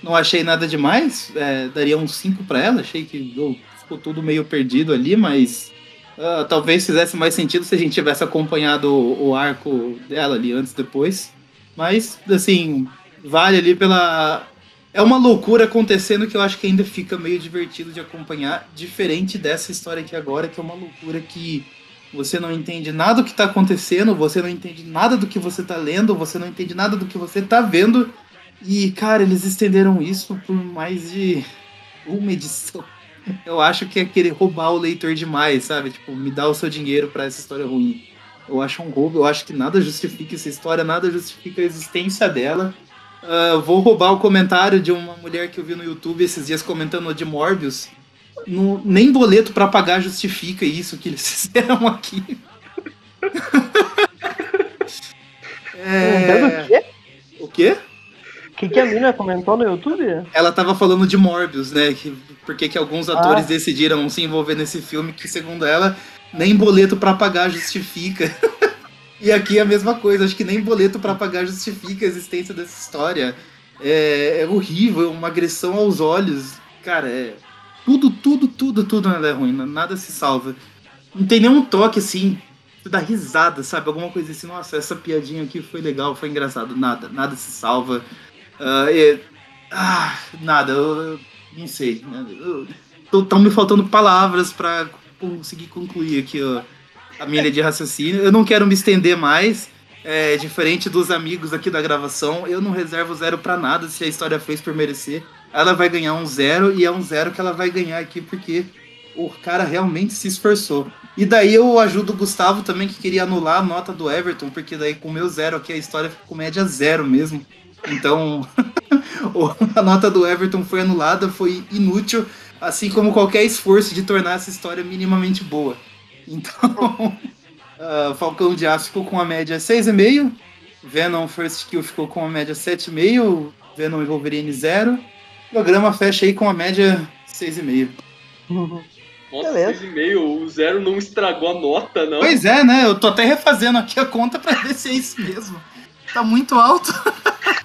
não achei nada demais. É, daria um 5 para ela. Achei que oh, ficou tudo meio perdido ali, mas ah, talvez fizesse mais sentido se a gente tivesse acompanhado o, o arco dela ali antes depois. Mas, assim, vale ali pela. É uma loucura acontecendo que eu acho que ainda fica meio divertido de acompanhar, diferente dessa história aqui agora, que é uma loucura que você não entende nada do que está acontecendo, você não entende nada do que você está lendo, você não entende nada do que você está vendo. E, cara, eles estenderam isso por mais de uma edição. Eu acho que é querer roubar o leitor demais, sabe? Tipo, me dá o seu dinheiro para essa história ruim. Eu acho um roubo, eu acho que nada justifica essa história, nada justifica a existência dela. Uh, vou roubar o comentário de uma mulher que eu vi no YouTube esses dias comentando de Morbius. No, nem boleto para pagar justifica isso que eles fizeram aqui. é... O quê? O quê? Que, que a mina comentou no YouTube? Ela tava falando de Morbius, né? Que, porque que alguns atores ah. decidiram se envolver nesse filme, que segundo ela, nem boleto para pagar justifica. e aqui é a mesma coisa, acho que nem boleto para pagar justifica a existência dessa história. É, é horrível, uma agressão aos olhos. Cara, é. Tudo, tudo, tudo, tudo nela é ruim, nada se salva. Não tem nenhum toque assim, dá risada, sabe? Alguma coisa assim, nossa, essa piadinha aqui foi legal, foi engraçado. Nada, nada se salva. Uh, e, ah, nada, eu, eu não sei. Né? Estão me faltando palavras para conseguir concluir aqui ó, a minha linha de raciocínio. Eu não quero me estender mais. É, diferente dos amigos aqui da gravação, eu não reservo zero para nada se a história fez por merecer. Ela vai ganhar um zero e é um zero que ela vai ganhar aqui porque o cara realmente se esforçou. E daí eu ajudo o Gustavo também, que queria anular a nota do Everton, porque daí com o meu zero aqui a história fica com média zero mesmo. Então, a nota do Everton foi anulada, foi inútil, assim como qualquer esforço de tornar essa história minimamente boa. Então, uh, Falcão de Aço ficou com a média 6,5, Venom First Kill ficou com a média 7,5, Venom e Wolverine 0. O programa fecha aí com a média 6,5. Uhum. Nossa, 6,5, o zero não estragou a nota, não. Pois é, né? Eu tô até refazendo aqui a conta pra ver se é isso mesmo. Tá muito alto.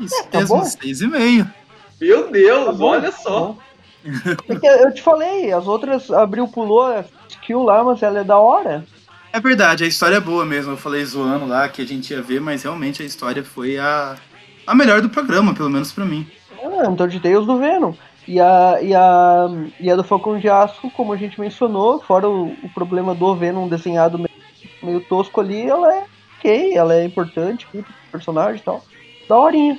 Isso é, tá mesmo, 6,5. Meu Deus, tá olha só. Porque eu te falei, as outras abriu, pulou, é skill lá, mas ela é da hora. É verdade, a história é boa mesmo. Eu falei zoando lá que a gente ia ver, mas realmente a história foi a, a melhor do programa, pelo menos para mim. Ah, então de Deus do Venom. E a, e, a, e a do Falcão de Aço, como a gente mencionou, fora o, o problema do Venom desenhado meio, meio, tosco ali, ela é ok, ela é importante, personagem e tal. Da horinha.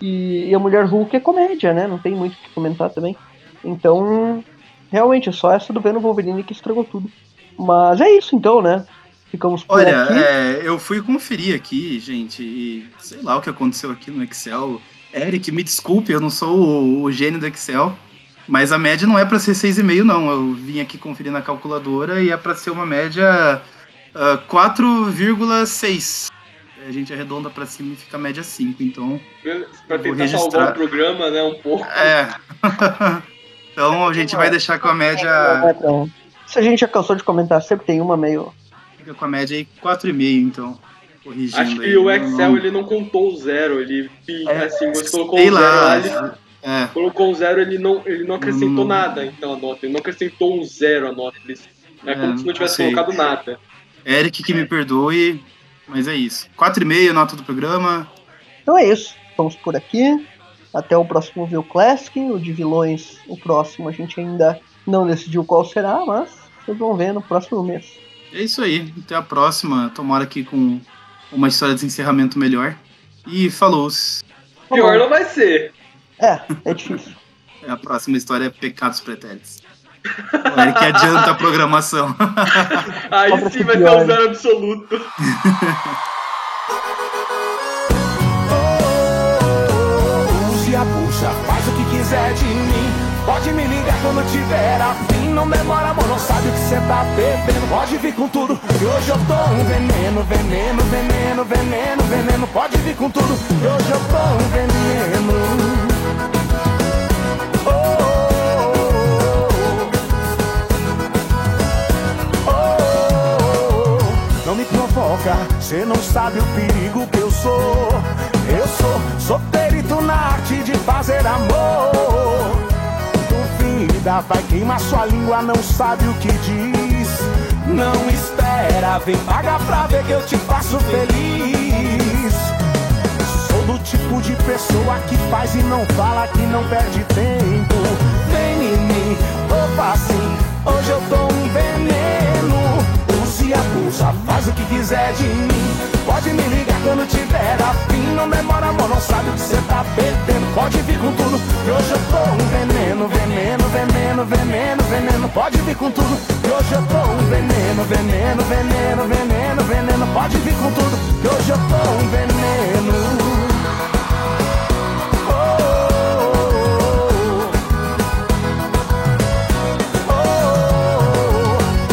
E, e, a Mulher Hulk é comédia, né? Não tem muito o que comentar também. Então, realmente, é só essa do Venom Wolverine que estragou tudo. Mas é isso então, né? Ficamos por Olha, aqui. É, eu fui conferir aqui, gente, e sei lá o que aconteceu aqui no Excel Eric, me desculpe, eu não sou o, o gênio do Excel, mas a média não é para ser 6,5 não. Eu vim aqui conferir na calculadora e é para ser uma média uh, ah, 4,6. A gente arredonda para cima e fica a média 5, então... Para tentar registrar... salvar o programa, né, um pouco. É. então a gente vai deixar com a média... Se a gente já cansou de comentar, sempre tem uma meio... Fica com a média aí 4,5, então corrigindo. Acho que aí, o Excel não... ele não contou o zero, ele é, assim, você colocou sei um zero lá, ele é. colocou um zero, ele não, ele não acrescentou hum. nada, então a nota, ele não acrescentou um zero a nota, ele, é, é como se não tivesse colocado nada. Eric que me perdoe, mas é isso. 4,5 nota do programa. Então é isso, vamos por aqui. Até o próximo View Classic, o de vilões, o próximo a gente ainda não decidiu qual será, mas vocês vão ver no próximo mês. É isso aí, até a próxima. Tomara aqui com uma história de encerramento melhor. E falou. Pior não vai ser. É, é difícil. É, a próxima história é Pecados Pretéritos. Olha que adianta a programação. Aí sim vai estar um zero absoluto. Use a bucha, faz o que quiser de mim. Pode me ligar quando tiver afim. Não demora, amor, não sabe o que cê tá bebendo. Pode vir com tudo, que hoje eu tô um veneno, veneno, veneno, veneno, veneno. Pode vir com tudo, que hoje eu tô um veneno. Cê não sabe o perigo que eu sou. Eu sou, sou perito na arte de fazer amor duvida, vai queimar sua língua, não sabe o que diz. Não espera, vem pagar pra ver que eu te faço feliz. Sou do tipo de pessoa que faz e não fala, que não perde tempo. Vem em mim, opa assim, hoje eu tô um veneno. Use e abusa, faz o que quiser de mim. Pode me ligar quando tiver afim. Não demora, amor, não sabe o que cê tá perdendo. Pode vir com tudo, que hoje eu tô um veneno, veneno, veneno, veneno, veneno. Pode vir com tudo, que hoje eu tô um veneno, veneno, veneno, veneno. pode vir com tudo, que hoje eu tô um veneno.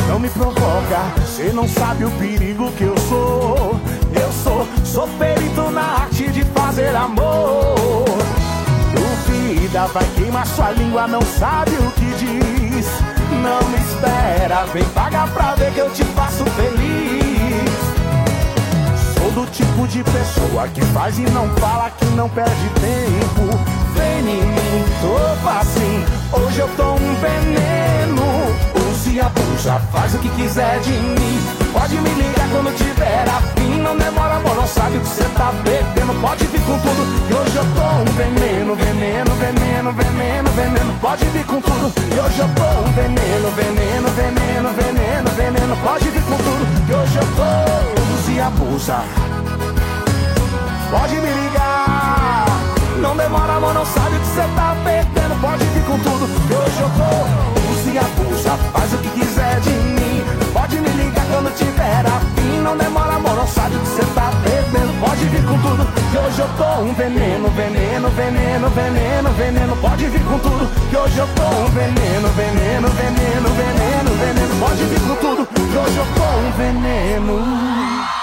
Não me provoca, cê não sabe o perigo que eu sou. Sou perito na arte de fazer amor. Duvida, vai queimar sua língua, não sabe o que diz. Não me espera, vem pagar pra ver que eu te faço feliz. Sou do tipo de pessoa que faz e não fala, que não perde tempo. Vem em mim, tô assim, hoje eu tô um veneno. Use e abusa, faz o que quiser de mim. Pode me ligar quando tiver afim. Não demora, amor, não sabe o que cê tá bebendo. Pode vir com tudo, que hoje eu tô um veneno, veneno, veneno, veneno, veneno. Pode vir com tudo, que hoje eu tô um veneno, veneno, veneno, veneno, veneno. Pode vir com tudo, que hoje eu tô. Use e abusa. Pode me ligar. Não demora, amor, não sabe o que cê tá perdendo. Pode vir com tudo, que hoje eu tô. Tá, faz o que quiser de mim. Pode me ligar quando tiver afim. Não demora, amor, não sabe o que você tá bebendo. Pode vir com tudo, que hoje eu tô um veneno, veneno, veneno, veneno, veneno. Pode vir com tudo, que hoje eu tô um veneno, veneno, veneno, veneno, veneno. Pode vir com tudo, que hoje eu tô um veneno.